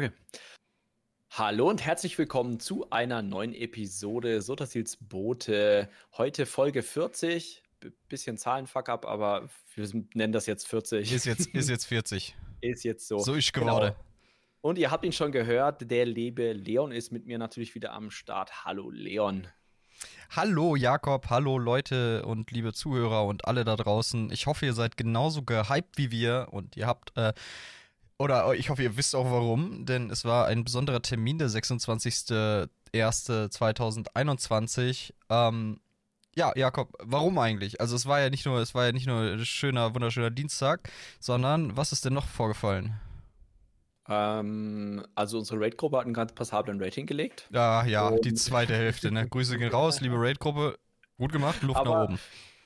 Okay. Hallo und herzlich willkommen zu einer neuen Episode Sotasils Boote. Heute Folge 40. B bisschen Zahlenfuck up, aber wir nennen das jetzt 40. Ist jetzt, ist jetzt 40. ist jetzt so. So ist geworden. Genau. Und ihr habt ihn schon gehört, der liebe Leon ist mit mir natürlich wieder am Start. Hallo Leon. Hallo Jakob, hallo Leute und liebe Zuhörer und alle da draußen. Ich hoffe, ihr seid genauso gehypt wie wir und ihr habt äh, oder ich hoffe, ihr wisst auch warum, denn es war ein besonderer Termin, der 26.01.2021. Ähm, ja, Jakob, warum eigentlich? Also es war ja nicht nur, es war ja nicht nur ein schöner, wunderschöner Dienstag, sondern was ist denn noch vorgefallen? Ähm, also unsere Raid-Gruppe hat einen ganz passablen Rating gelegt. Ja, ja, Und die zweite Hälfte, ne? Grüße gehen raus, liebe Raid-Gruppe. Gut gemacht, Luft Aber nach oben.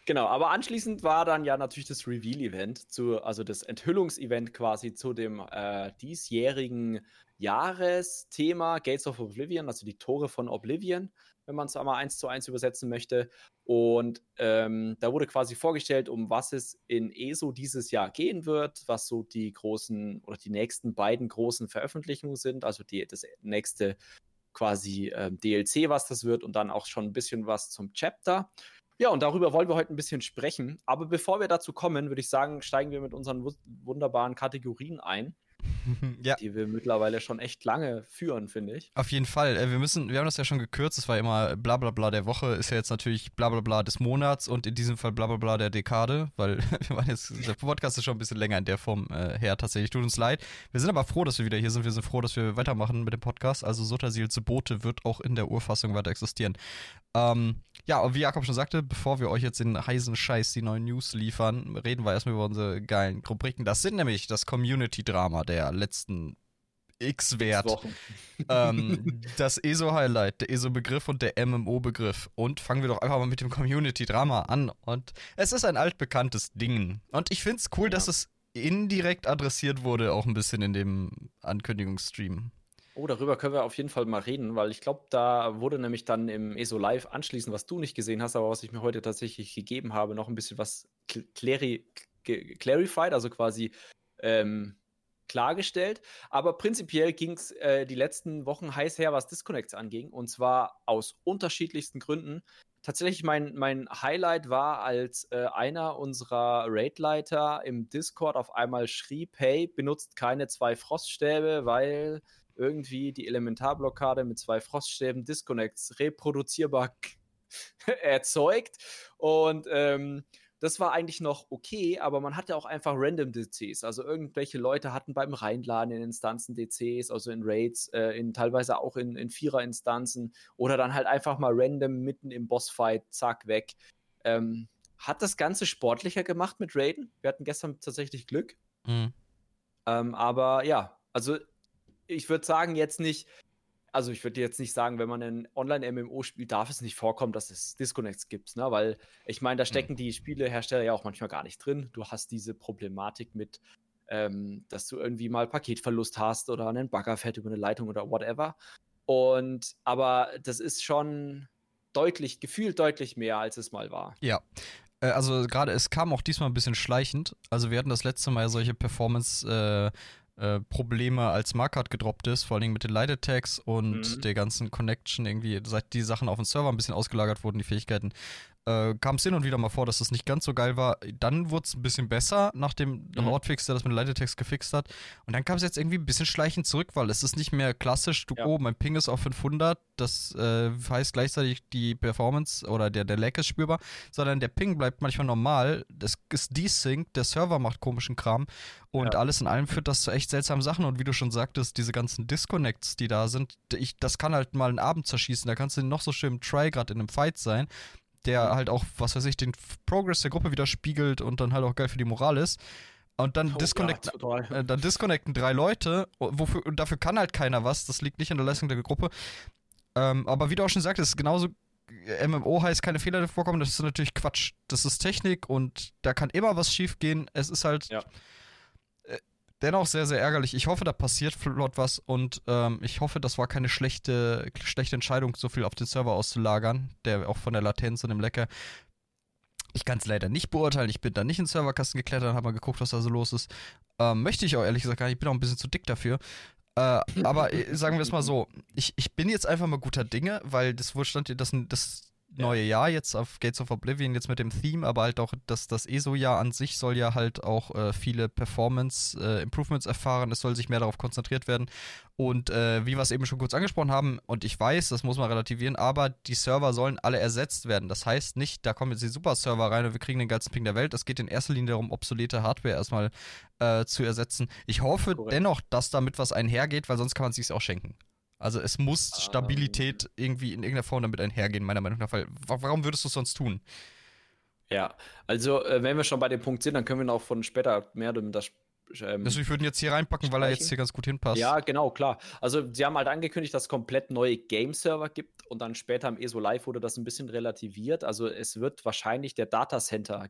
Genau, aber anschließend war dann ja natürlich das Reveal-Event, also das Enthüllungsevent quasi zu dem äh, diesjährigen Jahresthema Gates of Oblivion, also die Tore von Oblivion, wenn man es einmal eins zu eins übersetzen möchte. Und ähm, da wurde quasi vorgestellt, um was es in ESO dieses Jahr gehen wird, was so die großen oder die nächsten beiden großen Veröffentlichungen sind, also die, das nächste quasi äh, DLC, was das wird, und dann auch schon ein bisschen was zum Chapter. Ja, und darüber wollen wir heute ein bisschen sprechen. Aber bevor wir dazu kommen, würde ich sagen, steigen wir mit unseren wunderbaren Kategorien ein. ja. Die wir mittlerweile schon echt lange führen, finde ich. Auf jeden Fall. Äh, wir müssen, wir haben das ja schon gekürzt. Es war immer bla bla bla der Woche, ist ja jetzt natürlich bla bla bla des Monats und in diesem Fall bla bla bla der Dekade, weil wir waren jetzt, der Podcast ist schon ein bisschen länger in der Form äh, her tatsächlich. Tut uns leid. Wir sind aber froh, dass wir wieder hier sind. Wir sind froh, dass wir weitermachen mit dem Podcast. Also Sotasil zu Bote wird auch in der Urfassung weiter existieren. Ähm, ja, und wie Jakob schon sagte, bevor wir euch jetzt den heißen Scheiß, die neuen News liefern, reden wir erstmal über unsere geilen Rubriken. Das sind nämlich das Community-Drama der letzten X-Wert. ähm, das ESO-Highlight, der ESO-Begriff und der MMO-Begriff. Und fangen wir doch einfach mal mit dem Community-Drama an. Und es ist ein altbekanntes Ding. Und ich finde es cool, ja. dass es indirekt adressiert wurde, auch ein bisschen in dem Ankündigungsstream. Oh, darüber können wir auf jeden Fall mal reden, weil ich glaube, da wurde nämlich dann im ESO Live anschließend, was du nicht gesehen hast, aber was ich mir heute tatsächlich gegeben habe, noch ein bisschen was clari clarified, also quasi ähm, klargestellt. Aber prinzipiell ging es äh, die letzten Wochen heiß her, was Disconnects anging, und zwar aus unterschiedlichsten Gründen. Tatsächlich mein, mein Highlight war, als äh, einer unserer Raidleiter im Discord auf einmal schrieb, hey, benutzt keine zwei Froststäbe, weil irgendwie die Elementarblockade mit zwei Froststäben Disconnects reproduzierbar erzeugt. Und ähm, das war eigentlich noch okay, aber man hatte auch einfach random DCs. Also irgendwelche Leute hatten beim Reinladen in Instanzen DCs, also in Raids, äh, in teilweise auch in, in Vierer-Instanzen oder dann halt einfach mal random mitten im Bossfight, zack, weg. Ähm, hat das Ganze sportlicher gemacht mit Raiden. Wir hatten gestern tatsächlich Glück. Mhm. Ähm, aber ja, also ich würde sagen, jetzt nicht, also ich würde jetzt nicht sagen, wenn man ein Online-MMO spielt, darf es nicht vorkommen, dass es Disconnects gibt, ne? Weil ich meine, da stecken mhm. die Spielehersteller ja auch manchmal gar nicht drin. Du hast diese Problematik mit, ähm, dass du irgendwie mal Paketverlust hast oder einen Bagger fährt über eine Leitung oder whatever. Und aber das ist schon deutlich, gefühlt deutlich mehr, als es mal war. Ja. Äh, also gerade, es kam auch diesmal ein bisschen schleichend. Also wir hatten das letzte Mal solche Performance- äh, äh, Probleme als Markart gedroppt ist, vor allen Dingen mit den Light Attacks und mhm. der ganzen Connection irgendwie, seit die Sachen auf dem Server ein bisschen ausgelagert wurden, die Fähigkeiten, äh, kam es hin und wieder mal vor, dass das nicht ganz so geil war. Dann wurde es ein bisschen besser nach dem mhm. Hotfix, der das mit Leitetext gefixt hat. Und dann kam es jetzt irgendwie ein bisschen schleichend zurück, weil es ist nicht mehr klassisch, du, ja. oh, mein Ping ist auf 500, das äh, heißt gleichzeitig die Performance oder der, der Lag ist spürbar, sondern der Ping bleibt manchmal normal, das ist desynced, der Server macht komischen Kram und ja. alles in allem führt das zu echt seltsamen Sachen und wie du schon sagtest, diese ganzen Disconnects, die da sind, ich, das kann halt mal einen Abend zerschießen, da kannst du noch so schön im Try gerade in einem Fight sein der halt auch, was weiß ich, den Progress der Gruppe widerspiegelt und dann halt auch geil für die Moral ist. Und dann, oh, disconnect, ja, äh, dann disconnecten drei Leute, wofür, und dafür kann halt keiner was, das liegt nicht an der Leistung der Gruppe. Ähm, aber wie du auch schon sagtest, ist genauso MMO heißt keine Fehler vorkommen, das ist natürlich Quatsch. Das ist Technik und da kann immer was schief gehen. Es ist halt. Ja dennoch sehr, sehr ärgerlich. Ich hoffe, da passiert flott was und ähm, ich hoffe, das war keine schlechte, schlechte Entscheidung, so viel auf den Server auszulagern, der auch von der Latenz und dem Lecker. Ich kann es leider nicht beurteilen. Ich bin da nicht in den Serverkasten geklettert und habe mal geguckt, was da so los ist. Ähm, möchte ich auch ehrlich gesagt gar nicht. Ich bin auch ein bisschen zu dick dafür. Äh, aber äh, sagen wir es mal so, ich, ich bin jetzt einfach mal guter Dinge, weil das wohl stand, das, das neue Jahr jetzt auf Gates of Oblivion, jetzt mit dem Theme, aber halt auch das, das ESO-Jahr an sich soll ja halt auch äh, viele Performance-Improvements äh, erfahren. Es soll sich mehr darauf konzentriert werden. Und äh, wie wir es eben schon kurz angesprochen haben, und ich weiß, das muss man relativieren, aber die Server sollen alle ersetzt werden. Das heißt nicht, da kommen jetzt die Super-Server rein und wir kriegen den ganzen Ping der Welt. Es geht in erster Linie darum, obsolete Hardware erstmal äh, zu ersetzen. Ich hoffe Korrekt. dennoch, dass damit was einhergeht, weil sonst kann man es sich auch schenken. Also es muss ah. Stabilität irgendwie in irgendeiner Form damit einhergehen, meiner Meinung nach. Weil warum würdest du es sonst tun? Ja, also äh, wenn wir schon bei dem Punkt sind, dann können wir noch von später mehr das ähm, also ich würde ihn jetzt hier reinpacken, weil er jetzt hier ganz gut hinpasst. Ja, genau, klar. Also sie haben halt angekündigt, dass es komplett neue Game-Server gibt und dann später im ESO Live wurde das ein bisschen relativiert. Also es wird wahrscheinlich der Datacenter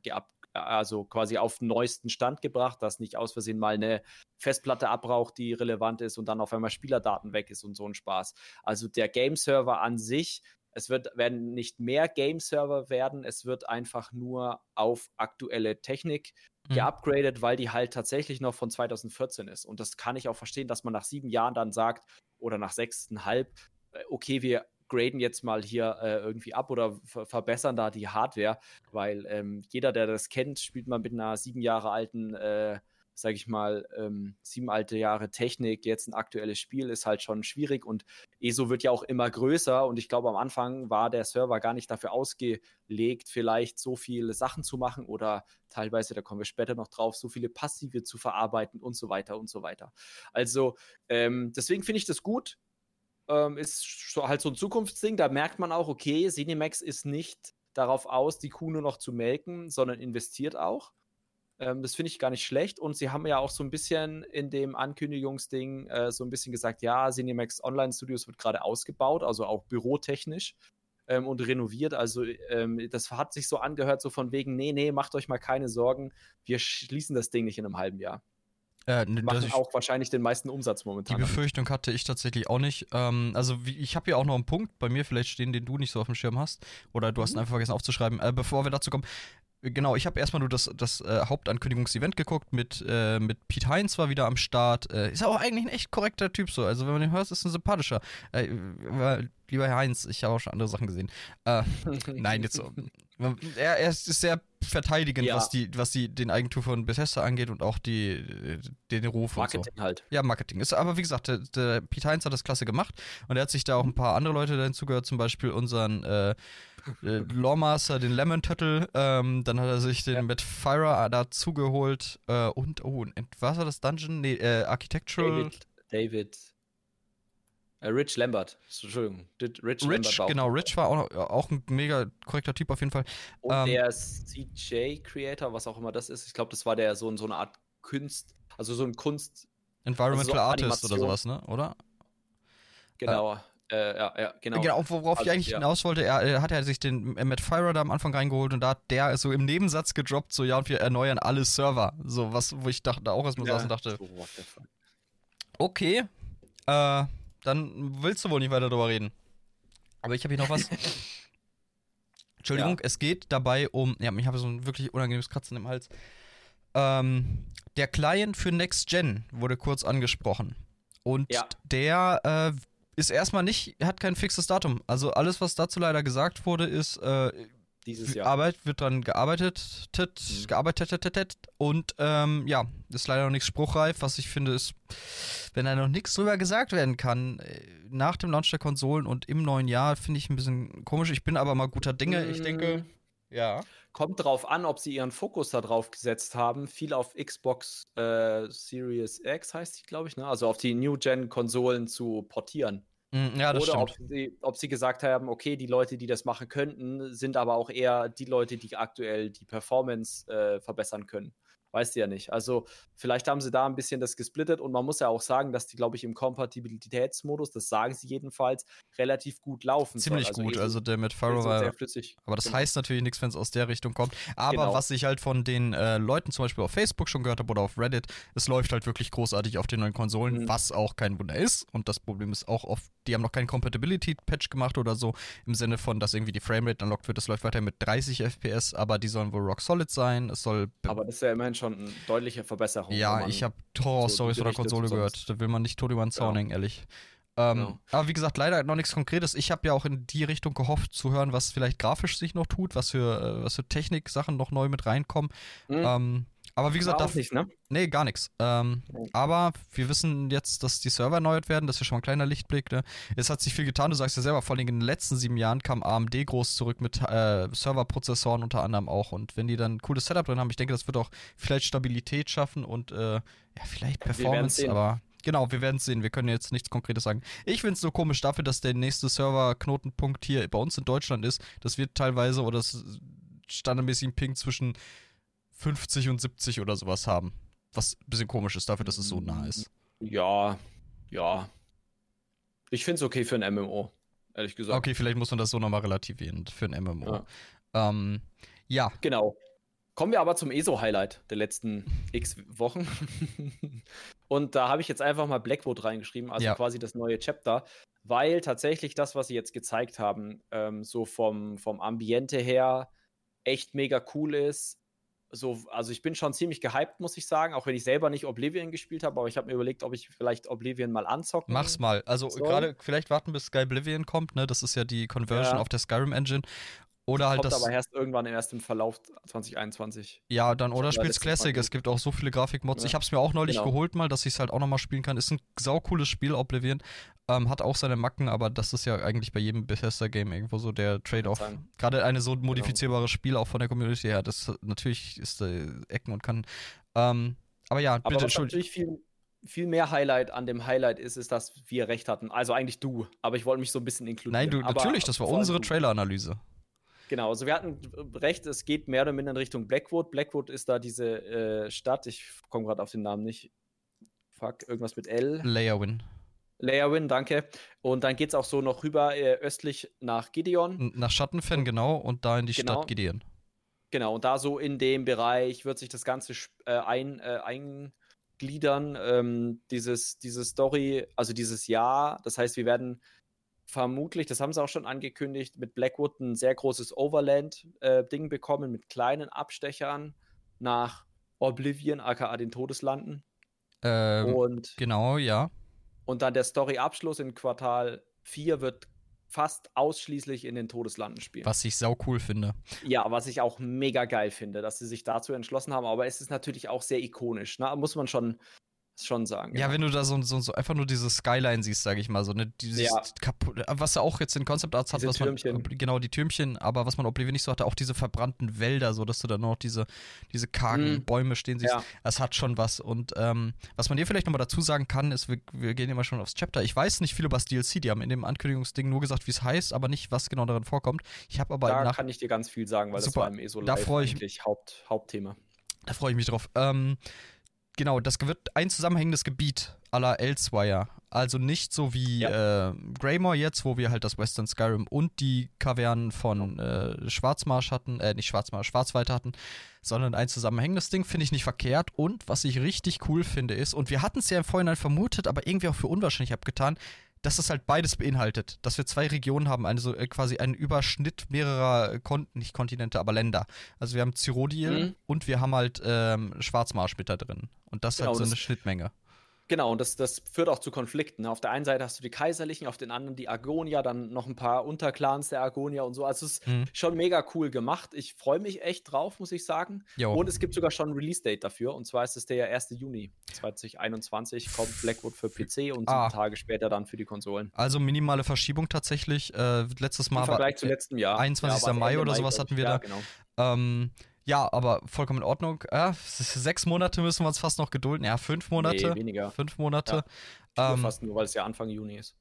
also quasi auf den neuesten Stand gebracht, dass nicht aus Versehen mal eine Festplatte abbraucht, die relevant ist und dann auf einmal Spielerdaten weg ist und so ein Spaß. Also der Game-Server an sich es wird, werden nicht mehr Game-Server werden, es wird einfach nur auf aktuelle Technik mhm. geupgradet, weil die halt tatsächlich noch von 2014 ist. Und das kann ich auch verstehen, dass man nach sieben Jahren dann sagt, oder nach sechseinhalb, äh, okay, wir graden jetzt mal hier äh, irgendwie ab oder verbessern da die Hardware, weil ähm, jeder, der das kennt, spielt man mit einer sieben Jahre alten äh, sage ich mal, ähm, sieben alte Jahre Technik, jetzt ein aktuelles Spiel, ist halt schon schwierig und ESO wird ja auch immer größer und ich glaube, am Anfang war der Server gar nicht dafür ausgelegt, vielleicht so viele Sachen zu machen oder teilweise, da kommen wir später noch drauf, so viele Passive zu verarbeiten und so weiter und so weiter. Also, ähm, deswegen finde ich das gut. Ähm, ist halt so ein Zukunftsding, da merkt man auch, okay, Cinemax ist nicht darauf aus, die Kuh nur noch zu melken, sondern investiert auch. Ähm, das finde ich gar nicht schlecht. Und sie haben ja auch so ein bisschen in dem Ankündigungsding äh, so ein bisschen gesagt, ja, Cinemax Online Studios wird gerade ausgebaut, also auch bürotechnisch ähm, und renoviert. Also ähm, das hat sich so angehört, so von wegen, nee, nee, macht euch mal keine Sorgen, wir schließen das Ding nicht in einem halben Jahr. Äh, ne, machen auch wahrscheinlich den meisten Umsatz momentan. Die Befürchtung hatte ich tatsächlich auch nicht. Ähm, also wie, ich habe hier auch noch einen Punkt bei mir vielleicht stehen, den du nicht so auf dem Schirm hast. Oder du hast ihn mhm. einfach vergessen aufzuschreiben. Äh, bevor wir dazu kommen, Genau, ich habe erstmal nur das, das äh, Hauptankündigungsevent geguckt mit, äh, mit Pete Heinz war wieder am Start. Äh, ist auch eigentlich ein echt korrekter Typ so. Also wenn man den hört, ist ein sympathischer. Äh, lieber Herr Heinz, ich habe auch schon andere Sachen gesehen. Äh, nein, jetzt so. Er, er ist sehr verteidigend, ja. was, die, was die, den Eigentum von Bethesda angeht und auch die, den Ruf Marketing so. halt. Ja, Marketing. Ist, aber wie gesagt, der, der Pete Heinz hat das klasse gemacht und er hat sich da auch ein paar andere Leute dazu gehört, zum Beispiel unseren äh, äh, Lawmaster, den Lemon Turtle, ähm, dann hat er sich den ja. mit Fire dazu geholt äh, und, oh, was war das Dungeon? Nee, äh, Architectural. David, David äh, Rich Lambert, Entschuldigung. Rich, Rich Lambert genau, Rich war auch, auch, ein mega korrekter Typ auf jeden Fall. Und ähm, der CJ-Creator, was auch immer das ist, ich glaube, das war der so, so eine Art Kunst, also so ein Kunst. Environmental also so Artist oder sowas, ne? Oder? Genau. Äh, äh, ja, ja, genau. Genau, worauf also, ich eigentlich ja. hinaus wollte, er, er hat ja sich den Matt Firer da am Anfang reingeholt und da hat der so im Nebensatz gedroppt, so ja, und wir erneuern alle Server. So was, wo ich dachte, auch erstmal ja. saß und dachte. Okay, äh, dann willst du wohl nicht weiter darüber reden. Aber ich habe hier noch was. Entschuldigung, ja. es geht dabei um, ja, ich habe so ein wirklich unangenehmes Kratzen im Hals. Ähm, der Client für Next Gen wurde kurz angesprochen. Und ja. der äh, ist erstmal nicht, hat kein fixes Datum. Also alles, was dazu leider gesagt wurde, ist, äh, dieses Jahr. Arbeit wird dran gearbeitet, tit, mhm. gearbeitet tit, und ähm, ja, ist leider noch nichts spruchreif, was ich finde ist, wenn da noch nichts drüber gesagt werden kann, äh, nach dem Launch der Konsolen und im neuen Jahr, finde ich ein bisschen komisch. Ich bin aber mal guter Dinge. Ich denke, mhm. ja. Kommt drauf an, ob sie ihren Fokus da drauf gesetzt haben. Viel auf Xbox äh, Series X heißt die, glaube ich, ne? Also auf die New-Gen-Konsolen zu portieren. Mm, ja, Oder ob sie, ob sie, gesagt haben, okay, die Leute, die das machen könnten, sind aber auch eher die Leute, die aktuell die Performance äh, verbessern können. Weißt du ja nicht. Also vielleicht haben sie da ein bisschen das gesplittet und man muss ja auch sagen, dass die, glaube ich, im Kompatibilitätsmodus, das sagen sie jedenfalls, relativ gut laufen. Ziemlich also gut. Also der mit Faro war sehr flüssig. Aber das genau. heißt natürlich nichts, wenn es aus der Richtung kommt. Aber genau. was ich halt von den äh, Leuten zum Beispiel auf Facebook schon gehört habe oder auf Reddit, es läuft halt wirklich großartig auf den neuen Konsolen, mhm. was auch kein Wunder ist. Und das Problem ist auch oft, die haben noch keinen Compatibility-Patch gemacht oder so, im Sinne von, dass irgendwie die Framerate unlocked wird. Das läuft weiter mit 30 FPS, aber die sollen wohl rock solid sein. Es soll. Aber das ist ja immerhin schon schon eine deutliche Verbesserung. Ja, ich habe Horror-Stories so von der Konsole gehört. Da will man nicht tot über den Zaun hängen, ehrlich. Ähm, genau. Aber wie gesagt, leider noch nichts Konkretes. Ich habe ja auch in die Richtung gehofft zu hören, was vielleicht grafisch sich noch tut, was für, äh, was für Technik-Sachen noch neu mit reinkommen. Mhm. Ähm, aber wie gesagt, darf, nicht, ne? Nee, gar nichts. Ähm, okay. Aber wir wissen jetzt, dass die Server erneuert werden. Das ist schon mal ein kleiner Lichtblick. Ne? Es hat sich viel getan. Du sagst ja selber, vor allem in den letzten sieben Jahren kam AMD groß zurück mit äh, Serverprozessoren unter anderem auch. Und wenn die dann ein cooles Setup drin haben, ich denke, das wird auch vielleicht Stabilität schaffen und äh, ja, vielleicht Performance, aber Genau, wir werden es sehen. Wir können jetzt nichts Konkretes sagen. Ich finde es so komisch dafür, dass der nächste Server-Knotenpunkt hier bei uns in Deutschland ist. Das wird teilweise oder das standardmäßig ein Ping zwischen 50 und 70 oder sowas haben. Was ein bisschen komisch ist dafür, dass es so nah ist. Ja, ja. Ich finde es okay für ein MMO, ehrlich gesagt. Okay, vielleicht muss man das so nochmal relativieren für ein MMO. Ja. Ähm, ja. Genau. Kommen wir aber zum ESO-Highlight der letzten x Wochen. und da habe ich jetzt einfach mal Blackwood reingeschrieben, also ja. quasi das neue Chapter, weil tatsächlich das, was sie jetzt gezeigt haben, ähm, so vom, vom Ambiente her echt mega cool ist so, also ich bin schon ziemlich gehypt, muss ich sagen, auch wenn ich selber nicht Oblivion gespielt habe, aber ich habe mir überlegt, ob ich vielleicht Oblivion mal anzocken Mach's mal. Also gerade vielleicht warten, bis Sky Oblivion kommt, ne? Das ist ja die Conversion ja. auf der Skyrim Engine. Oder halt Kommt das. aber erst irgendwann erst im Verlauf 2021. Ja, dann oder spielst Classic. Es gibt auch so viele Grafikmods. Ja. Ich habe es mir auch neulich genau. geholt mal, dass ich es halt auch nochmal spielen kann. Ist ein saucooles Spiel, Oblivion. Ähm, hat auch seine Macken, aber das ist ja eigentlich bei jedem Bethesda-Game irgendwo so der Trade-off. Gerade eine so genau. modifizierbares genau. Spiel auch von der Community her. Das natürlich ist äh, Ecken und kann. Ähm, aber ja, aber bitte, was natürlich viel, viel mehr Highlight an dem Highlight ist, ist, dass wir recht hatten. Also eigentlich du, aber ich wollte mich so ein bisschen inkludieren. Nein, du, aber natürlich, das war unsere Trailer-Analyse. Genau, also wir hatten recht, es geht mehr oder minder in Richtung Blackwood. Blackwood ist da diese äh, Stadt, ich komme gerade auf den Namen nicht. Fuck, irgendwas mit L. Layerwin. Layerwin, danke. Und dann geht es auch so noch rüber äh, östlich nach Gideon. Nach Schattenfen, genau, und da in die genau. Stadt Gideon. Genau, und da so in dem Bereich wird sich das Ganze äh, ein, äh, eingliedern. Ähm, dieses, diese Story, also dieses Jahr. Das heißt, wir werden vermutlich, das haben sie auch schon angekündigt, mit Blackwood ein sehr großes Overland-Ding äh, bekommen mit kleinen Abstechern nach Oblivion, aka den Todeslanden. Ähm, und genau, ja. Und dann der Story-Abschluss in Quartal 4 wird fast ausschließlich in den Todeslanden spielen. Was ich sau cool finde. Ja, was ich auch mega geil finde, dass sie sich dazu entschlossen haben. Aber es ist natürlich auch sehr ikonisch. Ne? Muss man schon schon sagen. Ja, genau. wenn du da so, so, so, einfach nur diese Skyline siehst, sage ich mal, so ne, dieses ja. kaputt, was er auch jetzt in Concept Arts hat, was Türmchen. man genau die Türmchen, aber was man Oblivion nicht so hatte, auch diese verbrannten Wälder, so dass du da noch diese diese kargen mhm. Bäume stehen siehst. Ja. Das hat schon was und ähm, was man dir vielleicht nochmal dazu sagen kann, ist, wir, wir gehen immer schon aufs Chapter. Ich weiß nicht viel über das DLC, die haben in dem Ankündigungsding nur gesagt, wie es heißt, aber nicht, was genau darin vorkommt. Ich habe aber da kann ich dir ganz viel sagen, weil super, das war im ESO da ich Haupt, Hauptthema. Da freue ich mich drauf. Ähm, genau, das wird ein zusammenhängendes Gebiet aller Elsewire. Also nicht so wie ja. äh, Greymore jetzt, wo wir halt das Western Skyrim und die Kavernen von äh, Schwarzmarsch hatten, äh, nicht Schwarzmarsch, Schwarzwald hatten, sondern ein zusammenhängendes Ding finde ich nicht verkehrt. Und was ich richtig cool finde ist, und wir hatten es ja im Vorhinein vermutet, aber irgendwie auch für unwahrscheinlich abgetan, dass es halt beides beinhaltet, dass wir zwei Regionen haben, also äh, quasi einen Überschnitt mehrerer, Kon nicht Kontinente, aber Länder. Also wir haben Cyrodiil mhm. und wir haben halt ähm, Schwarzmarsch mit da drin. Und das genau, halt so eine Schnittmenge. Genau, und das, das führt auch zu Konflikten. Ne? Auf der einen Seite hast du die Kaiserlichen, auf den anderen die Argonia, dann noch ein paar Unterclans der Argonia und so. Also es ist mhm. schon mega cool gemacht. Ich freue mich echt drauf, muss ich sagen. Jo. Und es gibt sogar schon ein Release-Date dafür. Und zwar ist es der 1. Juni 2021, kommt Blackwood für PC und ah. sieben Tage später dann für die Konsolen. Also minimale Verschiebung tatsächlich. Äh, letztes Mal Im Vergleich war zu letztem Jahr. 21. Ja, Mai oder Mai, sowas hatten wir ja, da. Genau. Ähm, ja, aber vollkommen in Ordnung. Ja, sechs Monate müssen wir uns fast noch gedulden. Ja, fünf Monate. Nee, weniger. Fünf Monate. Ja, ähm, fast nur, weil es ja Anfang Juni ist.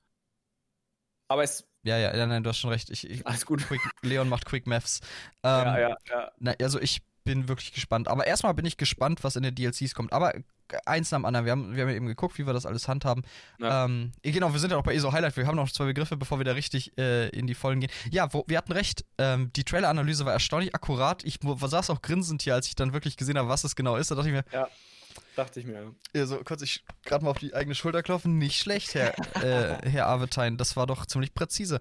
Aber es. Ja, ja, ja, nein, du hast schon recht. Ich, ich, Alles gut. Quick, Leon macht Quick Maths. Ähm, ja, ja, ja. Na, also ich bin wirklich gespannt. Aber erstmal bin ich gespannt, was in den DLCs kommt. Aber eins nach dem anderen. Wir haben, wir haben eben geguckt, wie wir das alles handhaben. Ja. Ähm, genau, wir sind ja auch bei ESO Highlight. Wir haben noch zwei Begriffe, bevor wir da richtig äh, in die Vollen gehen. Ja, wo, wir hatten recht. Ähm, die Trailer-Analyse war erstaunlich akkurat. Ich saß auch grinsend hier, als ich dann wirklich gesehen habe, was es genau ist. Da dachte ich mir, ja. Dachte ich mir. Ja, so kurz ich gerade mal auf die eigene Schulter klopfen. Nicht schlecht, Herr, äh, Herr Avetein. Das war doch ziemlich präzise.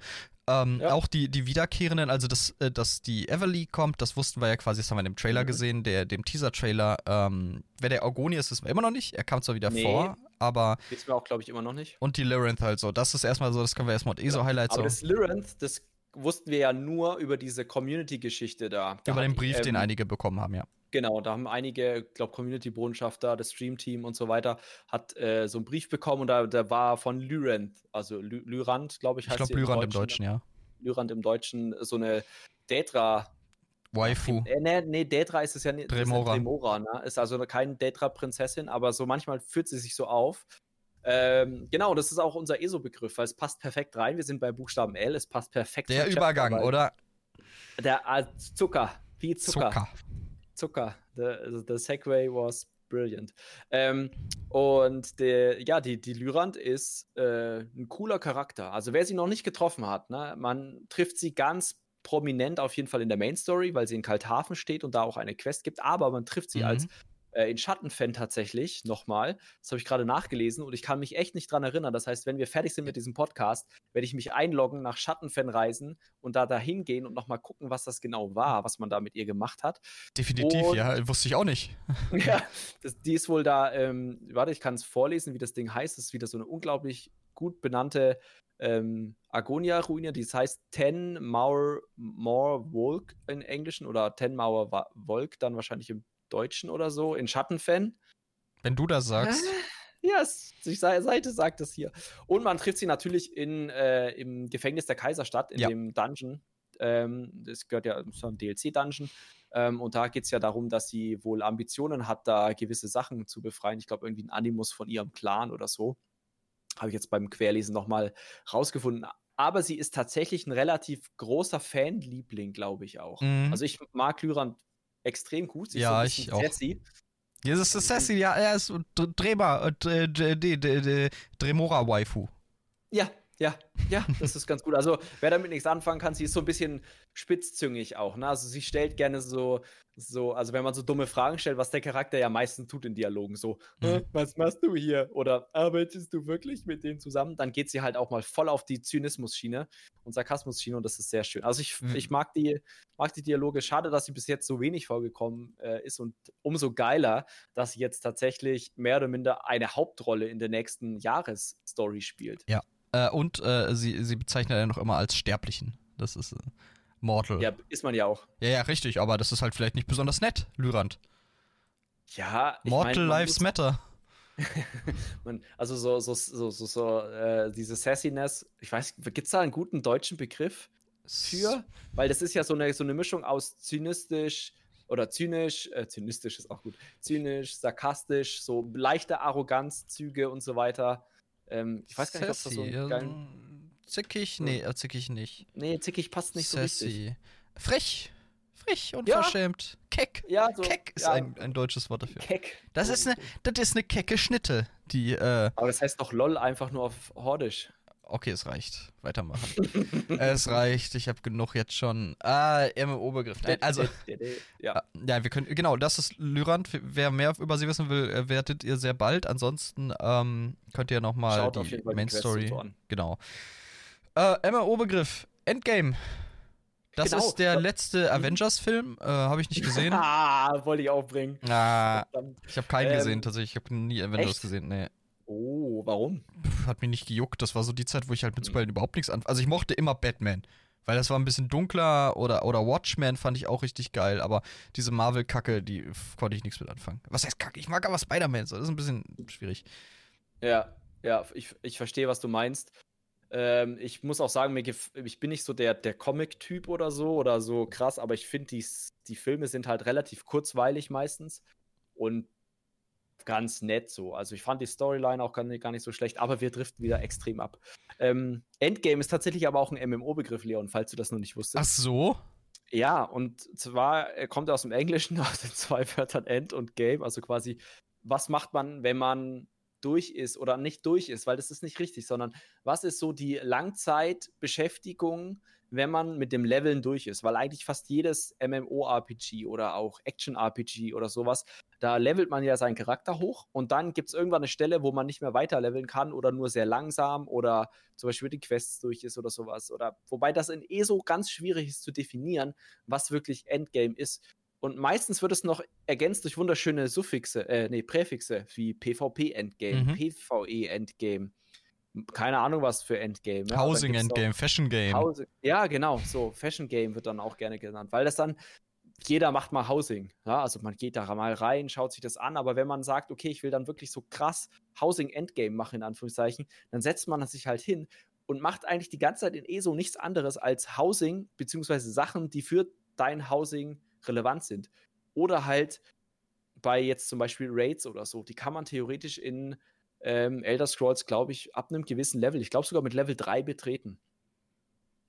Ähm, ja. Auch die, die Wiederkehrenden, also dass, äh, dass die Everly kommt, das wussten wir ja quasi, das haben wir in dem Trailer mhm. gesehen, der, dem Teaser-Trailer. Ähm, wer der Orgoni ist, wissen wir immer noch nicht. Er kam zwar wieder nee. vor, aber. Wissen wir auch, glaube ich, immer noch nicht. Und die Lyranth halt so. Das ist erstmal so, das können wir erstmal eh so Highlights Aber so. das Lyranth, das wussten wir ja nur über diese Community-Geschichte da. da. Über den Brief, ähm, den einige bekommen haben, ja. Genau, da haben einige, glaube Community-Botschafter, das Stream-Team und so weiter, hat äh, so einen Brief bekommen und da, da war von Lyrand, also Ly Lyrand, glaube ich, heißt Ich glaube Lyrand im Deutschen, ja. Lyrand im Deutschen, so eine Detra. Waifu. Äh, nee, nee, Detra ist es ja nicht. Dremora. Dremora, ne? Ist also keine Detra-Prinzessin, aber so manchmal führt sie sich so auf. Ähm, genau, das ist auch unser ESO-Begriff, weil es passt perfekt rein. Wir sind bei Buchstaben L, es passt perfekt. Der Übergang, Chapter, oder? Der äh, Zucker, wie Zucker. Zucker. Zucker. The, the Segway was brilliant. Ähm, und der, ja, die, die Lyrand ist äh, ein cooler Charakter. Also wer sie noch nicht getroffen hat, ne, man trifft sie ganz prominent auf jeden Fall in der Main Story, weil sie in Kalthafen steht und da auch eine Quest gibt, aber man trifft sie mhm. als äh, in Schattenfan tatsächlich nochmal. Das habe ich gerade nachgelesen und ich kann mich echt nicht dran erinnern. Das heißt, wenn wir fertig sind mit diesem Podcast, werde ich mich einloggen, nach Schattenfan reisen und da dahin gehen und nochmal gucken, was das genau war, was man da mit ihr gemacht hat. Definitiv, und, ja, wusste ich auch nicht. ja, das, die ist wohl da, ähm, warte, ich kann es vorlesen, wie das Ding heißt. Das ist wieder so eine unglaublich gut benannte ähm, Agonia-Ruine, die heißt Ten Mauer More Volk in Englischen oder Ten Mauer Volk dann wahrscheinlich im Deutschen oder so, in Schattenfan. Wenn du das sagst. Ja, yes, die Seite sagt es hier. Und man trifft sie natürlich in, äh, im Gefängnis der Kaiserstadt, in ja. dem Dungeon. Ähm, das gehört ja zu einem DLC-Dungeon. Ähm, und da geht es ja darum, dass sie wohl Ambitionen hat, da gewisse Sachen zu befreien. Ich glaube, irgendwie ein Animus von ihrem Clan oder so. Habe ich jetzt beim Querlesen nochmal rausgefunden. Aber sie ist tatsächlich ein relativ großer Fanliebling, glaube ich auch. Mhm. Also ich mag Lyran extrem gut. Sie ja, so ich auch. Sassy. Ja, das ist Sassy, ja, er ist Drema, äh, Dremora-Waifu. Ja, ja, ja, das ist ganz gut. Also, wer damit nichts anfangen kann, sie ist so ein bisschen spitzzüngig auch. Ne? Also, sie stellt gerne so, so, also, wenn man so dumme Fragen stellt, was der Charakter ja meistens tut in Dialogen, so, mhm. was machst du hier? Oder arbeitest du wirklich mit denen zusammen? Dann geht sie halt auch mal voll auf die Zynismus-Schiene und Sarkasmus-Schiene und das ist sehr schön. Also, ich, mhm. ich mag, die, mag die Dialoge. Schade, dass sie bis jetzt so wenig vorgekommen äh, ist und umso geiler, dass sie jetzt tatsächlich mehr oder minder eine Hauptrolle in der nächsten Jahresstory spielt. Ja. Äh, und äh, sie, sie bezeichnet ja noch immer als Sterblichen. Das ist äh, Mortal. Ja, ist man ja auch. Ja, ja, richtig, aber das ist halt vielleicht nicht besonders nett, Lyrand. Ja, Mortal mein, Lives Matter. man, also so, so, so, so, so äh, diese Sassiness, ich weiß, gibt es da einen guten deutschen Begriff für? Weil das ist ja so eine, so eine Mischung aus zynistisch oder zynisch, äh, zynistisch ist auch gut, zynisch, sarkastisch, so leichte Arroganzzüge und so weiter. Ähm, ich weiß gar nicht, ob das so ein geilen... Zickig? Nee, äh, zickig nicht. Nee, zickig passt nicht Sassy. so richtig. Frech. Frech, unverschämt. Ja. Keck. Ja, so, Keck ist ja. ein, ein deutsches Wort dafür. Keck. Das ist eine, das ist eine kecke Schnitte, die, äh, Aber das heißt doch LOL einfach nur auf Hordisch. Okay, es reicht. Weitermachen. es reicht. Ich habe genug jetzt schon. Ah, MMO-Begriff. Also, ja. Ah, ja, wir können. Genau, das ist Lyrand. Wer mehr über sie wissen will, äh, wertet ihr sehr bald. Ansonsten ähm, könnt ihr nochmal die Main Story. Genau. Äh, MMO-Begriff. Endgame. Das genau. ist der letzte mhm. Avengers-Film. Äh, habe ich nicht gesehen. ah, wollte ich auch bringen. Ah, ich habe keinen ähm, gesehen, tatsächlich. Ich habe nie Avengers echt? gesehen. Nee. Oh, warum? Hat mich nicht gejuckt. Das war so die Zeit, wo ich halt mit Superhelden überhaupt nichts an. Also ich mochte immer Batman. Weil das war ein bisschen dunkler oder, oder Watchmen fand ich auch richtig geil, aber diese Marvel-Kacke, die konnte ich nichts mit anfangen. Was heißt Kacke? Ich mag aber Spider-Man, so. das ist ein bisschen schwierig. Ja, ja, ich, ich verstehe, was du meinst. Ähm, ich muss auch sagen, mir ich bin nicht so der, der Comic-Typ oder so oder so krass, aber ich finde, die, die Filme sind halt relativ kurzweilig meistens. Und ganz nett so. Also ich fand die Storyline auch gar nicht, gar nicht so schlecht, aber wir driften wieder extrem ab. Ähm, Endgame ist tatsächlich aber auch ein MMO-Begriff, Leon, falls du das noch nicht wusstest. Ach so? Ja, und zwar kommt er aus dem Englischen, aus den zwei Wörtern End und Game, also quasi, was macht man, wenn man durch ist oder nicht durch ist, weil das ist nicht richtig, sondern was ist so die Langzeitbeschäftigung, wenn man mit dem Leveln durch ist? Weil eigentlich fast jedes MMORPG oder auch Action-RPG oder sowas, da levelt man ja seinen Charakter hoch und dann gibt es irgendwann eine Stelle, wo man nicht mehr weiter leveln kann oder nur sehr langsam oder zum Beispiel die Quests durch ist oder sowas. Oder wobei das in ESO ganz schwierig ist zu definieren, was wirklich Endgame ist. Und meistens wird es noch ergänzt durch wunderschöne Suffixe, äh, nee, Präfixe, wie PvP-Endgame, mhm. PvE-Endgame. Keine Ahnung, was für Endgame. Ja, Housing Endgame, Fashion Game. Housing, ja, genau, so Fashion Game wird dann auch gerne genannt, weil das dann jeder macht mal Housing. Ja, also man geht da mal rein, schaut sich das an, aber wenn man sagt, okay, ich will dann wirklich so krass Housing Endgame machen, in Anführungszeichen, dann setzt man sich halt hin und macht eigentlich die ganze Zeit in ESO nichts anderes als Housing, beziehungsweise Sachen, die für dein Housing relevant sind. Oder halt bei jetzt zum Beispiel Raids oder so, die kann man theoretisch in ähm, Elder Scrolls, glaube ich, ab einem gewissen Level, ich glaube sogar mit Level 3 betreten.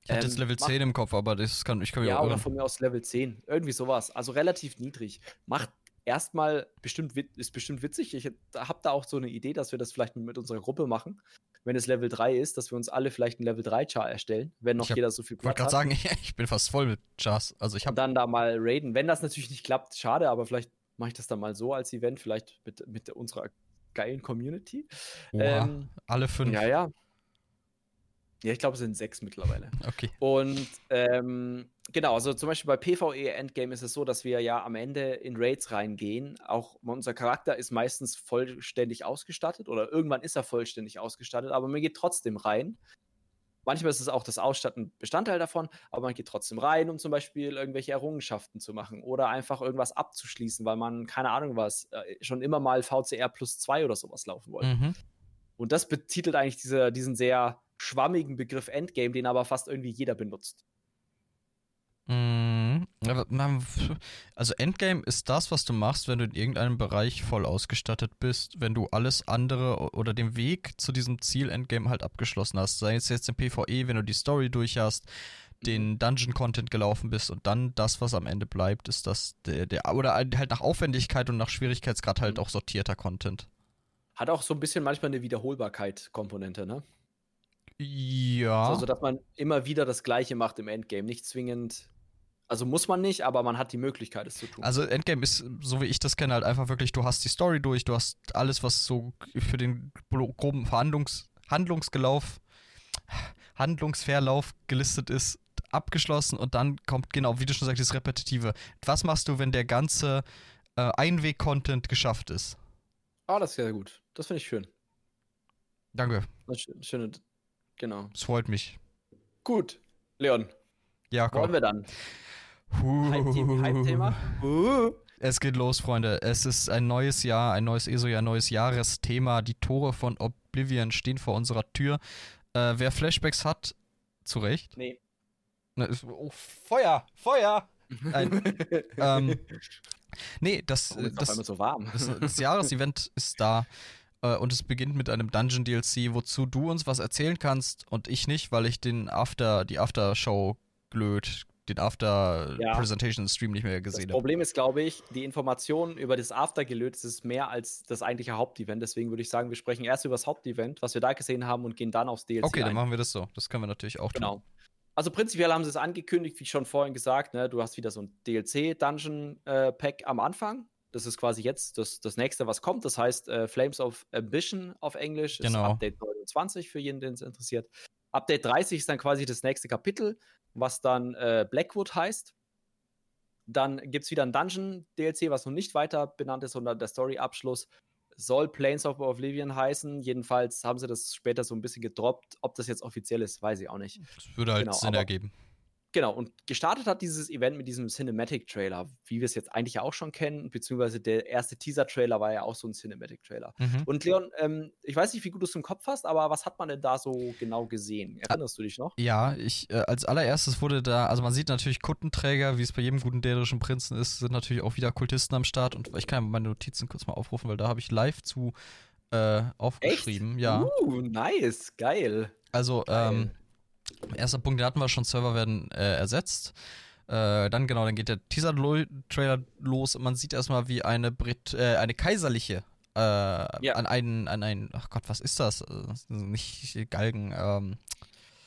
Ich hatte ähm, jetzt Level 10 im Kopf, aber das kann ich kann Ja, oder von mir aus Level 10. Irgendwie sowas. Also relativ niedrig. Macht erstmal bestimmt ist bestimmt witzig. Ich habe da auch so eine Idee, dass wir das vielleicht mit unserer Gruppe machen. Wenn es Level 3 ist, dass wir uns alle vielleicht ein Level 3 Char erstellen, wenn noch hab, jeder so viel Platz hat. Ich wollte gerade sagen, ich bin fast voll mit Chars. Also ich habe dann da mal raiden. Wenn das natürlich nicht klappt, schade, aber vielleicht mache ich das dann mal so als Event, vielleicht mit, mit unserer geilen Community. ähm, alle fünf. Ja, ja. Ja, ich glaube, es sind sechs mittlerweile. Okay. Und ähm, genau, also zum Beispiel bei PvE Endgame ist es so, dass wir ja am Ende in Raids reingehen. Auch unser Charakter ist meistens vollständig ausgestattet oder irgendwann ist er vollständig ausgestattet, aber man geht trotzdem rein. Manchmal ist es auch das Ausstatten Bestandteil davon, aber man geht trotzdem rein, um zum Beispiel irgendwelche Errungenschaften zu machen oder einfach irgendwas abzuschließen, weil man, keine Ahnung was, äh, schon immer mal VCR plus zwei oder sowas laufen wollte. Mhm. Und das betitelt eigentlich diese, diesen sehr schwammigen Begriff Endgame, den aber fast irgendwie jeder benutzt. Mhm. Also Endgame ist das, was du machst, wenn du in irgendeinem Bereich voll ausgestattet bist, wenn du alles andere oder den Weg zu diesem Ziel Endgame halt abgeschlossen hast. Sei es jetzt im PvE, wenn du die Story durch hast, den mhm. Dungeon-Content gelaufen bist und dann das, was am Ende bleibt, ist das der, der oder halt nach Aufwendigkeit und nach Schwierigkeitsgrad halt mhm. auch sortierter Content. Hat auch so ein bisschen manchmal eine Wiederholbarkeit-Komponente, ne? Ja. Also, dass man immer wieder das Gleiche macht im Endgame. Nicht zwingend. Also muss man nicht, aber man hat die Möglichkeit, es zu tun. Also Endgame ist, so wie ich das kenne, halt einfach wirklich, du hast die Story durch, du hast alles, was so für den groben Verhandlungs Handlungsgelauf, Handlungsverlauf gelistet ist, abgeschlossen und dann kommt, genau, wie du schon sagst, das Repetitive. Was machst du, wenn der ganze äh, Einweg-Content geschafft ist? Ah, das ist ja gut. Das finde ich schön. Danke. Schöne, Genau. Es freut mich. Gut, Leon. Ja, komm. Wollen wir dann? Hype-Thema? Uh. Es geht los, Freunde. Es ist ein neues Jahr, ein neues ESO-Jahr, ein neues Jahresthema. Die Tore von Oblivion stehen vor unserer Tür. Äh, wer Flashbacks hat, zu Recht. Nee. Oh, Feuer! Feuer! ähm, nee, das, oh, das, so warm. das, das Jahresevent ist da. Äh, und es beginnt mit einem Dungeon DLC, wozu du uns was erzählen kannst und ich nicht, weil ich den After, die After-Show glöd, den After-Presentation-Stream nicht mehr gesehen habe. Das Problem ist, glaube ich, die Informationen über das After-Gelöt ist mehr als das eigentliche Hauptevent. Deswegen würde ich sagen, wir sprechen erst über das Hauptevent, was wir da gesehen haben, und gehen dann aufs DLC. Okay, ein. dann machen wir das so. Das können wir natürlich auch genau. tun. Genau. Also prinzipiell haben sie es angekündigt, wie schon vorhin gesagt, ne, du hast wieder so ein DLC-Dungeon-Pack äh, am Anfang. Das ist quasi jetzt das, das nächste, was kommt. Das heißt äh, Flames of Ambition auf Englisch. Genau. ist Update 29 für jeden, den es interessiert. Update 30 ist dann quasi das nächste Kapitel, was dann äh, Blackwood heißt. Dann gibt es wieder ein Dungeon-DLC, was noch nicht weiter benannt ist, sondern der Story-Abschluss soll Planes of Oblivion heißen. Jedenfalls haben sie das später so ein bisschen gedroppt. Ob das jetzt offiziell ist, weiß ich auch nicht. Das würde halt genau, Sinn ergeben. Genau, und gestartet hat dieses Event mit diesem Cinematic-Trailer, wie wir es jetzt eigentlich auch schon kennen, beziehungsweise der erste Teaser-Trailer war ja auch so ein Cinematic-Trailer. Mhm. Und Leon, ähm, ich weiß nicht, wie gut du es im Kopf hast, aber was hat man denn da so genau gesehen? Erinnerst du dich noch? Ja, ich, äh, als allererstes wurde da, also man sieht natürlich Kuttenträger, wie es bei jedem guten dänischen Prinzen ist, sind natürlich auch wieder Kultisten am Start und ich kann meine Notizen kurz mal aufrufen, weil da habe ich live zu äh, aufgeschrieben. Echt? Ja. Uh, nice, geil. Also, geil. ähm, Erster Punkt, den hatten wir schon, Server werden äh, ersetzt. Äh, dann genau, dann geht der Teaser-Trailer los und man sieht erstmal, wie eine, Brit äh, eine kaiserliche äh, ja. an einen, an einen, ach Gott, was ist das? Nicht Galgen, ähm.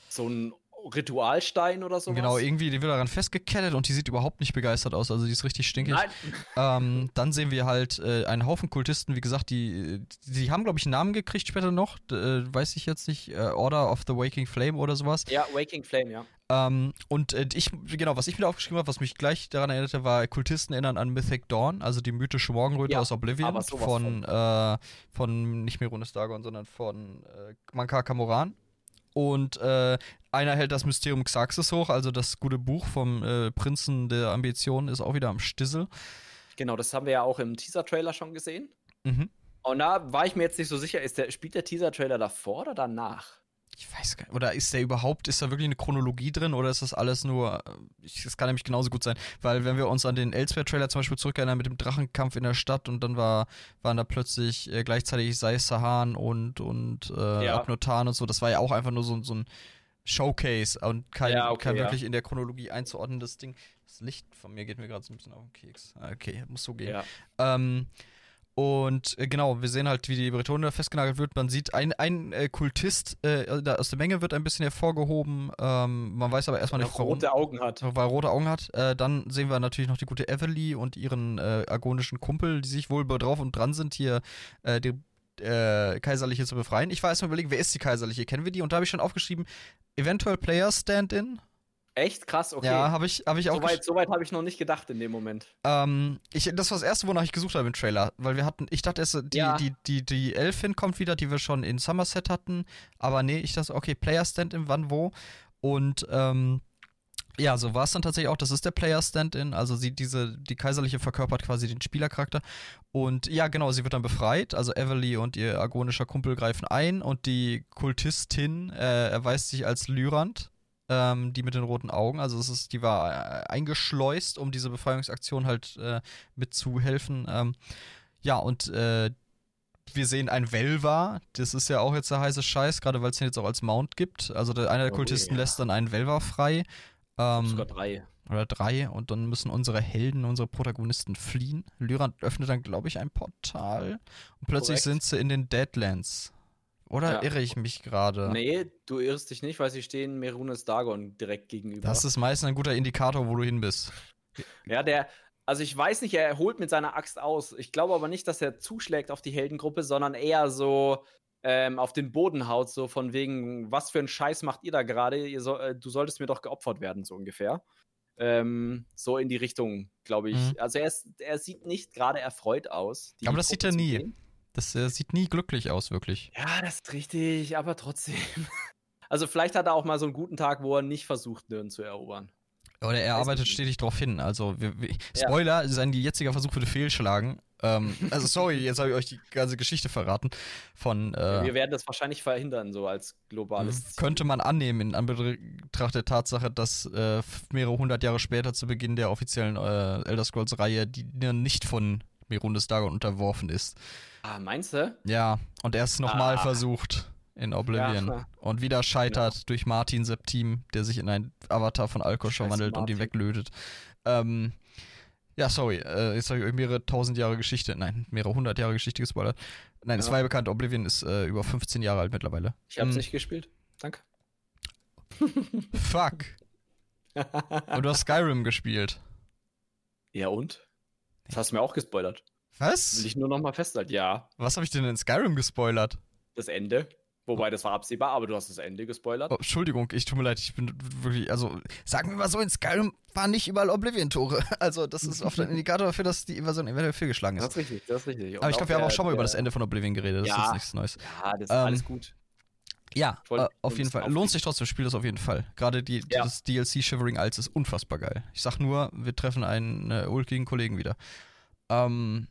So ein Ritualstein oder so. Genau, irgendwie, die wird daran festgekettet und die sieht überhaupt nicht begeistert aus, also die ist richtig stinkig. Nein. Ähm, dann sehen wir halt äh, einen Haufen Kultisten, wie gesagt, die, die haben, glaube ich, einen Namen gekriegt später noch, äh, weiß ich jetzt nicht, äh, Order of the Waking Flame oder sowas. Ja, Waking Flame, ja. Ähm, und äh, ich, genau, was ich mir aufgeschrieben habe, was mich gleich daran erinnerte, war Kultisten erinnern an Mythic Dawn, also die mythische Morgenröte ja, aus Oblivion von, von. Äh, von nicht Merunes Dagon, sondern von äh, Mankar Kamoran. Und äh, einer hält das Mysterium Xaxis hoch, also das gute Buch vom äh, Prinzen der Ambitionen ist auch wieder am Stissel. Genau, das haben wir ja auch im Teaser-Trailer schon gesehen. Mhm. Und da war ich mir jetzt nicht so sicher, ist der, spielt der Teaser-Trailer davor oder danach? Ich weiß gar nicht. Oder ist der überhaupt, ist da wirklich eine Chronologie drin oder ist das alles nur. Äh, das kann nämlich genauso gut sein. Weil, wenn wir uns an den Elsewhere-Trailer zum Beispiel zurückerinnern mit dem Drachenkampf in der Stadt und dann war, waren da plötzlich äh, gleichzeitig Sei Sahan und, und äh, ja. Abnotan und so, das war ja auch einfach nur so, so ein Showcase und kein, ja, okay, kein wirklich in der Chronologie einzuordnendes Ding. Das Licht von mir geht mir gerade so ein bisschen auf den Keks. Okay, muss so gehen. Ähm, und äh, genau, wir sehen halt, wie die Bretonia festgenagelt wird. Man sieht, ein, ein äh, Kultist äh, aus der Menge wird ein bisschen hervorgehoben. Ähm, man weiß aber erstmal nicht, warum. rote Augen hat. Weil er rote Augen hat. Äh, dann sehen wir natürlich noch die gute Everly und ihren äh, agonischen Kumpel, die sich wohl drauf und dran sind, hier äh, die Kaiserliche zu befreien. Ich war erstmal überlegen, wer ist die Kaiserliche? Kennen wir die? Und da habe ich schon aufgeschrieben, eventuell Player Stand-In. Echt krass, okay. Ja, habe ich, hab ich auch. Soweit so habe ich noch nicht gedacht in dem Moment. Ähm, ich, das war das erste, wonach ich gesucht habe im Trailer. Weil wir hatten, ich dachte erst, die, ja. die, die, die Elfin kommt wieder, die wir schon in Somerset hatten. Aber nee, ich dachte, okay, Player Stand-in, wann, wo. Und, ähm, ja, so war es dann tatsächlich auch. Das ist der Player Stand-in. Also sie, diese, die Kaiserliche verkörpert quasi den Spielercharakter. Und ja, genau, sie wird dann befreit. Also Everly und ihr agonischer Kumpel greifen ein und die Kultistin äh, erweist sich als Lyrand ähm, die mit den roten Augen. Also es ist, die war äh, eingeschleust, um diese Befreiungsaktion halt äh, mitzuhelfen. Ähm, ja, und äh, wir sehen ein Velva. Das ist ja auch jetzt der heiße Scheiß, gerade weil es den jetzt auch als Mount gibt. Also der, einer der oh, Kultisten yeah. lässt dann einen Velva frei. Ähm, sogar drei. Oder drei. Und dann müssen unsere Helden, unsere Protagonisten fliehen. Lyran öffnet dann, glaube ich, ein Portal. Und plötzlich Korrekt. sind sie in den Deadlands. Oder ja. irre ich mich gerade? Nee, du irrst dich nicht, weil sie stehen Merunes Dagon direkt gegenüber. Das ist meistens ein guter Indikator, wo du hin bist. Ja, der, also ich weiß nicht, er holt mit seiner Axt aus. Ich glaube aber nicht, dass er zuschlägt auf die Heldengruppe, sondern eher so ähm, auf den Boden haut, so von wegen, was für einen Scheiß macht ihr da gerade? So, äh, du solltest mir doch geopfert werden, so ungefähr. Ähm, so in die Richtung, glaube ich. Mhm. Also er, ist, er sieht nicht gerade erfreut aus. Aber das sieht er nie. Gehen. Das äh, sieht nie glücklich aus, wirklich. Ja, das ist richtig, aber trotzdem. Also vielleicht hat er auch mal so einen guten Tag, wo er nicht versucht, Nirn zu erobern. Oder er arbeitet stetig darauf hin. Also, wir, wir, Spoiler, ja. sein jetziger Versuch würde fehlschlagen. Ähm, also, sorry, jetzt habe ich euch die ganze Geschichte verraten. Von, äh, wir werden das wahrscheinlich verhindern, so als globales Ziel. Könnte man annehmen, in Anbetracht der Tatsache, dass äh, mehrere hundert Jahre später zu Beginn der offiziellen äh, Elder Scrolls-Reihe die nicht von Merundes Dagon unterworfen ist. Ah, meinst du? Ja, und er es nochmal ah. versucht in Oblivion. Ja, und wieder scheitert ja. durch Martin Septim, der sich in einen Avatar von Alkosch verwandelt und ihn weglötet. Ähm, ja, sorry, äh, jetzt habe ich euch mehrere tausend Jahre Geschichte, nein, mehrere hundert Jahre Geschichte gespoilert. Nein, es war ja bekannt, Oblivion ist äh, über 15 Jahre alt mittlerweile. Ich habe es hm. nicht gespielt. Danke. Fuck. und du hast Skyrim gespielt. Ja, und? Das hast du mir auch gespoilert. Was? Will ich nur noch mal festhalten, ja. Was habe ich denn in Skyrim gespoilert? Das Ende. Wobei, das war absehbar, aber du hast das Ende gespoilert. Oh, Entschuldigung, ich tut mir leid, ich bin wirklich, also, sagen wir mal so, in Skyrim waren nicht überall Oblivion-Tore. Also, das ist oft ein Indikator dafür, dass die Invasion eventuell fehlgeschlagen ist. Das ist richtig, das ist richtig. Und aber ich glaube, wir haben auch schon mal über das Ende von Oblivion geredet, das ja, ist nichts Neues. Ja, das ist ähm, alles gut. Ja, äh, auf jeden Fall. Lohnt sich trotzdem, spiel das auf jeden Fall. Gerade die, ja. das DLC Shivering Isles ist unfassbar geil. Ich sag nur, wir treffen einen äh, ulkigen Kollegen wieder. Ähm,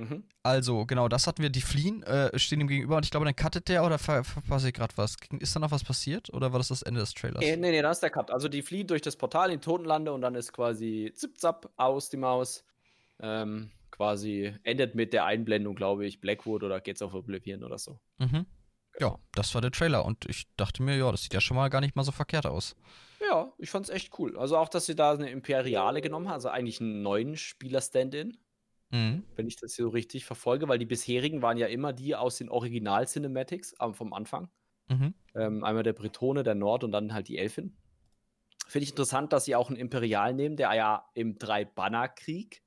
Mhm. Also, genau, das hatten wir. Die fliehen, äh, stehen ihm gegenüber und ich glaube, dann cuttet der oder ver verpasse ich gerade was? Ist da noch was passiert oder war das das Ende des Trailers? Nee, nee, nee, da ist der Cut. Also, die fliehen durch das Portal in Totenlande und dann ist quasi zip-zap aus die Maus. Ähm, quasi endet mit der Einblendung, glaube ich, Blackwood oder geht's auf Oblivion oder so. Mhm. Genau. Ja, das war der Trailer und ich dachte mir, ja, das sieht ja schon mal gar nicht mal so verkehrt aus. Ja, ich fand's echt cool. Also auch, dass sie da eine Imperiale genommen haben, also eigentlich einen neuen Spieler-Stand-In. Mhm. wenn ich das so richtig verfolge, weil die bisherigen waren ja immer die aus den Original-Cinematics vom Anfang. Mhm. Ähm, einmal der Bretone, der Nord und dann halt die Elfin. Finde ich interessant, dass sie auch einen Imperial nehmen, der ja im Drei-Banner-Krieg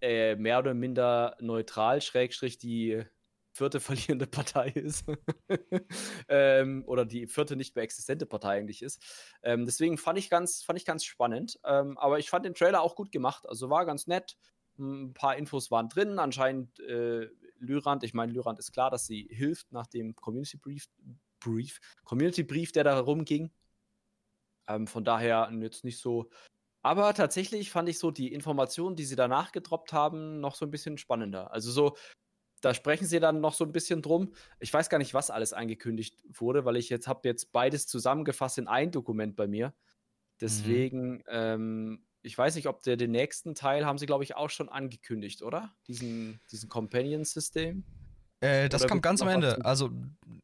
äh, mehr oder minder neutral, Schrägstrich, die vierte verlierende Partei ist. ähm, oder die vierte nicht mehr existente Partei eigentlich ist. Ähm, deswegen fand ich ganz, fand ich ganz spannend. Ähm, aber ich fand den Trailer auch gut gemacht. Also war ganz nett. Ein paar Infos waren drin. Anscheinend äh, Lyrand, ich meine, Lyrand ist klar, dass sie hilft nach dem Community Brief, Brief Community Brief, der da rumging. Ähm, von daher jetzt nicht so. Aber tatsächlich fand ich so die Informationen, die sie danach gedroppt haben, noch so ein bisschen spannender. Also so, da sprechen sie dann noch so ein bisschen drum. Ich weiß gar nicht, was alles angekündigt wurde, weil ich jetzt habe jetzt beides zusammengefasst in ein Dokument bei mir. Mhm. Deswegen, mhm. ähm, ich weiß nicht, ob der den nächsten Teil haben sie, glaube ich, auch schon angekündigt, oder? Diesen, diesen Companion-System. Äh, das kam ganz am Ende. Also,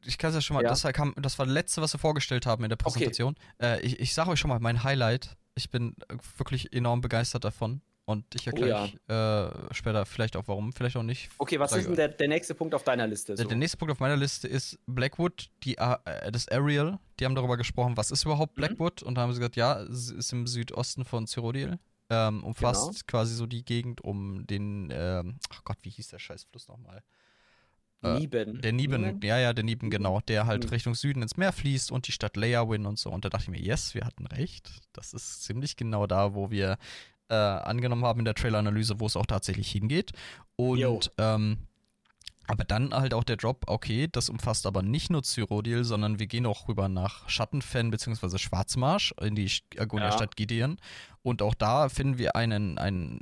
ich kann es ja schon mal, ja. Das, kam, das war das letzte, was wir vorgestellt haben in der Präsentation. Okay. Äh, ich ich sage euch schon mal mein Highlight. Ich bin wirklich enorm begeistert davon. Und ich erkläre oh, ja. äh, später vielleicht auch warum, vielleicht auch nicht. Okay, was Sag, ist denn der, der, nächste Punkt auf deiner Liste? So? Der, der, nächste Punkt auf meiner Liste ist Blackwood, die, äh, das Ariel. Die haben darüber gesprochen, was ist überhaupt mhm. Blackwood? Mhm. Und da haben sie gesagt, ja, es ist im Südosten von Cyrodiil. Ähm, umfasst genau. quasi so die Gegend um den, ähm, ach Gott, wie hieß der Scheißfluss nochmal? Äh, Nieben. Der Nieben, Nieben, ja, ja, der Nieben, genau, der halt mhm. Richtung Süden ins Meer fließt und die Stadt Leawin und so. Und da dachte ich mir, yes, wir hatten recht. Das ist ziemlich genau da, wo wir äh, angenommen haben in der Trailer-Analyse, wo es auch tatsächlich hingeht. Und ähm, aber dann halt auch der Drop, okay, das umfasst aber nicht nur Cyrodiil, sondern wir gehen auch rüber nach Schattenfen bzw. Schwarzmarsch in die Argonia-Stadt ja. Gideon. Und auch da finden wir einen, einen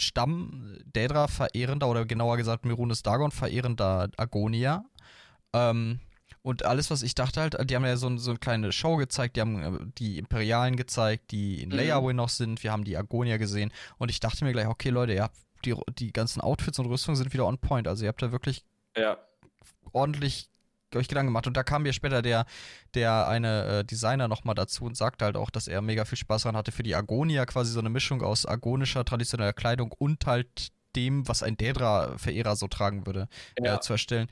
Stamm Daedra verehrender oder genauer gesagt Mirunes Dagon verehrender Agonia. Ähm, und alles, was ich dachte halt, die haben ja so, so eine kleine Show gezeigt, die haben äh, die Imperialen gezeigt, die in mhm. Layaway noch sind, wir haben die Agonia gesehen und ich dachte mir gleich, okay Leute, ihr habt die, die ganzen Outfits und Rüstungen sind wieder on point, also ihr habt da wirklich ja. ordentlich euch Gedanken gemacht. Und da kam mir später der, der eine äh, Designer nochmal dazu und sagte halt auch, dass er mega viel Spaß daran hatte, für die Agonia quasi so eine Mischung aus agonischer traditioneller Kleidung und halt dem, was ein Daedra-Verehrer so tragen würde, ja. äh, zu erstellen.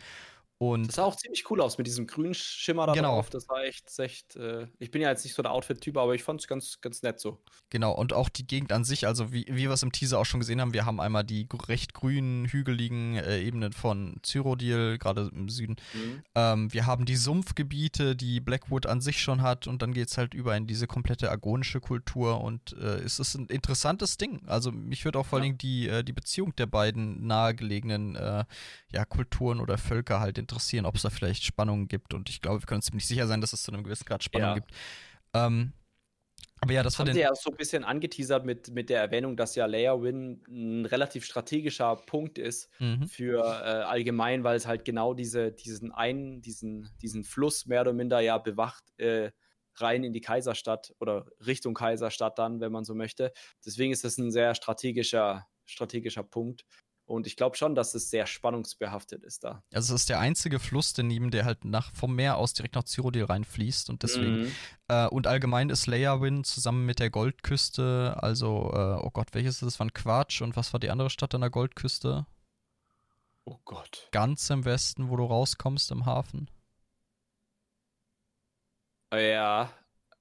Und das sah auch ziemlich cool aus mit diesem grünen Schimmer da genau. drauf. Das war echt, echt äh, ich bin ja jetzt nicht so der Outfit-Typ, aber ich fand es ganz, ganz nett so. Genau, und auch die Gegend an sich, also wie, wie wir es im Teaser auch schon gesehen haben, wir haben einmal die recht grünen, hügeligen äh, Ebenen von Cyrodiil, gerade im Süden. Mhm. Ähm, wir haben die Sumpfgebiete, die Blackwood an sich schon hat und dann geht es halt über in diese komplette agonische Kultur und äh, es ist ein interessantes Ding. Also mich würde auch vor ja. allem die, äh, die Beziehung der beiden nahegelegenen äh, ja, Kulturen oder Völker halt interessieren, ob es da vielleicht Spannungen gibt. Und ich glaube, wir können uns ziemlich sicher sein, dass es zu einem gewissen Grad Spannung ja. gibt. Ähm, aber ja, das, das war haben sie ja so ein bisschen angeteasert mit, mit der Erwähnung, dass ja Layer Win ein relativ strategischer Punkt ist mhm. für äh, allgemein, weil es halt genau diese, diesen einen, diesen, diesen Fluss mehr oder minder ja bewacht äh, rein in die Kaiserstadt oder Richtung Kaiserstadt dann, wenn man so möchte. Deswegen ist das ein sehr strategischer, strategischer Punkt. Und ich glaube schon, dass es sehr spannungsbehaftet ist da. Also es ist der einzige Fluss der Neben, der halt nach, vom Meer aus direkt nach Cyrodiil reinfließt und deswegen mhm. äh, und allgemein ist Leawin zusammen mit der Goldküste, also äh, oh Gott, welches ist das? War Quatsch und was war die andere Stadt an der Goldküste? Oh Gott. Ganz im Westen, wo du rauskommst im Hafen. Ja,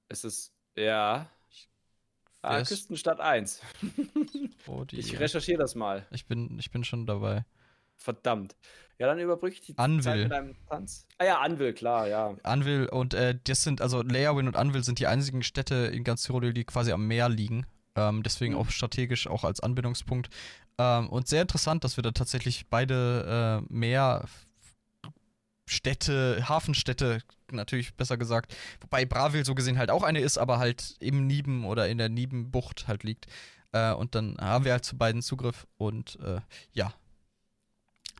es ist ja. Ah, Küstenstadt 1. oh, ich recherchiere das mal. Ich bin, ich bin schon dabei. Verdammt. Ja, dann überbrücke ich die Anvil. Zeit mit einem Tanz. Ah ja, Anvil, klar, ja. Anvil und äh, das sind, also Leawin und Anvil sind die einzigen Städte in ganz Tirol, die quasi am Meer liegen. Ähm, deswegen mhm. auch strategisch auch als Anbindungspunkt. Ähm, und sehr interessant, dass wir da tatsächlich beide äh, Meer Städte, Hafenstädte, natürlich besser gesagt. Wobei Bravil so gesehen halt auch eine ist, aber halt im Nieben oder in der Niebenbucht halt liegt. Äh, und dann haben wir halt zu beiden Zugriff und äh, ja.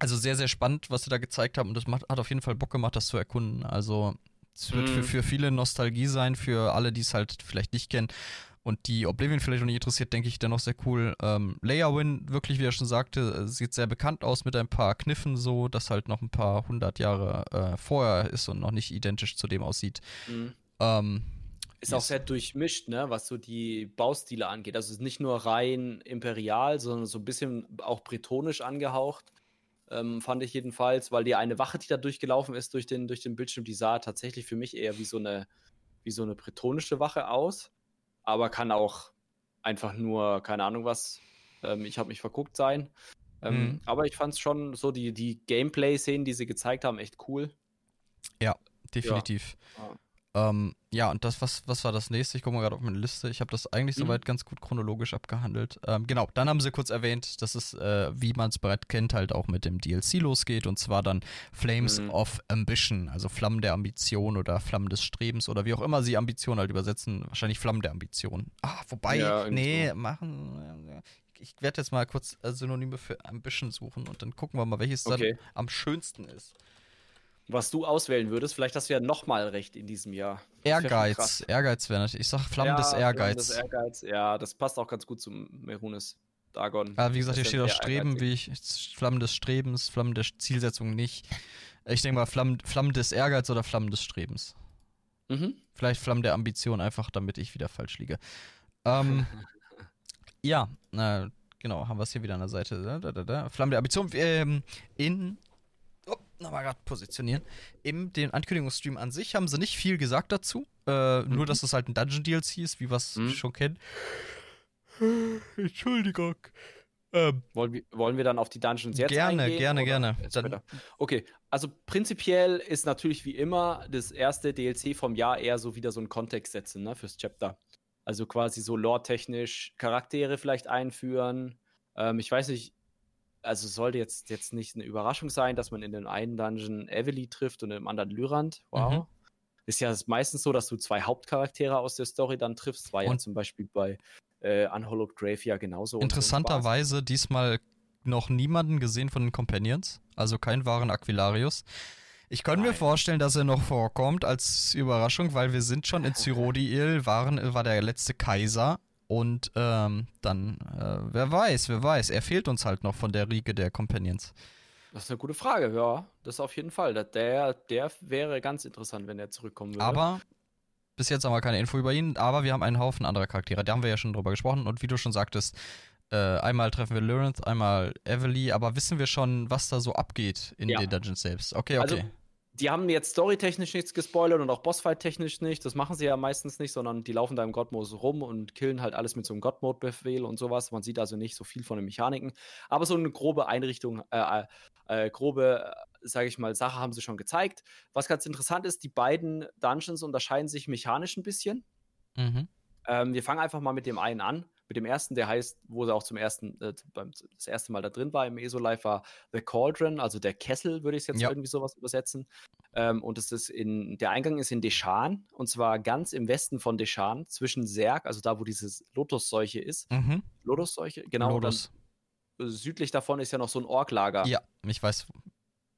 Also sehr, sehr spannend, was sie da gezeigt haben und das macht, hat auf jeden Fall Bock gemacht, das zu erkunden. Also es wird mhm. für, für viele Nostalgie sein, für alle, die es halt vielleicht nicht kennen und die Oblivion vielleicht noch nicht interessiert, denke ich dennoch sehr cool. Ähm, Win, wirklich, wie er schon sagte, sieht sehr bekannt aus mit ein paar Kniffen so, das halt noch ein paar hundert Jahre äh, vorher ist und noch nicht identisch zu dem aussieht. Mhm. Ähm, Ist auch sehr durchmischt, ne, was so die Baustile angeht. Also es ist nicht nur rein imperial, sondern so ein bisschen auch bretonisch angehaucht. Ähm, fand ich jedenfalls, weil die eine Wache, die da durchgelaufen ist durch den, durch den Bildschirm, die sah tatsächlich für mich eher wie so eine, wie so eine bretonische Wache aus. Aber kann auch einfach nur, keine Ahnung was, ähm, ich habe mich verguckt sein. Ähm, mhm. Aber ich fand es schon so, die, die Gameplay-Szenen, die sie gezeigt haben, echt cool. Ja, definitiv. Ja. Ähm, ja, und das, was, was war das nächste? Ich gucke mal gerade auf meine Liste. Ich habe das eigentlich mhm. soweit ganz gut chronologisch abgehandelt. Ähm, genau, dann haben sie kurz erwähnt, dass es, äh, wie man es bereits kennt, halt auch mit dem DLC losgeht. Und zwar dann Flames mhm. of Ambition, also Flammen der Ambition oder Flammen des Strebens oder wie auch immer sie Ambition halt übersetzen. Wahrscheinlich Flammen der Ambition. Ah, wobei, ja, nee, so. machen. Ich werde jetzt mal kurz äh, Synonyme für Ambition suchen und dann gucken wir mal, welches okay. dann am schönsten ist was du auswählen würdest. Vielleicht hast du ja nochmal recht in diesem Jahr. Ehrgeiz. Ehrgeiz wäre natürlich. Ich sag Flammen ja, des Ehrgeiz. Flammen des Ehrgeiz. Ja, das passt auch ganz gut zum Merunes Dagon. Ah, wie gesagt, hier steht auch Streben, wie ich. Flammen des Strebens, Flammen der Zielsetzung nicht. Ich denke mal, Flammen, Flammen des Ehrgeiz oder Flammen des Strebens. Mhm. Vielleicht Flammen der Ambition, einfach damit ich wieder falsch liege. Ähm, ja, äh, genau, haben wir es hier wieder an der Seite. Da, da, da. Flammen der Ambition. Ähm, in nochmal gerade positionieren. Im dem Ankündigungsstream an sich haben sie nicht viel gesagt dazu. Äh, mhm. Nur, dass es halt ein Dungeon-DLC ist, wie wir es mhm. schon kennen. Entschuldigung. Ähm, wollen, wir, wollen wir dann auf die Dungeons jetzt gerne, eingehen? Gerne, gerne, gerne. Okay, also prinzipiell ist natürlich wie immer das erste DLC vom Jahr eher so wieder so ein Kontext setzen, ne, fürs Chapter. Also quasi so lore-technisch Charaktere vielleicht einführen. Ähm, ich weiß nicht, also sollte jetzt, jetzt nicht eine Überraschung sein, dass man in dem einen Dungeon Evely trifft und im anderen Lyrand. Wow. Mhm. Ist ja meistens so, dass du zwei Hauptcharaktere aus der Story dann triffst. War und ja zum Beispiel bei äh, Unhollowed Grave ja genauso. Interessanterweise diesmal noch niemanden gesehen von den Companions, also keinen wahren Aquilarius. Ich könnte mir vorstellen, dass er noch vorkommt als Überraschung, weil wir sind schon in Cyrodiil, waren, war der letzte Kaiser und ähm, dann, äh, wer weiß, wer weiß, er fehlt uns halt noch von der Riege der Companions. Das ist eine gute Frage, ja. Das auf jeden Fall. Der, der wäre ganz interessant, wenn er zurückkommen würde. Aber bis jetzt haben wir keine Info über ihn, aber wir haben einen Haufen anderer Charaktere. Da haben wir ja schon drüber gesprochen. Und wie du schon sagtest, äh, einmal treffen wir Lyrinth, einmal Evely, aber wissen wir schon, was da so abgeht in ja. den Dungeons selbst? Okay, okay. Also, die haben jetzt storytechnisch nichts gespoilert und auch Bossfight-technisch nicht. Das machen sie ja meistens nicht, sondern die laufen da im God-Modus rum und killen halt alles mit so einem God-Mode-Befehl und sowas. Man sieht also nicht so viel von den Mechaniken. Aber so eine grobe Einrichtung, äh, äh, grobe, sage ich mal, Sache haben sie schon gezeigt. Was ganz interessant ist, die beiden Dungeons unterscheiden sich mechanisch ein bisschen. Mhm. Ähm, wir fangen einfach mal mit dem einen an mit dem ersten, der heißt, wo er auch zum ersten, äh, beim, das erste Mal da drin war im ESO-Live, war The Cauldron, also der Kessel, würde ich es jetzt ja. irgendwie sowas übersetzen. Ähm, und es ist in, der Eingang ist in Deschan, und zwar ganz im Westen von Deschan, zwischen Serg, also da, wo diese Lotusseuche ist. Mhm. Lotusseuche, genau. Lotus. Dann, südlich davon ist ja noch so ein Orklager. Ja, ich weiß,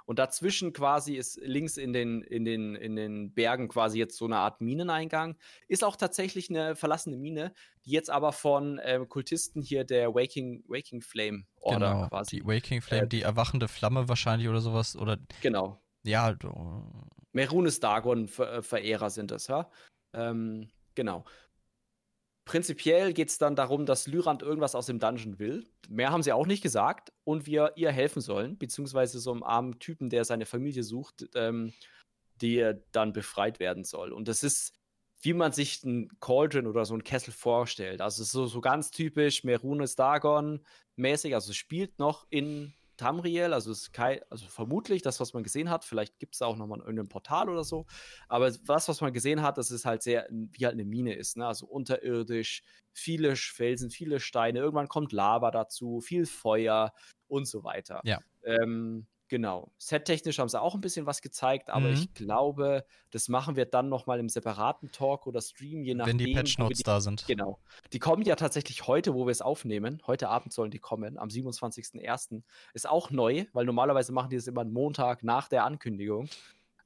und dazwischen quasi ist links in den, in, den, in den Bergen quasi jetzt so eine Art Mineneingang. Ist auch tatsächlich eine verlassene Mine, die jetzt aber von äh, Kultisten hier der Waking, Waking Flame Order genau, quasi. Die Waking Flame, äh, die erwachende Flamme wahrscheinlich oder sowas. Oder genau. Ja. Merunes Dagon-Verehrer sind das, ja. Ähm, genau. Prinzipiell geht es dann darum, dass Lyrand irgendwas aus dem Dungeon will. Mehr haben sie auch nicht gesagt und wir ihr helfen sollen, beziehungsweise so einem armen Typen, der seine Familie sucht, ähm, die dann befreit werden soll. Und das ist, wie man sich ein Cauldron oder so ein Kessel vorstellt. Also so, so ganz typisch Merunes Dagon mäßig. Also es spielt noch in Tamriel, also, ist kein, also vermutlich das, was man gesehen hat. Vielleicht gibt es auch nochmal irgendein Portal oder so. Aber das, was man gesehen hat, das ist halt sehr, wie halt eine Mine ist. Ne? Also unterirdisch, viele Felsen, viele Steine. Irgendwann kommt Lava dazu, viel Feuer und so weiter. Ja. Ähm, Genau. Set-technisch haben sie auch ein bisschen was gezeigt, aber mhm. ich glaube, das machen wir dann nochmal im separaten Talk oder Stream, je nachdem. Wenn die Patch Notes da sind. Genau. Die kommen ja tatsächlich heute, wo wir es aufnehmen. Heute Abend sollen die kommen, am 27.01. Ist auch neu, weil normalerweise machen die das immer einen Montag nach der Ankündigung.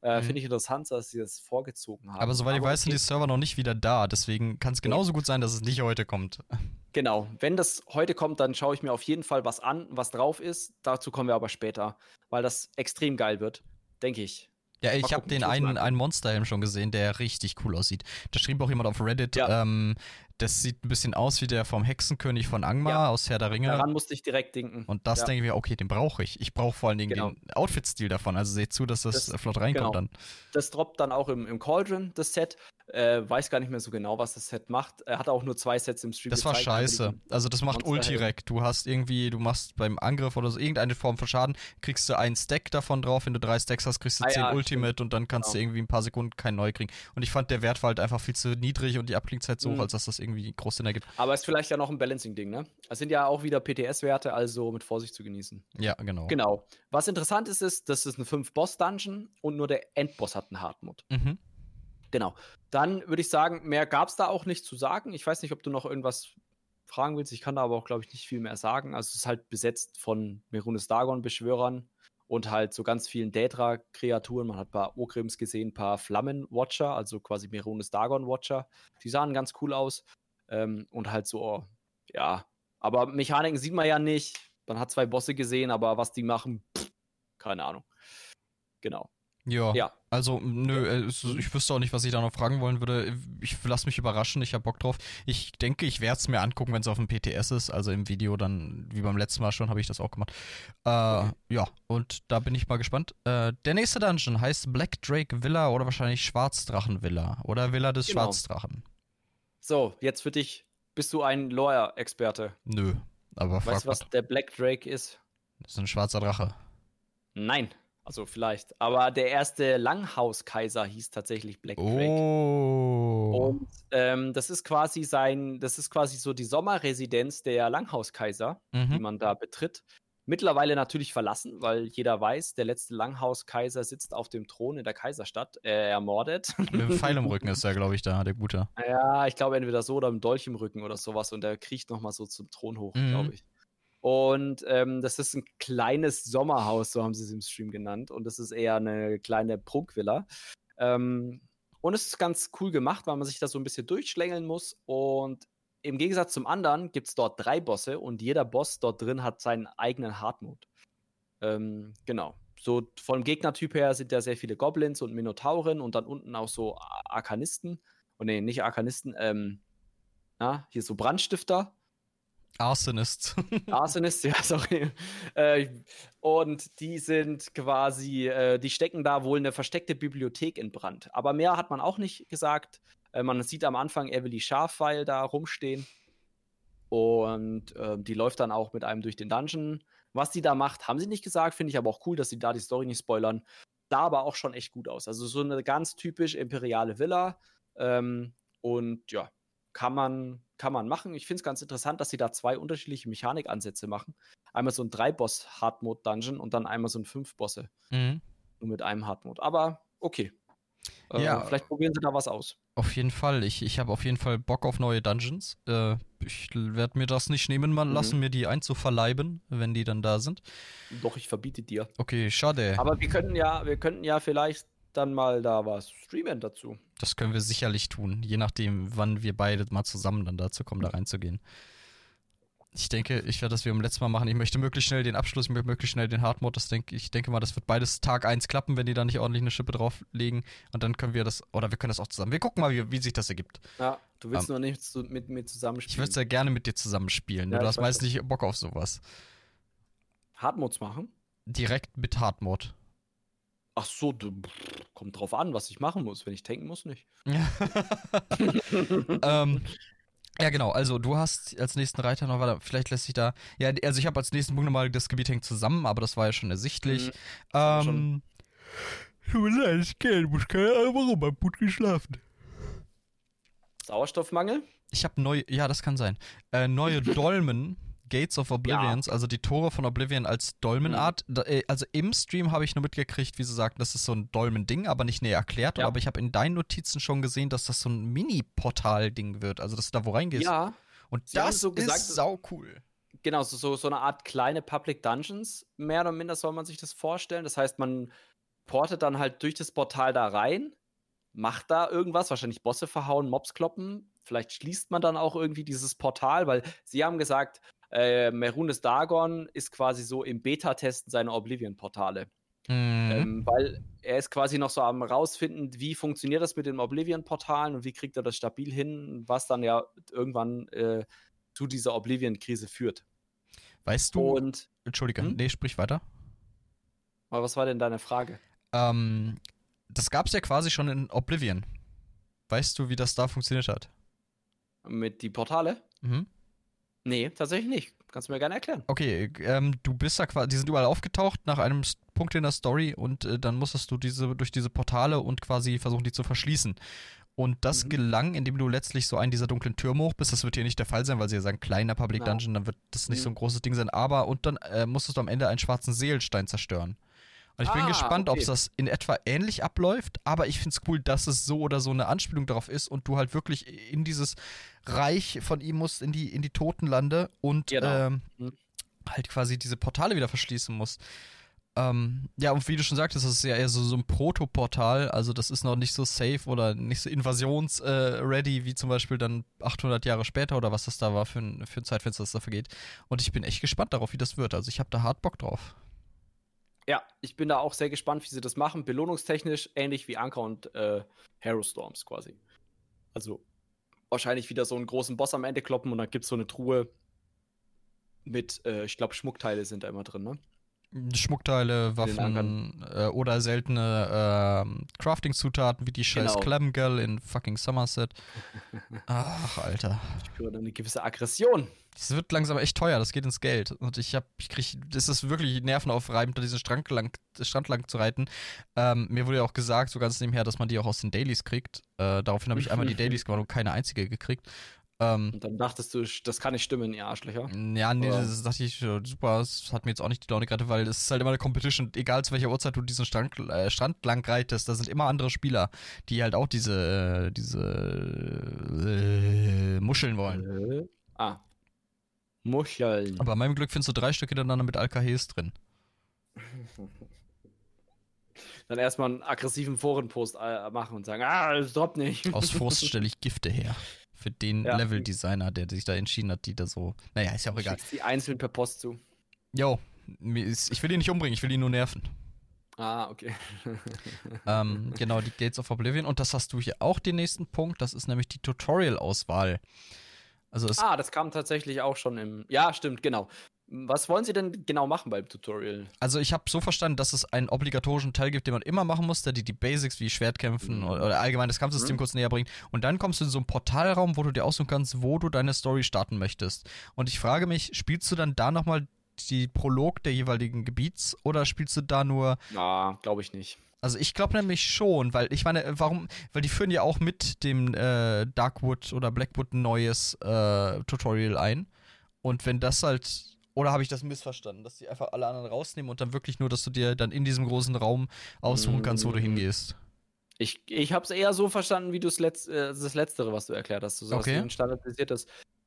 Äh, mhm. Finde ich interessant, dass sie das vorgezogen haben. Aber soweit ich weiß, sind die Server noch nicht wieder da. Deswegen kann es genauso gut sein, dass es nicht heute kommt. Genau. Wenn das heute kommt, dann schaue ich mir auf jeden Fall was an, was drauf ist. Dazu kommen wir aber später, weil das extrem geil wird, denke ich. Ja, ich habe den einen, einen Monsterhelm schon gesehen, der richtig cool aussieht. Da schrieb auch jemand auf Reddit, ja. ähm, das sieht ein bisschen aus wie der vom Hexenkönig von Angmar ja. aus Herr der Ringe. Daran musste ich direkt denken. Und das ja. denke ich mir, okay, den brauche ich. Ich brauche vor allen Dingen genau. den Outfit-Stil davon. Also seht zu, dass das, das flott reinkommt genau. dann. Das droppt dann auch im, im Cauldron, das Set. Äh, weiß gar nicht mehr so genau, was das Set macht. Er hat auch nur zwei Sets im Stream. Das war scheiße. Also das macht Ultirek. Du hast irgendwie, du machst beim Angriff oder so irgendeine Form von Schaden, kriegst du einen Stack davon drauf. Wenn du drei Stacks hast, kriegst du ah, 10 ja, Ultimate stimmt. und dann kannst genau. du irgendwie ein paar Sekunden kein neu kriegen. Und ich fand, der Wert war halt einfach viel zu niedrig und die Abklingzeit so hoch, mhm. als dass das irgendwie groß Sinn ergibt. Aber es ist vielleicht ja noch ein Balancing-Ding, ne? Es sind ja auch wieder PTS-Werte, also mit Vorsicht zu genießen. Ja, genau. Genau. Was interessant ist, ist, das ist ein 5-Boss-Dungeon und nur der Endboss hat einen Hardmod. Mhm. Genau. Dann würde ich sagen, mehr gab es da auch nicht zu sagen. Ich weiß nicht, ob du noch irgendwas fragen willst. Ich kann da aber auch, glaube ich, nicht viel mehr sagen. Also es ist halt besetzt von Merunes Dagon-Beschwörern und halt so ganz vielen Daedra-Kreaturen. Man hat ein paar Ogrims gesehen, ein paar Flammen-Watcher, also quasi Merunes Dagon-Watcher. Die sahen ganz cool aus. Ähm, und halt so, ja. Aber Mechaniken sieht man ja nicht. Man hat zwei Bosse gesehen, aber was die machen, pff, keine Ahnung. Genau. Ja. ja. Also, nö, äh, ich wüsste auch nicht, was ich da noch fragen wollen würde. Ich lasse mich überraschen, ich habe Bock drauf. Ich denke, ich werde es mir angucken, wenn es auf dem PTS ist. Also im Video dann, wie beim letzten Mal schon, habe ich das auch gemacht. Äh, okay. Ja, und da bin ich mal gespannt. Äh, der nächste Dungeon heißt Black Drake Villa oder wahrscheinlich Schwarzdrachen Villa oder Villa des genau. Schwarzdrachen. So, jetzt für dich. Bist du ein Lawyer-Experte? Nö, aber Weißt du, was der Black Drake ist? Das ist ein schwarzer Drache. Nein. Also vielleicht. Aber der erste Langhauskaiser hieß tatsächlich Black Drake. Oh. Und ähm, das ist quasi sein, das ist quasi so die Sommerresidenz der Langhauskaiser, mhm. die man da betritt. Mittlerweile natürlich verlassen, weil jeder weiß, der letzte Langhauskaiser sitzt auf dem Thron in der Kaiserstadt, äh, ermordet. Mit dem Pfeil im Rücken ist er, glaube ich, da, der Gute. Ja, ich glaube entweder so oder im Dolch im Rücken oder sowas und der kriecht nochmal so zum Thron hoch, mhm. glaube ich. Und ähm, das ist ein kleines Sommerhaus, so haben sie es im Stream genannt. Und das ist eher eine kleine Prunkvilla. Ähm, und es ist ganz cool gemacht, weil man sich da so ein bisschen durchschlängeln muss. Und im Gegensatz zum anderen gibt es dort drei Bosse und jeder Boss dort drin hat seinen eigenen Hardmode. Ähm, genau. So vom Gegnertyp her sind da sehr viele Goblins und Minotauren und dann unten auch so Arkanisten. Und oh, nee, nicht Arkanisten, ähm, na, hier so Brandstifter Arsonists. Arsonists, ja, sorry. Äh, und die sind quasi, äh, die stecken da wohl eine versteckte Bibliothek in Brand. Aber mehr hat man auch nicht gesagt. Äh, man sieht am Anfang Evely Schafweil da rumstehen. Und ähm, die läuft dann auch mit einem durch den Dungeon. Was die da macht, haben sie nicht gesagt. Finde ich aber auch cool, dass sie da die Story nicht spoilern. Sah aber auch schon echt gut aus. Also so eine ganz typisch imperiale Villa. Ähm, und ja, kann man, kann man machen. Ich finde es ganz interessant, dass sie da zwei unterschiedliche Mechanikansätze machen. Einmal so ein Drei-Boss-Hardmode-Dungeon und dann einmal so ein Fünf-Bosse. Mhm. Nur mit einem Hardmode. Aber okay. Äh, ja, vielleicht probieren sie da was aus. Auf jeden Fall. Ich, ich habe auf jeden Fall Bock auf neue Dungeons. Äh, ich werde mir das nicht nehmen mal mhm. lassen, mir die einzuverleiben, wenn die dann da sind. Doch, ich verbiete dir. Okay, schade. Aber wir könnten ja, wir könnten ja vielleicht dann mal da was streamen dazu. Das können wir sicherlich tun, je nachdem, wann wir beide mal zusammen dann dazu kommen, da reinzugehen. Ich denke, ich werde das wie beim letzten Mal machen. Ich möchte möglichst schnell den Abschluss, ich möchte möglichst schnell den Hardmode. Das denke, ich denke mal, das wird beides Tag 1 klappen, wenn die da nicht ordentlich eine Schippe drauflegen. Und dann können wir das, oder wir können das auch zusammen. Wir gucken mal, wie, wie sich das ergibt. Ja, du willst um, nur nicht mit mir zusammenspielen. Ich würde sehr gerne mit dir zusammenspielen. Ja, du hast meistens nicht Bock auf sowas. Hardmodes machen? Direkt mit Hardmode. Ach so, du, kommt drauf an, was ich machen muss. Wenn ich tanken muss, nicht. ähm, ja, genau. Also, du hast als nächsten Reiter noch, warte, vielleicht lässt sich da. Ja, also, ich habe als nächsten Punkt nochmal, das Gebiet hängt zusammen, aber das war ja schon ersichtlich. Mhm, ähm. Tut mir leid, ich kenne, muss keine Ahnung, warum, hab gut geschlafen. Sauerstoffmangel? Ich habe neue, ja, das kann sein. Äh, neue Dolmen Gates of Oblivions, ja. also die Tore von Oblivion als Dolmenart. Mhm. Äh, also im Stream habe ich nur mitgekriegt, wie sie sagten, das ist so ein Dolmen-Ding, aber nicht näher erklärt. Ja. Aber ich habe in deinen Notizen schon gesehen, dass das so ein Mini-Portal-Ding wird. Also, dass du da wo reingehst. Ja. Und sie das so gesagt, ist sau cool. Genau, so, so eine Art kleine Public Dungeons, mehr oder minder soll man sich das vorstellen. Das heißt, man portet dann halt durch das Portal da rein, macht da irgendwas, wahrscheinlich Bosse verhauen, Mobs kloppen. Vielleicht schließt man dann auch irgendwie dieses Portal, weil sie haben gesagt, äh, Merunes Dagon ist quasi so im Beta-Testen seiner Oblivion-Portale. Mhm. Ähm, weil er ist quasi noch so am rausfinden, wie funktioniert das mit den Oblivion-Portalen und wie kriegt er das stabil hin, was dann ja irgendwann äh, zu dieser Oblivion-Krise führt. Weißt du. Und. Entschuldige, hm? nee, sprich weiter. Aber was war denn deine Frage? Ähm, das gab es ja quasi schon in Oblivion. Weißt du, wie das da funktioniert hat? Mit die Portale? Mhm. Nee, tatsächlich nicht. Kannst du mir gerne erklären. Okay, ähm, du bist da quasi, die sind überall aufgetaucht nach einem Punkt in der Story und äh, dann musstest du diese durch diese Portale und quasi versuchen, die zu verschließen. Und das mhm. gelang, indem du letztlich so einen dieser dunklen Türme hoch bist. Das wird hier nicht der Fall sein, weil sie ja sagen, kleiner Public genau. Dungeon, dann wird das nicht mhm. so ein großes Ding sein. Aber, und dann äh, musstest du am Ende einen schwarzen Seelstein zerstören. Und ich bin ah, gespannt, okay. ob das in etwa ähnlich abläuft, aber ich finde es cool, dass es so oder so eine Anspielung darauf ist und du halt wirklich in dieses Reich von ihm musst, in die, in die Totenlande und genau. ähm, mhm. halt quasi diese Portale wieder verschließen musst. Ähm, ja, und wie du schon sagtest, das ist ja eher so, so ein Protoportal, also das ist noch nicht so safe oder nicht so invasionsready äh, wie zum Beispiel dann 800 Jahre später oder was das da war für ein, für ein Zeitfenster, das da vergeht. Und ich bin echt gespannt darauf, wie das wird. Also ich habe da hart Bock drauf. Ja, ich bin da auch sehr gespannt, wie sie das machen. Belohnungstechnisch ähnlich wie Anker und äh, Hero Storms quasi. Also wahrscheinlich wieder so einen großen Boss am Ende kloppen und dann gibt es so eine Truhe mit, äh, ich glaube, Schmuckteile sind da immer drin, ne? Schmuckteile, Waffen äh, oder seltene äh, Crafting-Zutaten wie die scheiß genau. Clamgirl in fucking Somerset. Ach, Alter. Ich spüre eine gewisse Aggression. Das wird langsam echt teuer, das geht ins Geld. Und ich hab, ich krieg, das ist wirklich nervenaufreibend, da diesen Strand lang, Strand lang zu reiten. Ähm, mir wurde ja auch gesagt, so ganz nebenher, dass man die auch aus den Dailies kriegt. Äh, daraufhin habe ich einmal die Dailies gemacht und keine einzige gekriegt. Ähm, und dann dachtest du, das kann nicht stimmen, ihr Arschlöcher. Ja, nee, Oder? das dachte ich, super, das hat mir jetzt auch nicht die Laune gerade, weil es ist halt immer eine Competition, egal zu welcher Uhrzeit du diesen Strand, äh, Strand lang reitest, da sind immer andere Spieler, die halt auch diese, äh, diese äh, Muscheln wollen. Äh, ah. Muscheln. Aber meinem Glück findest du drei Stück hintereinander mit Alkahes drin. Dann erstmal einen aggressiven Forenpost äh, machen und sagen, ah, das droppt nicht. Aus Frust stelle ich Gifte her für den ja. Level-Designer, der sich da entschieden hat, die da so. Naja, ist ja auch egal. Schickst die einzeln per Post zu. Jo, ich will ihn nicht umbringen, ich will ihn nur nerven. Ah, okay. ähm, genau, die Gates of Oblivion. Und das hast du hier auch den nächsten Punkt. Das ist nämlich die Tutorial-Auswahl. Also ah, das kam tatsächlich auch schon im. Ja, stimmt, genau. Was wollen Sie denn genau machen beim Tutorial? Also ich habe so verstanden, dass es einen obligatorischen Teil gibt, den man immer machen muss, der die, die Basics wie Schwertkämpfen mhm. oder, oder, allgemein das Kampfsystem mhm. kurz näher bringt. Und dann kommst du in so einen Portalraum, wo du dir aussuchen kannst, wo du deine Story starten möchtest. Und ich frage mich, spielst du dann da nochmal die Prolog der jeweiligen Gebiets oder spielst du da nur... Na, glaube ich nicht. Also ich glaube nämlich schon, weil ich meine, warum, weil die führen ja auch mit dem äh, Darkwood oder Blackwood ein neues äh, Tutorial ein. Und wenn das halt oder habe ich das missverstanden, dass die einfach alle anderen rausnehmen und dann wirklich nur, dass du dir dann in diesem großen Raum aussuchen kannst, wo du mm. hingehst? Ich, ich habe es eher so verstanden, wie du Letz-, äh, das Letztere, was du erklärt hast. Du sagst, okay. ein standardisiertes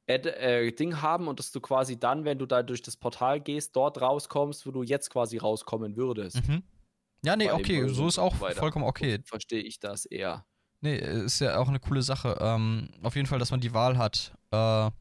Ad, äh, Ding haben und dass du quasi dann, wenn du da durch das Portal gehst, dort rauskommst, wo du jetzt quasi rauskommen würdest. Mhm. Ja, nee, okay, so ist auch vollkommen okay. Verstehe ich das eher. Nee, ist ja auch eine coole Sache. Ähm, auf jeden Fall, dass man die Wahl hat. Äh,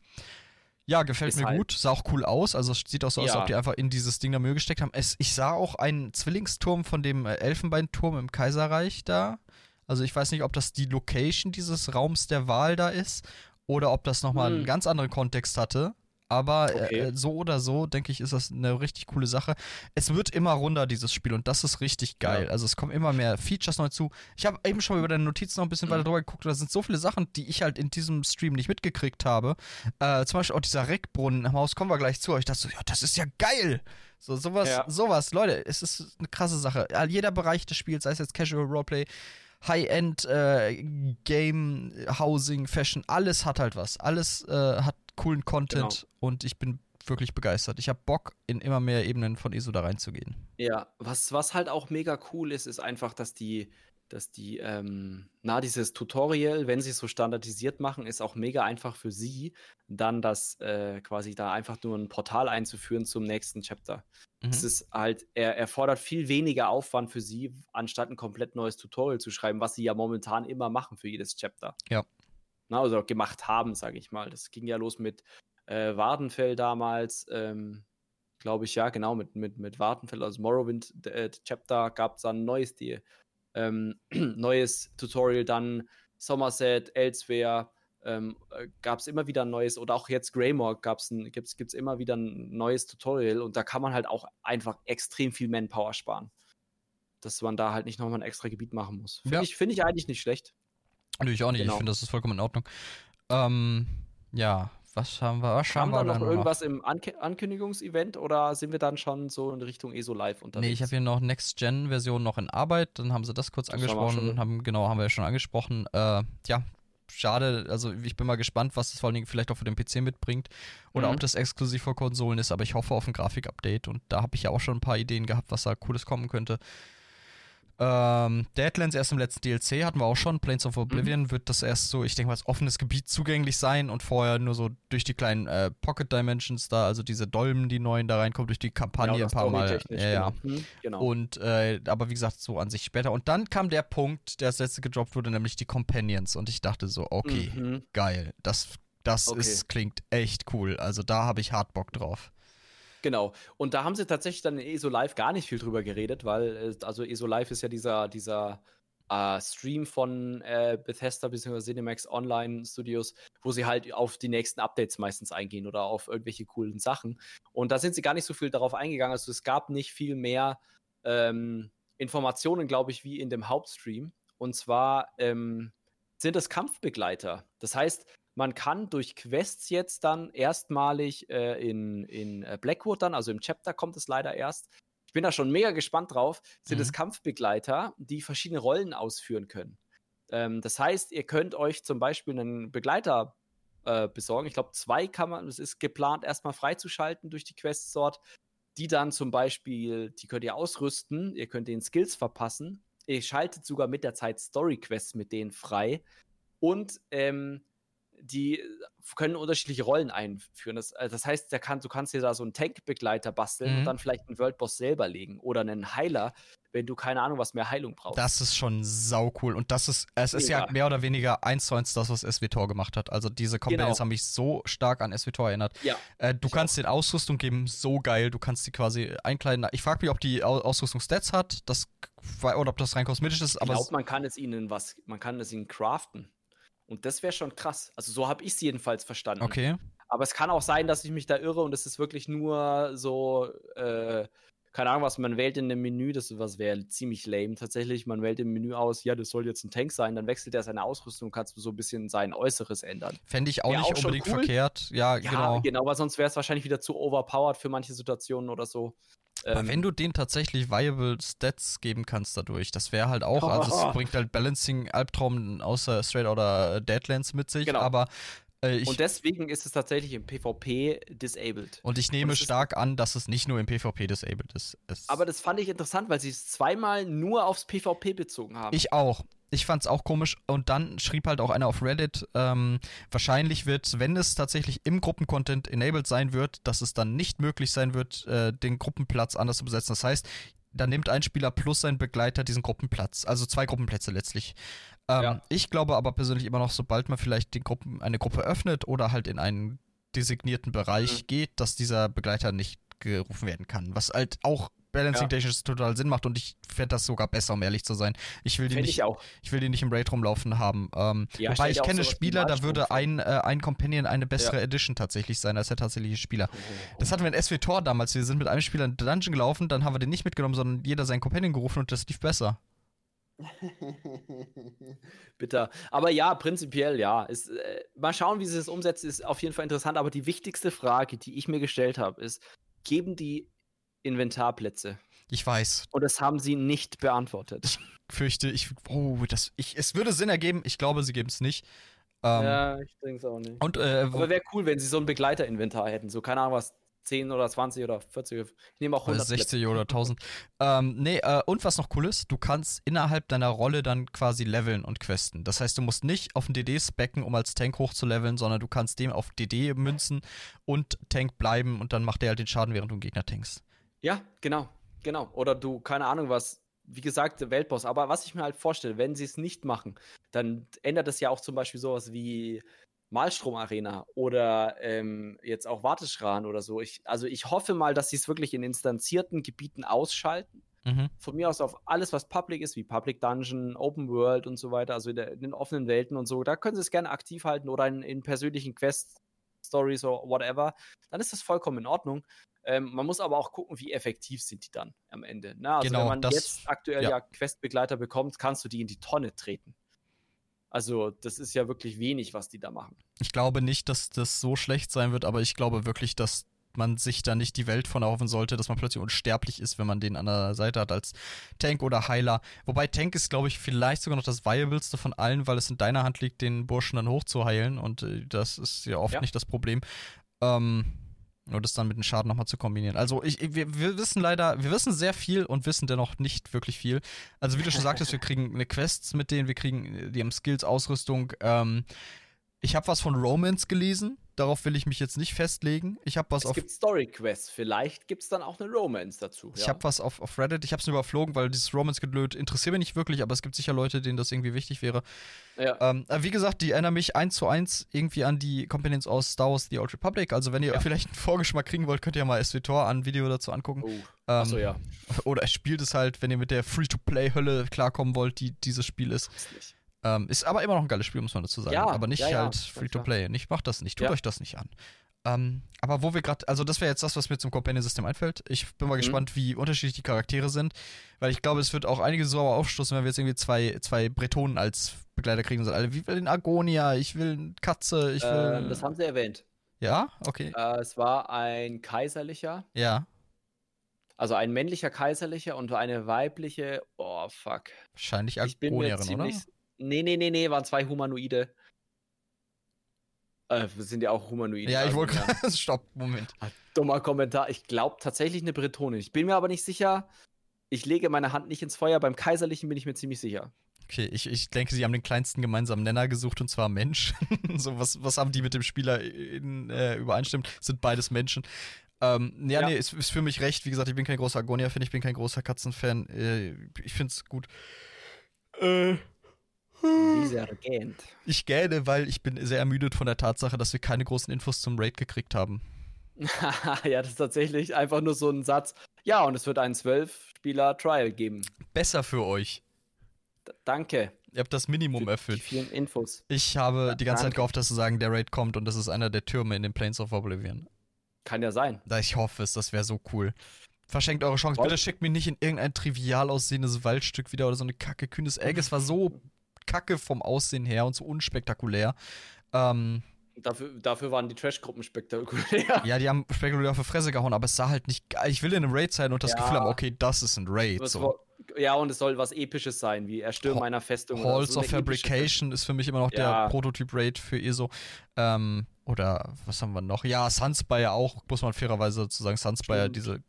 ja, gefällt ist mir halt gut. Sah auch cool aus. Also es sieht auch so aus, ja. als ob die einfach in dieses Ding da Mühe gesteckt haben. Es, ich sah auch einen Zwillingsturm von dem äh, Elfenbeinturm im Kaiserreich da. Also ich weiß nicht, ob das die Location dieses Raums der Wahl da ist oder ob das nochmal hm. einen ganz anderen Kontext hatte. Aber äh, okay. äh, so oder so, denke ich, ist das eine richtig coole Sache. Es wird immer runder, dieses Spiel, und das ist richtig geil. Ja. Also es kommen immer mehr Features neu zu. Ich habe eben schon über deine Notizen noch ein bisschen mhm. weiter drüber geguckt, da sind so viele Sachen, die ich halt in diesem Stream nicht mitgekriegt habe. Äh, zum Beispiel auch dieser Reckbrunnen im Haus, kommen wir gleich zu. Ich dachte so, ja, das ist ja geil. So, sowas, ja. sowas, Leute, es ist eine krasse Sache. Jeder Bereich des Spiels, sei es jetzt Casual Roleplay, High-End äh, Game, Housing, Fashion, alles hat halt was. Alles äh, hat coolen Content genau. und ich bin wirklich begeistert. Ich habe Bock, in immer mehr Ebenen von ESO da reinzugehen. Ja, was, was halt auch mega cool ist, ist einfach, dass die, dass die, ähm, na, dieses Tutorial, wenn sie es so standardisiert machen, ist auch mega einfach für sie, dann das äh, quasi da einfach nur ein Portal einzuführen zum nächsten Chapter. Mhm. Es ist halt, er erfordert viel weniger Aufwand für sie, anstatt ein komplett neues Tutorial zu schreiben, was sie ja momentan immer machen für jedes Chapter. Ja na, ne, also gemacht haben, sage ich mal. Das ging ja los mit äh, Wardenfell damals. Ähm, glaube ich, ja, genau, mit, mit, mit Wartenfeld, also Morrowind äh, Chapter gab es dann ein neues, die, ähm, neues Tutorial, dann Somerset, Elsewhere, ähm, äh, gab es immer wieder ein neues, oder auch jetzt Greymore gibt es immer wieder ein neues Tutorial und da kann man halt auch einfach extrem viel Manpower sparen. Dass man da halt nicht nochmal ein extra Gebiet machen muss. Finde ja. ich, find ich eigentlich nicht schlecht. Natürlich auch nicht, genau. ich finde, das ist vollkommen in Ordnung. Ähm, ja, was haben wir? Was haben wir noch irgendwas noch? im An Ankündigungsevent oder sind wir dann schon so in Richtung ESO Live unterwegs? Nee, ich habe hier noch Next-Gen-Version noch in Arbeit. Dann haben sie das kurz das angesprochen. Haben, genau, haben wir ja schon angesprochen. Äh, ja, schade. Also ich bin mal gespannt, was das vor allen Dingen vielleicht auch für den PC mitbringt oder mhm. ob das exklusiv für Konsolen ist. Aber ich hoffe auf ein Grafikupdate und da habe ich ja auch schon ein paar Ideen gehabt, was da Cooles kommen könnte. Ähm, Deadlands erst im letzten DLC hatten wir auch schon. Planes of Oblivion mhm. wird das erst so, ich denke mal, als offenes Gebiet zugänglich sein und vorher nur so durch die kleinen äh, Pocket Dimensions da, also diese Dolmen, die neuen da reinkommen, durch die Kampagne genau, ein paar Mal. Ja, ja. Genau. Mhm, genau. Und, äh, aber wie gesagt, so an sich später. Und dann kam der Punkt, der als letzte gedroppt wurde, nämlich die Companions. Und ich dachte so, okay, mhm. geil. Das, das okay. ist, klingt echt cool. Also da habe ich hart Bock drauf. Genau. Und da haben sie tatsächlich dann in ESO Live gar nicht viel drüber geredet, weil, äh, also ESO Live ist ja dieser, dieser äh, Stream von äh, Bethesda bzw. Cinemax Online Studios, wo sie halt auf die nächsten Updates meistens eingehen oder auf irgendwelche coolen Sachen. Und da sind sie gar nicht so viel darauf eingegangen. Also es gab nicht viel mehr ähm, Informationen, glaube ich, wie in dem Hauptstream. Und zwar ähm, sind es Kampfbegleiter. Das heißt, man kann durch Quests jetzt dann erstmalig äh, in, in äh, Blackwood dann, also im Chapter kommt es leider erst. Ich bin da schon mega gespannt drauf. Sind mhm. es Kampfbegleiter, die verschiedene Rollen ausführen können. Ähm, das heißt, ihr könnt euch zum Beispiel einen Begleiter äh, besorgen. Ich glaube, zwei kann man, es ist geplant, erstmal freizuschalten durch die Quests dort. Die dann zum Beispiel, die könnt ihr ausrüsten, ihr könnt den Skills verpassen. Ihr schaltet sogar mit der Zeit Story-Quests mit denen frei. Und ähm, die äh, können unterschiedliche Rollen einführen. Das, äh, das heißt, kann, du kannst dir da so einen Tankbegleiter basteln mhm. und dann vielleicht einen Worldboss selber legen oder einen Heiler, wenn du keine Ahnung, was mehr Heilung brauchst. Das ist schon sau cool. Und das ist, es ist ja mehr oder weniger eins zu eins das, was SWTOR gemacht hat. Also diese Companions genau. haben mich so stark an SWTOR erinnert. Ja. Äh, du kannst den Ausrüstung geben, so geil. Du kannst die quasi einkleiden. Ich frage mich, ob die Ausrüstung Stats hat, das, oder ob das rein kosmetisch ist. ich glaube, man kann es ihnen was, man kann es ihnen craften. Und das wäre schon krass. Also so habe ich es jedenfalls verstanden. Okay. Aber es kann auch sein, dass ich mich da irre und es ist wirklich nur so, äh, keine Ahnung was, man wählt in dem Menü, das was wäre ziemlich lame tatsächlich, man wählt im Menü aus, ja, das soll jetzt ein Tank sein, dann wechselt er seine Ausrüstung und kannst du so ein bisschen sein Äußeres ändern. Fände ich auch wär nicht auch unbedingt cool. verkehrt. Ja, ja, genau. genau, weil sonst wäre es wahrscheinlich wieder zu overpowered für manche Situationen oder so. Aber ähm, wenn du denen tatsächlich viable Stats geben kannst dadurch, das wäre halt auch, also es bringt halt Balancing Albtraum außer Straight oder Deadlands mit sich, genau. aber äh, ich, und deswegen ist es tatsächlich im PvP disabled. Und ich nehme und stark an, dass es nicht nur im PvP disabled ist. Es aber das fand ich interessant, weil sie es zweimal nur aufs PvP bezogen haben. Ich auch. Ich fand es auch komisch. Und dann schrieb halt auch einer auf Reddit, ähm, wahrscheinlich wird, wenn es tatsächlich im Gruppencontent enabled sein wird, dass es dann nicht möglich sein wird, äh, den Gruppenplatz anders zu besetzen. Das heißt, dann nimmt ein Spieler plus sein Begleiter diesen Gruppenplatz. Also zwei Gruppenplätze letztlich. Ähm, ja. Ich glaube aber persönlich immer noch, sobald man vielleicht die Gruppen, eine Gruppe öffnet oder halt in einen designierten Bereich mhm. geht, dass dieser Begleiter nicht gerufen werden kann. Was halt auch balancing-technisch ja. total Sinn macht und ich fände das sogar besser, um ehrlich zu sein. Ich will die, nicht, ich, ich will die nicht im Raid rumlaufen haben. Ähm, ja, wobei ich kenne Spieler, da würde ein, äh, ein Companion eine bessere ja. Edition tatsächlich sein als der tatsächliche Spieler. Oh. Das hatten wir in SWTOR damals. Wir sind mit einem Spieler in Dungeon gelaufen, dann haben wir den nicht mitgenommen, sondern jeder seinen Companion gerufen und das lief besser. Bitter. Aber ja, prinzipiell ja. Ist, äh, mal schauen, wie sie es umsetzt, ist auf jeden Fall interessant. Aber die wichtigste Frage, die ich mir gestellt habe, ist: Geben die Inventarplätze. Ich weiß. Und das haben sie nicht beantwortet. Ich fürchte, ich, oh, das, ich, es würde Sinn ergeben. Ich glaube, sie geben es nicht. Ähm, ja, ich denke es auch nicht. Und, äh, Aber wäre cool, wenn sie so ein Begleiterinventar hätten. So, keine Ahnung, was 10 oder 20 oder 40. Ich nehme auch 100 60 Plätze. oder 1000. ähm, nee, äh, und was noch cool ist, du kannst innerhalb deiner Rolle dann quasi leveln und questen. Das heißt, du musst nicht auf den DD specken, um als Tank hochzuleveln, sondern du kannst dem auf DD münzen und Tank bleiben und dann macht er halt den Schaden, während du einen Gegner tankst. Ja, genau, genau. Oder du, keine Ahnung was, wie gesagt, Weltboss. Aber was ich mir halt vorstelle, wenn sie es nicht machen, dann ändert es ja auch zum Beispiel sowas wie Malstrom-Arena oder ähm, jetzt auch Warteschran oder so. Ich, also ich hoffe mal, dass sie es wirklich in instanzierten Gebieten ausschalten. Mhm. Von mir aus auf alles, was Public ist, wie Public Dungeon, Open World und so weiter, also in, der, in den offenen Welten und so, da können sie es gerne aktiv halten oder in, in persönlichen Quest-Stories oder whatever. Dann ist das vollkommen in Ordnung. Ähm, man muss aber auch gucken, wie effektiv sind die dann am Ende. Na, ne? also genau, wenn man das, jetzt aktuell ja, ja Questbegleiter bekommt, kannst du die in die Tonne treten. Also, das ist ja wirklich wenig, was die da machen. Ich glaube nicht, dass das so schlecht sein wird, aber ich glaube wirklich, dass man sich da nicht die Welt von erhoffen sollte, dass man plötzlich unsterblich ist, wenn man den an der Seite hat als Tank oder Heiler. Wobei Tank ist, glaube ich, vielleicht sogar noch das viableste von allen, weil es in deiner Hand liegt, den Burschen dann hochzuheilen und äh, das ist ja oft ja. nicht das Problem. Ähm, nur das dann mit dem Schaden nochmal zu kombinieren. Also ich, wir, wir, wissen leider, wir wissen sehr viel und wissen dennoch nicht wirklich viel. Also wie du schon sagtest, wir kriegen eine Quests mit denen, wir kriegen, die haben Skills, Ausrüstung. Ähm, ich habe was von Romance gelesen. Darauf will ich mich jetzt nicht festlegen. Ich habe was es auf. Es gibt Story Quests. Vielleicht gibt es dann auch eine Romance dazu. Ich ja? habe was auf, auf Reddit. Ich habe es nur überflogen, weil dieses Romance-Gedöd interessiert mich nicht wirklich, aber es gibt sicher Leute, denen das irgendwie wichtig wäre. Ja. Ähm, wie gesagt, die erinnern mich eins zu eins irgendwie an die Companions aus Star Wars The Old Republic. Also, wenn ihr ja. vielleicht einen Vorgeschmack kriegen wollt, könnt ihr mal SWTOR an Video dazu angucken. Oh. Ähm, Achso, ja. Oder spielt es halt, wenn ihr mit der Free-to-Play-Hölle klarkommen wollt, die dieses Spiel ist. Ist, ähm, ist aber immer noch ein geiles Spiel, muss man dazu sagen. Ja, aber nicht ja, halt Free-to-Play. Nicht, macht das nicht. Tut euch das nicht an. Ähm, aber wo wir gerade, also das wäre jetzt das, was mir zum Companion-System einfällt. Ich bin mal mhm. gespannt, wie unterschiedlich die Charaktere sind, weil ich glaube, es wird auch einige sauer aufstoßen, wenn wir jetzt irgendwie zwei, zwei Bretonen als Begleiter kriegen sagen, alle, wie will den Agonia, ich will eine Katze, ich will. Äh, das haben sie erwähnt. Ja, okay. Äh, es war ein kaiserlicher. Ja. Also ein männlicher kaiserlicher und eine weibliche. Oh, fuck. Wahrscheinlich Agonierin, oder? Nee, nee, nee, nee, waren zwei Humanoide. Äh, sind ja auch Humanoide. Ja, ich also, wollte gerade. Stopp, Moment. Ah, dummer Kommentar. Ich glaube tatsächlich eine Bretonin. Ich bin mir aber nicht sicher. Ich lege meine Hand nicht ins Feuer. Beim Kaiserlichen bin ich mir ziemlich sicher. Okay, ich, ich denke, sie haben den kleinsten gemeinsamen Nenner gesucht und zwar Mensch. so, was, was haben die mit dem Spieler in, äh, übereinstimmt? Sind beides Menschen. Ähm, ja, ja, nee, ist, ist für mich recht. Wie gesagt, ich bin kein großer Agonia-Fan, ich bin kein großer Katzenfan. Äh, ich finde es gut. Äh, dieser gähnt. Ich gähne, weil ich bin sehr ermüdet von der Tatsache, dass wir keine großen Infos zum Raid gekriegt haben. ja, das ist tatsächlich einfach nur so ein Satz. Ja, und es wird einen Zwölf-Spieler-Trial geben. Besser für euch. D danke. Ihr habt das Minimum erfüllt. Die vielen Infos. Ich habe ja, die ganze danke. Zeit gehofft, dass sie sagen, der Raid kommt und das ist einer der Türme in den Plains of Oblivion. Kann ja sein. Ich hoffe es, das wäre so cool. Verschenkt eure Chance. Bitte schickt mich nicht in irgendein trivial aussehendes Waldstück wieder oder so eine kacke kühnes Egg. Es war so kacke vom Aussehen her und so unspektakulär. Ähm, Dafür, dafür, waren die Trash-Gruppen spektakulär. Ja, die haben spektakulär auf die Fresse gehauen, aber es sah halt nicht geil. Ich will in einem Raid sein und das ja. Gefühl haben, okay, das ist ein Raid. So. Ja, und es soll was Episches sein, wie Erstürmen einer Festung. Halls so of Fabrication ist für mich immer noch ja. der Prototyp-Raid für ESO. Ähm, oder was haben wir noch? Ja, Sunspire auch, muss man fairerweise dazu sagen. Sunspire, diese.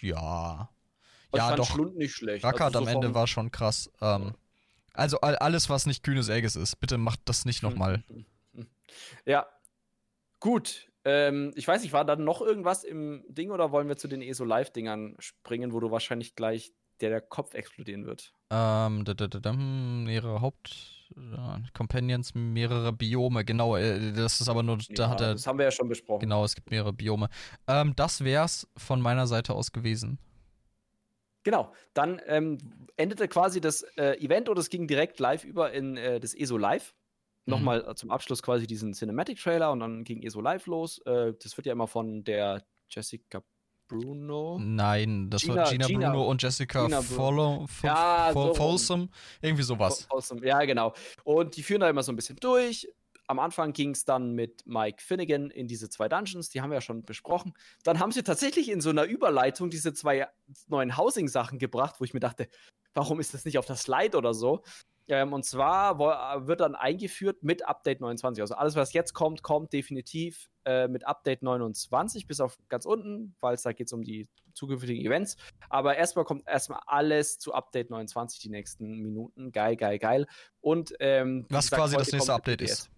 Ja. ja, doch. Schlund nicht schlecht. Rackard also so am Ende war schon krass. Ähm, also alles, was nicht kühnes Egges ist, bitte macht das nicht nochmal. Ja. Gut. Ähm, ich weiß nicht, war da noch irgendwas im Ding oder wollen wir zu den ESO-Live-Dingern springen, wo du wahrscheinlich gleich der, der Kopf explodieren wird? Ähm, da, da, da, mehrere Haupt. Companions, mehrere Biome, genau, äh, das ist aber nur, da ja, hat er. Das haben wir ja schon besprochen. Genau, es gibt mehrere Biome. Ähm, das wär's von meiner Seite aus gewesen. Genau, dann ähm, endete quasi das äh, Event oder es ging direkt live über in äh, das ESO Live. Mhm. Nochmal äh, zum Abschluss quasi diesen Cinematic-Trailer und dann ging ESO Live los. Äh, das wird ja immer von der Jessica Bruno. Nein, das Gina, war Gina, Gina, Bruno und Jessica Gina Follow, ja, so Folsom, irgendwie sowas. Folsom, ja, genau. Und die führen da immer so ein bisschen durch am Anfang ging es dann mit Mike Finnegan in diese zwei Dungeons, die haben wir ja schon besprochen. Dann haben sie tatsächlich in so einer Überleitung diese zwei neuen Housing-Sachen gebracht, wo ich mir dachte, warum ist das nicht auf der Slide oder so? Ähm, und zwar wird dann eingeführt mit Update 29. Also alles, was jetzt kommt, kommt definitiv äh, mit Update 29, bis auf ganz unten, weil es da geht um die zukünftigen Events. Aber erstmal kommt erstmal alles zu Update 29 die nächsten Minuten. Geil, geil, geil. Und ähm, was quasi das nächste Update ist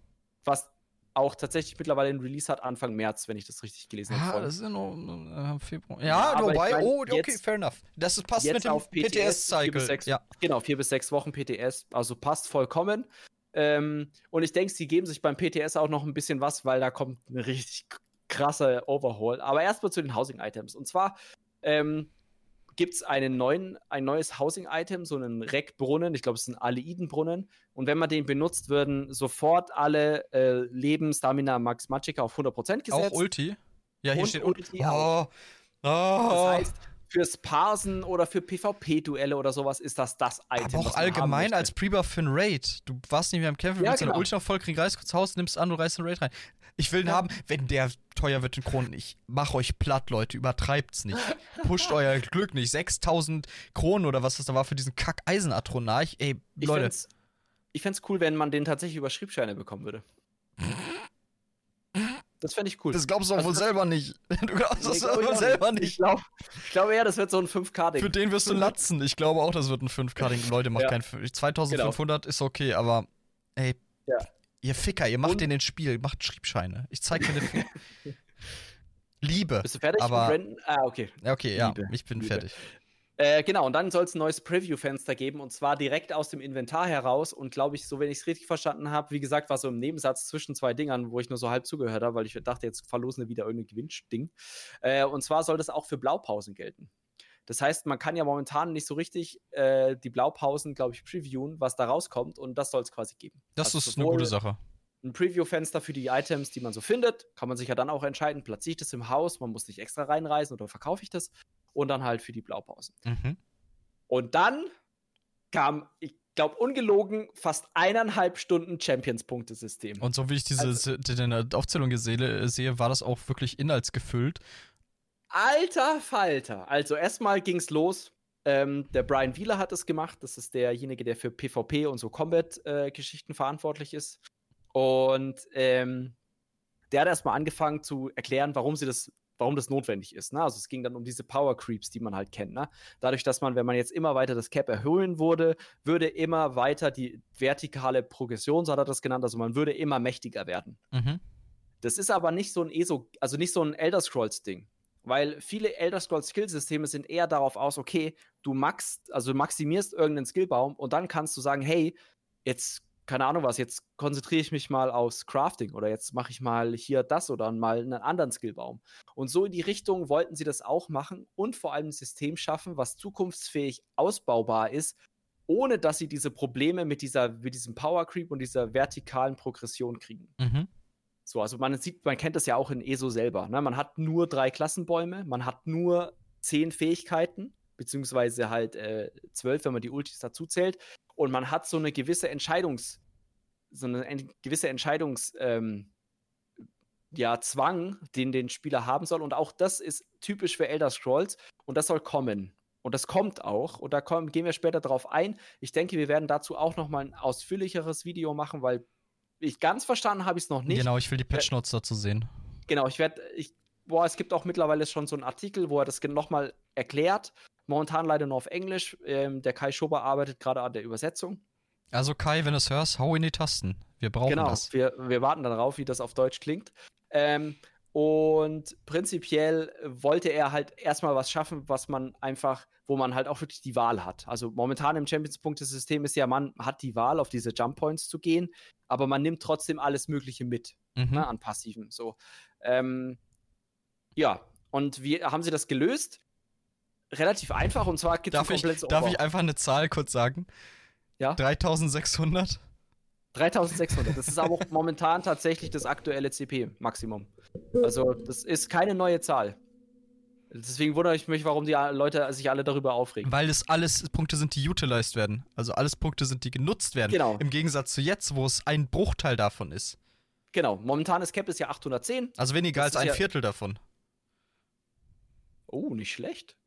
was auch tatsächlich mittlerweile einen Release hat Anfang März, wenn ich das richtig gelesen habe. Ah, das ist ja noch äh, Februar. Ja, ja wobei, mein, oh, okay, fair enough. Das passt mit dem PTS-Cycle. PTS ja. Genau, vier bis sechs Wochen PTS, also passt vollkommen. Ähm, und ich denke, sie geben sich beim PTS auch noch ein bisschen was, weil da kommt eine richtig krasse Overhaul. Aber erstmal zu den Housing-Items. Und zwar ähm, gibt es einen neuen, ein neues Housing-Item, so einen Reckbrunnen. Ich glaube, es ist ein Aleiden-Brunnen. Und wenn man den benutzt, würden sofort alle äh, Leben, Stamina, Max Magicka auf 100% gesetzt. Auch Ulti? Ja, hier Und steht Ulti. Oh. Oh. Das heißt, fürs Parsen oder für PvP-Duelle oder sowas ist das das Item. aber auch allgemein als Pre-Buff für einen Raid. Du warst nicht mehr im Kämpfen, Ja, deine genau. Ulti noch voll kriegen, reißt kurz Haus, nimmst an und reißt den Raid rein. Ich will ihn Ja. haben, wenn der teuer wird in Kronen. Ich mach euch platt, Leute, übertreibt's nicht. Pusht euer Glück nicht. 6000 Kronen oder was das da war für diesen kack Eisenatronarch. Ey, Ich Leute. ich fänd's cool, wenn man den tatsächlich über Schriebscheine bekommen würde. Das fände ich cool. Das glaubst du Also wohl selber nicht. Du glaubst Nee, das glaub ich wohl selber Ich nicht. glaube ich glaub eher, das wird so ein 5K-Ding. Für den wirst du latzen. Ich glaube auch, das wird ein 5K-Ding. Leute, macht Ja. kein 5. 2500 ist okay, aber ey, Ja. Ihr Ficker, ihr macht Und- den ins Spiel, macht Schriebscheine. Ich zeig dir den Finger. Liebe. Bist du fertig aber- Brandon? Ah, okay. Ja, okay, ja, Liebe, ich bin Liebe. fertig. Äh, genau, und dann soll es ein neues Preview-Fenster geben und zwar direkt aus dem Inventar heraus. Und glaube ich, so wenn ich es richtig verstanden habe, wie gesagt, war so im Nebensatz zwischen zwei Dingern, wo ich nur so halb zugehört habe, weil ich dachte, jetzt verlosen wir wieder irgendein Gewinnding. Äh, und zwar soll das auch für Blaupausen gelten. Das heißt, man kann ja momentan nicht so richtig äh, die Blaupausen, glaube ich, previewen, was da rauskommt. Und das soll es quasi geben. Das Also ist eine gute Sache. ein Preview-Fenster für die Items, die man so findet. Kann man sich ja dann auch entscheiden, platziere ich das im Haus, man muss nicht extra reinreisen oder verkaufe ich das. Und dann halt für die Blaupausen. Mhm. Und dann kam, ich glaube, ungelogen fast eineinhalb Stunden Champions-Punktesystem. Und so wie ich diese Also- Aufzählung sehe, war das auch wirklich inhaltsgefüllt. Alter Falter. Also erstmal ging's los. Ähm, der Brian Wheeler hat es gemacht. Das ist derjenige, der für PvP und so Combat-Geschichten verantwortlich ist. Und ähm, der hat erstmal angefangen zu erklären, warum sie das, warum das notwendig ist. Ne? Also es ging dann um diese Power Creeps, die man halt kennt. Ne? Dadurch, dass man, wenn man jetzt immer weiter das Cap erhöhen würde, würde immer weiter die vertikale Progression, so hat er das genannt, also man würde immer mächtiger werden. Mhm. Das ist aber nicht so ein ESO, also nicht so ein Elder Scrolls Ding. Weil viele Elder Scrolls Skillsysteme sind eher darauf aus, okay, du max, also maximierst irgendeinen Skillbaum und dann kannst du sagen, hey, jetzt, keine Ahnung was, jetzt konzentriere ich mich mal aufs Crafting oder jetzt mache ich mal hier das oder mal einen anderen Skillbaum. Und so in die Richtung wollten sie das auch machen und vor allem ein System schaffen, was zukunftsfähig ausbaubar ist, ohne dass sie diese Probleme mit dieser, mit diesem Power Creep und dieser vertikalen Progression kriegen. Mhm. So, also man sieht, man kennt das ja auch in ESO selber. Ne? Man hat nur drei Klassenbäume, man hat nur zehn Fähigkeiten, beziehungsweise halt äh, zwölf, wenn man die Ultis dazu zählt. Und man hat so eine gewisse Entscheidungs, so eine gewisse Entscheidungs, ähm, ja, Zwang, den den Spieler haben soll. Und auch das ist typisch für Elder Scrolls und das soll kommen. Und das kommt auch. Und da kommen, gehen wir später drauf ein. Ich denke, wir werden dazu auch noch mal ein ausführlicheres Video machen, weil ich ganz verstanden habe ich es noch nicht. Genau, ich will die Patch Notes dazu sehen. Genau, ich werde, ich, boah, es gibt auch mittlerweile schon so einen Artikel, wo er das nochmal erklärt. Momentan leider nur auf Englisch. Ähm, der Kai Schober arbeitet gerade an der Übersetzung. Also Kai, wenn du es hörst, hau in die Tasten. Wir brauchen genau, das. Wir, wir warten darauf, wie das auf Deutsch klingt. Ähm, und prinzipiell wollte er halt erstmal was schaffen, was man einfach, wo man halt auch wirklich die Wahl hat. Also momentan im Champions-Punktesystem ist ja, man hat die Wahl, auf diese Jump Points zu gehen, aber man nimmt trotzdem alles Mögliche mit. Mhm. ne, an Passiven. So. Ähm, ja, und wie haben sie das gelöst? Relativ einfach und zwar gibt es Darf, ich, darf ich einfach eine Zahl kurz sagen? Ja. 3600? 3600. Das ist aber auch momentan tatsächlich das aktuelle CP-Maximum. Also, das ist keine neue Zahl. Deswegen wundere ich mich, warum die Leute sich alle darüber aufregen. Weil es alles Punkte sind, die utilized werden. Also alles Punkte sind, die genutzt werden. Genau. Im Gegensatz zu jetzt, wo es ein Bruchteil davon ist. Genau, momentan ist Cap ist ja 810. Also weniger Das als ein ja- Viertel davon. Oh, nicht schlecht.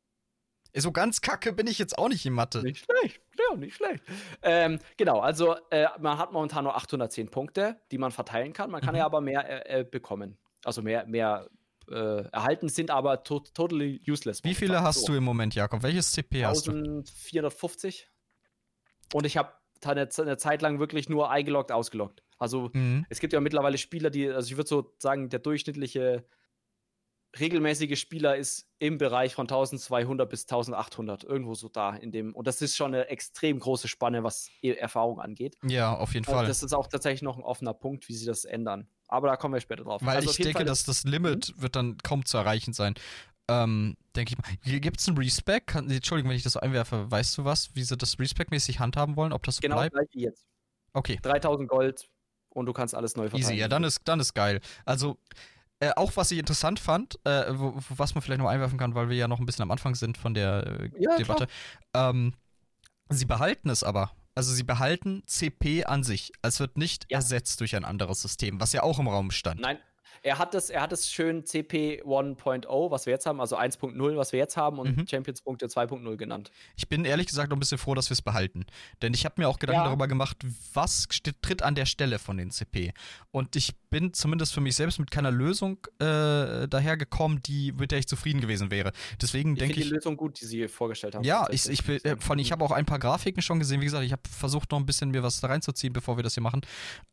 So ganz kacke bin ich jetzt auch nicht in Mathe. Nicht schlecht, ja, nicht schlecht. Ähm, genau, also äh, man hat momentan nur 810 Punkte, die man verteilen kann. Man kann Mhm. ja aber mehr äh, äh, bekommen. Also mehr, mehr äh, erhalten, sind aber to totally useless. Wie viele momentan. hast So, du im Moment, Jakob? Welches CP hast du? 1450. Und ich habe eine, eine Zeit lang wirklich nur eingeloggt, ausgeloggt. Also Mhm. es gibt ja mittlerweile Spieler, die, also ich würde so sagen, der durchschnittliche regelmäßige Spieler ist im Bereich von 1200 bis 1800, irgendwo so da in dem. Und das ist schon eine extrem große Spanne, was e-, Erfahrung angeht. Ja, auf jeden also Fall. Das ist auch tatsächlich noch ein offener Punkt, wie sie das ändern. Aber da kommen wir später drauf. Weil also ich denke, Fall dass das Limit mhm. wird dann kaum zu erreichen sein. Ähm, denke ich mal. Gibt es einen Respec? Entschuldigung, wenn ich das so einwerfe. Weißt du was, wie sie das Respec-mäßig handhaben wollen? Ob das so genau bleibt? Genau, jetzt. Okay. 3000 Gold und du kannst alles neu verteilen. Easy, ja, dann ist, dann ist geil. Also, äh, auch was ich interessant fand, äh, wo, was man vielleicht noch einwerfen kann, weil wir ja noch ein bisschen am Anfang sind von der äh, ja, Debatte. Ähm, sie behalten es aber. Also sie behalten CP an sich. Es wird nicht ja. ersetzt durch ein anderes System, was ja auch im Raum stand. Nein, er hat es, er hat es schön CP 1.0, was wir jetzt haben, also 1.0, was wir jetzt haben, und mhm. Champions-Punkte 2.0 genannt. Ich bin ehrlich gesagt noch ein bisschen froh, dass wir es behalten. Denn ich habe mir auch Gedanken ja. darüber gemacht, was tritt an der Stelle von den CP. Und ich bin zumindest für mich selbst mit keiner Lösung äh, dahergekommen, die, mit der ich zufrieden gewesen wäre. Deswegen denke ich. die Lösung gut, die sie vorgestellt haben. Ja, ich, ich, äh, von, ich habe auch ein paar Grafiken schon gesehen. Wie gesagt, ich habe versucht, noch ein bisschen mir was da reinzuziehen, bevor wir das hier machen.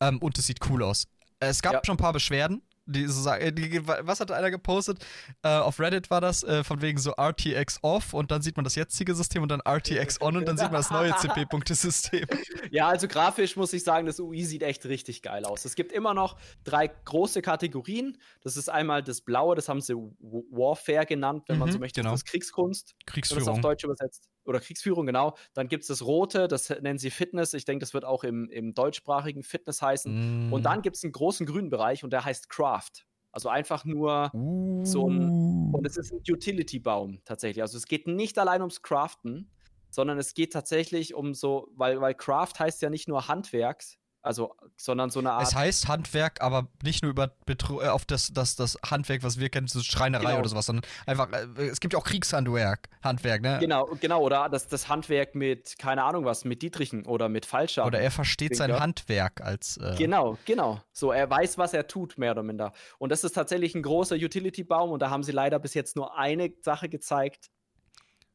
Ähm, und es sieht cool aus. Es gab ja. schon ein paar Beschwerden, die, die, was hat einer gepostet? Uh, auf Reddit war das, uh, von wegen so RTX off und dann sieht man das jetzige System und dann RTX on und dann sieht man das neue CP-Punkte-System. Ja, also grafisch muss ich sagen, das UI sieht echt richtig geil aus. Es gibt immer noch drei große Kategorien. Das ist einmal das Blaue, das haben sie Warfare genannt, wenn mhm, man so möchte. Genau. Das ist Kriegskunst. Kriegsführung. Das auf Deutsch übersetzt. Oder Kriegsführung, genau. Dann gibt es das Rote, das nennen sie Fitness. Ich denke, das wird auch im, im deutschsprachigen Fitness heißen. Mm. Und dann gibt es einen großen grünen Bereich und der heißt Craft. Also einfach nur uh. so ein. Uh. Und es ist ein Utility-Baum tatsächlich. Also es geht nicht allein ums Craften, sondern es geht tatsächlich um so, weil, weil Craft heißt ja nicht nur Handwerks, also, sondern so eine Art. Es heißt Handwerk, aber nicht nur über Betru äh, auf das, das, das Handwerk, was wir kennen, so Schreinerei genau. oder sowas, sondern einfach, äh, es gibt ja auch Kriegshandwerk, Handwerk, ne? Genau, genau, oder das, das Handwerk mit, keine Ahnung was, mit Dietrichen oder mit Falscher. Oder er versteht sein Handwerk als. Äh genau, genau. So, er weiß, was er tut, mehr oder minder. Und das ist tatsächlich ein großer Utility-Baum und da haben sie leider bis jetzt nur eine Sache gezeigt,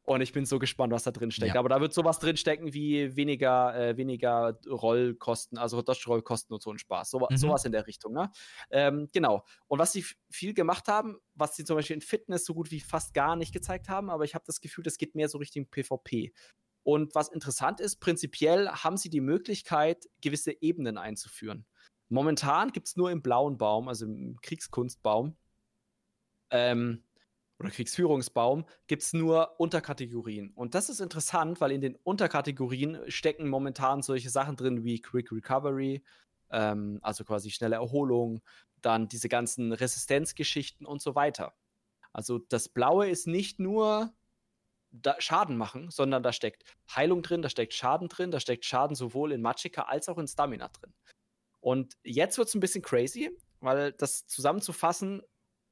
und ich bin so gespannt, was da drin steckt. Ja. Aber da wird sowas drin stecken wie weniger, äh, weniger Rollkosten, also Dodge-Rollkosten und so ein Spaß. So, mhm. Sowas in der Richtung. Ne? Ähm, genau. Und was sie viel gemacht haben, was sie zum Beispiel in Fitness so gut wie fast gar nicht gezeigt haben, aber ich habe das Gefühl, das geht mehr so Richtung PvP. Und was interessant ist, prinzipiell haben sie die Möglichkeit, gewisse Ebenen einzuführen. Momentan gibt es nur im blauen Baum, also im Kriegskunstbaum, ähm, oder Kriegsführungsbaum gibt es nur Unterkategorien. Und das ist interessant, weil in den Unterkategorien stecken momentan solche Sachen drin wie Quick Recovery, ähm, also quasi schnelle Erholung, dann diese ganzen Resistenzgeschichten und so weiter. Also das Blaue ist nicht nur Schaden machen, sondern da steckt Heilung drin, da steckt Schaden drin, da steckt Schaden sowohl in Magicka als auch in Stamina drin. Und jetzt wird es ein bisschen crazy, weil das zusammenzufassen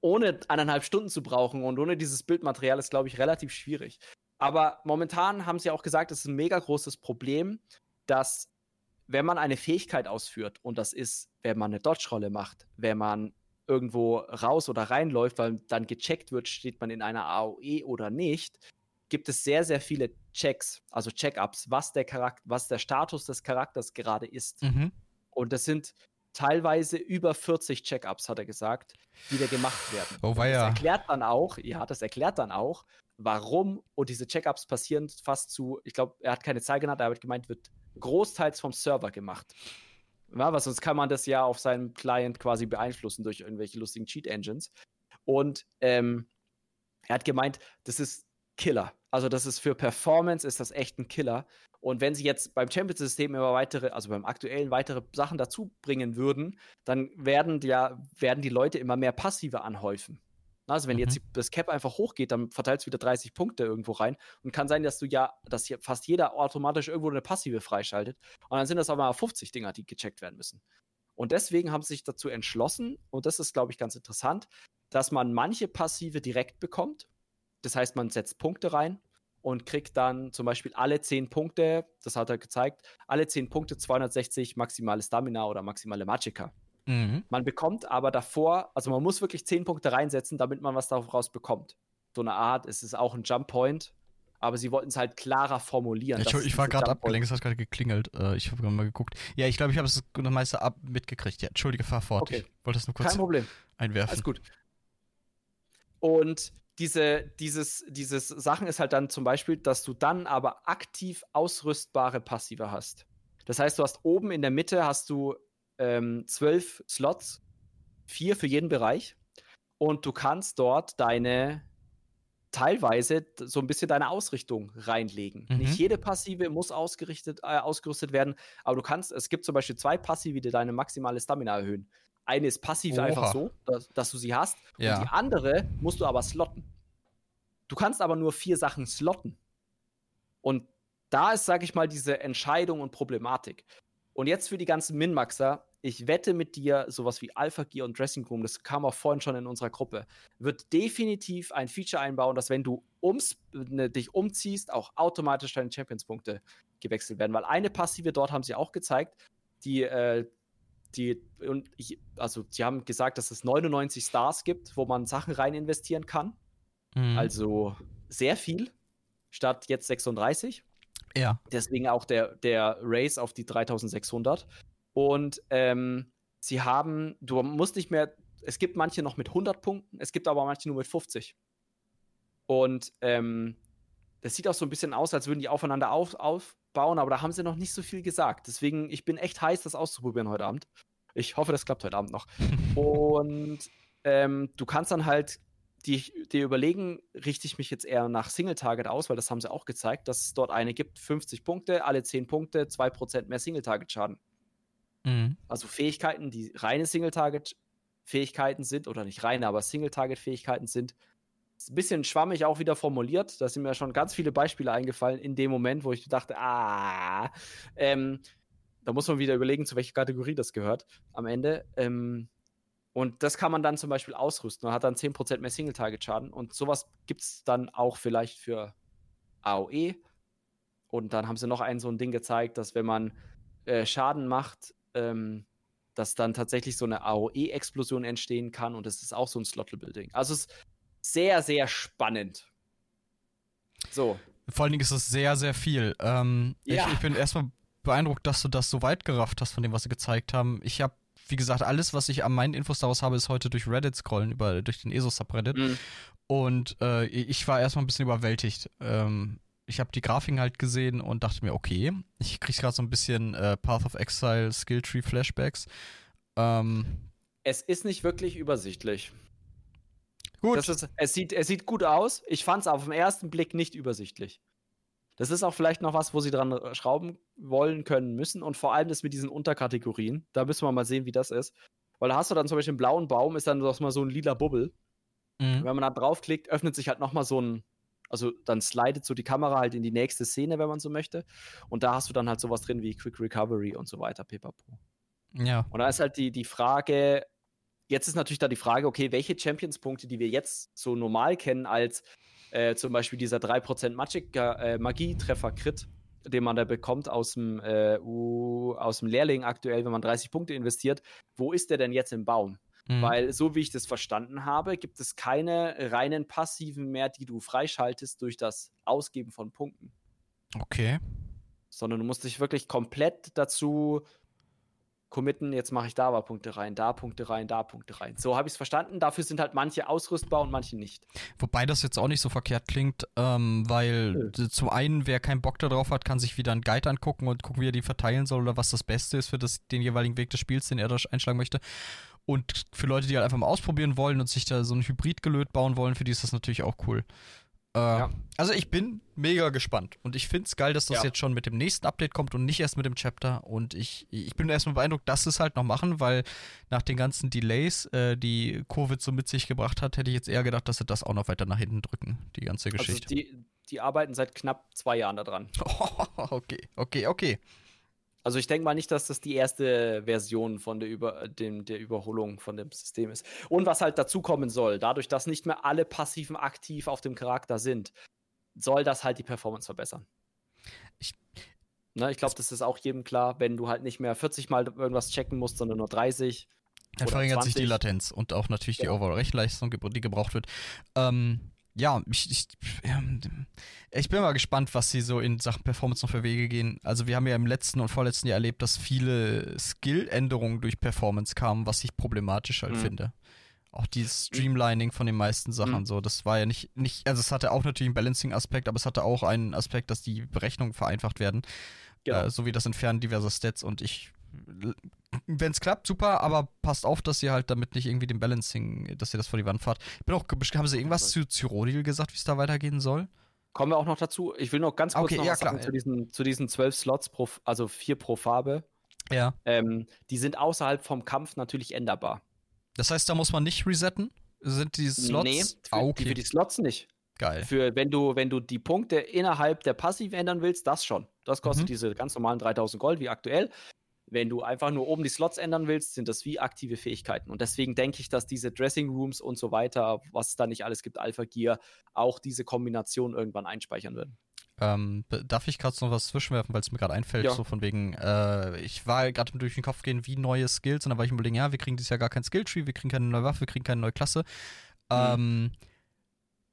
ohne eineinhalb Stunden zu brauchen und ohne dieses Bildmaterial ist, glaube ich, relativ schwierig. Aber momentan haben sie auch gesagt, es ist ein mega großes Problem, dass wenn man eine Fähigkeit ausführt, und das ist, wenn man eine Dodge-Rolle macht, wenn man irgendwo raus oder reinläuft, weil dann gecheckt wird, steht man in einer AOE oder nicht, gibt es sehr, sehr viele Checks, also Check-ups, was der Charakter, was der Status des Charakters gerade ist. Mhm. Und das sind teilweise über 40 Check-ups, hat er gesagt, die da gemacht werden. Oh, ja. Das erklärt dann auch, ja, das erklärt dann auch, warum und diese Check-ups passieren fast zu, ich glaube, er hat keine Zahl genannt, er hat gemeint, wird großteils vom Server gemacht. Ja, weil sonst kann man das ja auf seinem Client quasi beeinflussen durch irgendwelche lustigen Cheat-Engines. Und ähm, er hat gemeint, das ist Killer. Also das ist für Performance ist das echt ein Killer. Und wenn sie jetzt beim Champions-System immer weitere, also beim aktuellen weitere Sachen dazu bringen würden, dann werden, ja, werden die Leute immer mehr Passive anhäufen. Also wenn mhm. jetzt das Cap einfach hochgeht, dann verteilst du wieder 30 Punkte irgendwo rein und kann sein, dass du ja, dass hier fast jeder automatisch irgendwo eine Passive freischaltet und dann sind das aber mal 50 Dinger, die gecheckt werden müssen. Und deswegen haben sie sich dazu entschlossen, und das ist, glaube ich, ganz interessant, dass man manche Passive direkt bekommt. Das heißt, man setzt Punkte rein und kriegt dann zum Beispiel alle 10 Punkte, das hat er gezeigt, alle 10 Punkte 260 maximale Stamina oder maximale Magicka. Mhm. Man bekommt aber davor, also man muss wirklich 10 Punkte reinsetzen, damit man was daraus bekommt. So eine Art, es ist auch ein Jump Point, aber sie wollten es halt klarer formulieren. Ja, ich war gerade abgelenkt, es hat gerade geklingelt. Äh, ich habe mal geguckt. Ja, ich glaube, ich habe es das meiste ab mitgekriegt. Ja, entschuldige, fahr fort. Okay. Ich wollte es nur kurz Kein Problem. einwerfen. Alles gut. Und diese, dieses, dieses Sachen ist halt dann zum Beispiel, dass du dann aber aktiv ausrüstbare Passive hast. Das heißt, du hast oben in der Mitte hast du ähm, zwölf Slots, vier für jeden Bereich. Und du kannst dort deine teilweise so ein bisschen deine Ausrichtung reinlegen. Mhm. Nicht jede Passive muss ausgerichtet, äh, ausgerüstet werden, aber du kannst, es gibt zum Beispiel zwei Passive, die deine maximale Stamina erhöhen. Eine ist passiv Oha. einfach so, dass, dass, du sie hast. Ja. Und die andere musst du aber slotten. Du kannst aber nur vier Sachen slotten. Und da ist, sag ich mal, diese Entscheidung und Problematik. Und jetzt für die ganzen Min-Maxer, ich wette mit dir, sowas wie Alpha Gear und Dressing Room, das kam auch vorhin schon in unserer Gruppe, wird definitiv ein Feature einbauen, dass wenn du ums, ne, dich umziehst, auch automatisch deine Champions-Punkte gewechselt werden. Weil eine Passive dort haben sie auch gezeigt, die, äh, die, und ich, also sie haben gesagt, dass es 99 Stars gibt, wo man Sachen rein investieren kann. Mhm. Also sehr viel, statt jetzt 36. Ja. Deswegen auch der, der Race auf die 3600. Und ähm, sie haben, du musst nicht mehr, es gibt manche noch mit 100 Punkten, es gibt aber manche nur mit 50. Und ähm, das sieht auch so ein bisschen aus, als würden die aufeinander auf, aufbauen, aber da haben sie noch nicht so viel gesagt. Deswegen, ich bin echt heiß, das auszuprobieren heute Abend. Ich hoffe, das klappt heute Abend noch. Und ähm, du kannst dann halt die, die überlegen, richte ich mich jetzt eher nach Single-Target aus, weil das haben sie auch gezeigt, dass es dort eine gibt, 50 Punkte, alle 10 Punkte, 2% mehr Single-Target-Schaden. Mhm. Also Fähigkeiten, die reine Single-Target-Fähigkeiten sind, oder nicht reine, aber Single-Target-Fähigkeiten sind. Ist ein bisschen schwammig auch wieder formuliert. Da sind mir schon ganz viele Beispiele eingefallen in dem Moment, wo ich dachte, ah, ähm, da muss man wieder überlegen, zu welcher Kategorie das gehört am Ende. Ähm, und das kann man dann zum Beispiel ausrüsten. Man hat dann 10% mehr Single-Target-Schaden. Und sowas gibt es dann auch vielleicht für AOE. Und dann haben sie noch ein so ein Ding gezeigt, dass wenn man äh, Schaden macht, ähm, dass dann tatsächlich so eine AOE-Explosion entstehen kann. Und das ist auch so ein Slottle-Building. Also es ist sehr, sehr spannend. So. Vor allen Dingen ist es sehr, sehr viel. Ähm, ja. ich, ich bin erstmal beeindruckt, dass du das so weit gerafft hast von dem, was sie gezeigt haben. Ich habe wie gesagt, alles, was ich an meinen Infos daraus habe, ist heute durch Reddit scrollen, über, durch den ESO-Subreddit. Mhm. Und äh, ich war erstmal ein bisschen überwältigt. Ähm, ich habe die Grafiken halt gesehen und dachte mir, okay, ich kriege gerade so ein bisschen äh, Path of Exile Skilltree Flashbacks. Ähm, es ist nicht wirklich übersichtlich. Gut. Ist, es, sieht, es sieht gut aus. Ich fand es auf den ersten Blick nicht übersichtlich. Das ist auch vielleicht noch was, wo sie dran schrauben wollen, können, müssen. Und vor allem das mit diesen Unterkategorien. Da müssen wir mal sehen, wie das ist. Weil da hast du dann zum Beispiel einen blauen Baum, ist dann doch mal so ein lila Bubbel. Mhm. Wenn man da draufklickt, öffnet sich halt nochmal so ein, also dann slidet so die Kamera halt in die nächste Szene, wenn man so möchte. Und da hast du dann halt sowas drin wie Quick Recovery und so weiter, pipapo. Ja. Und da ist halt die, die Frage, jetzt ist natürlich da die Frage, okay, welche Champions-Punkte, die wir jetzt so normal kennen als äh, zum Beispiel dieser 3% Magic, äh, Magie-Treffer-Crit, den man da bekommt aus dem, äh, aus dem Lehrling aktuell, wenn man 30 Punkte investiert, wo ist der denn jetzt im Baum? Mhm. Weil, so wie ich das verstanden habe, gibt es keine reinen passiven mehr, die du freischaltest durch das Ausgeben von Punkten. Okay. Sondern du musst dich wirklich komplett dazu committen, jetzt mache ich da aber Punkte rein, da Punkte rein, da Punkte rein. So habe ich es verstanden. Dafür sind halt manche ausrüstbar und manche nicht. Wobei das jetzt auch nicht so verkehrt klingt, ähm, weil ja. zum einen, wer keinen Bock darauf hat, kann sich wieder einen Guide angucken und gucken, wie er die verteilen soll oder was das Beste ist für das, den jeweiligen Weg des Spiels, den er da einschlagen möchte. Und für Leute, die halt einfach mal ausprobieren wollen und sich da so ein Hybrid-Gelöt bauen wollen, für die ist das natürlich auch cool. Äh, ja. Also ich bin mega gespannt und ich finde es geil, dass das ja. jetzt schon mit dem nächsten Update kommt und nicht erst mit dem Chapter. Und ich, ich bin erstmal beeindruckt, dass sie es halt noch machen, weil nach den ganzen Delays, äh, die Covid so mit sich gebracht hat, hätte ich jetzt eher gedacht, dass sie das auch noch weiter nach hinten drücken, die ganze also Geschichte. Also die, die arbeiten seit knapp zwei Jahren daran. okay, okay, okay. Also ich denke mal nicht, dass das die erste Version von der, Über dem, der Überholung von dem System ist. Und was halt dazu kommen soll, dadurch, dass nicht mehr alle passiven aktiv auf dem Charakter sind, soll das halt die Performance verbessern. Ich, ne, ich glaube, das ist auch jedem klar, wenn du halt nicht mehr 40 Mal irgendwas checken musst, sondern nur 30. Dann verringert 20. sich die Latenz und auch natürlich ja. die Overall-Rechenleistung, die gebraucht wird. Ähm, ja, ich, ich, ich bin mal gespannt, was sie so in Sachen Performance noch für Wege gehen. Also wir haben ja im letzten und vorletzten Jahr erlebt, dass viele Skill-Änderungen durch Performance kamen, was ich problematisch halt mhm. finde. auch die Streamlining von den meisten Sachen Mhm. so. Das war ja nicht, nicht, also es hatte auch natürlich einen Balancing-Aspekt, aber es hatte auch einen Aspekt, dass die Berechnungen vereinfacht werden. Genau. Äh, sowie das Entfernen diverser Stats und ich, wenn es klappt, super, aber passt auf, dass ihr halt damit nicht irgendwie den Balancing, dass ihr das vor die Wand fahrt. Ich bin auch, haben sie irgendwas zu Cyrodiil gesagt, wie es da weitergehen soll? Kommen wir auch noch dazu. Ich will noch ganz kurz Okay, noch ja, was sagen zu diesen, zu diesen zwölf Slots, pro, also vier pro Farbe. Ja. Ähm, die sind außerhalb vom Kampf natürlich änderbar. Das heißt, da muss man nicht resetten? Sind die Slots? Nee, für, ah, die, okay. für die Slots nicht. Geil. Für, wenn, du, wenn du die Punkte innerhalb der Passiv ändern willst, das schon. Das kostet Mhm. diese ganz normalen 3000 Gold wie aktuell. Wenn du einfach nur oben die Slots ändern willst, sind das wie aktive Fähigkeiten. Und deswegen denke ich, dass diese Dressing Rooms und so weiter, was es da nicht alles gibt, Alpha Gear, auch diese Kombination irgendwann einspeichern werden. Ähm, darf ich gerade noch was zwischenwerfen, weil es mir gerade einfällt, Ja. so von wegen, äh, ich war gerade durch den Kopf gehen, wie neue Skills, und dann war ich mir überlegen, ja, wir kriegen dieses Jahr gar kein Skilltree, wir kriegen keine neue Waffe, wir kriegen keine neue Klasse. Ähm,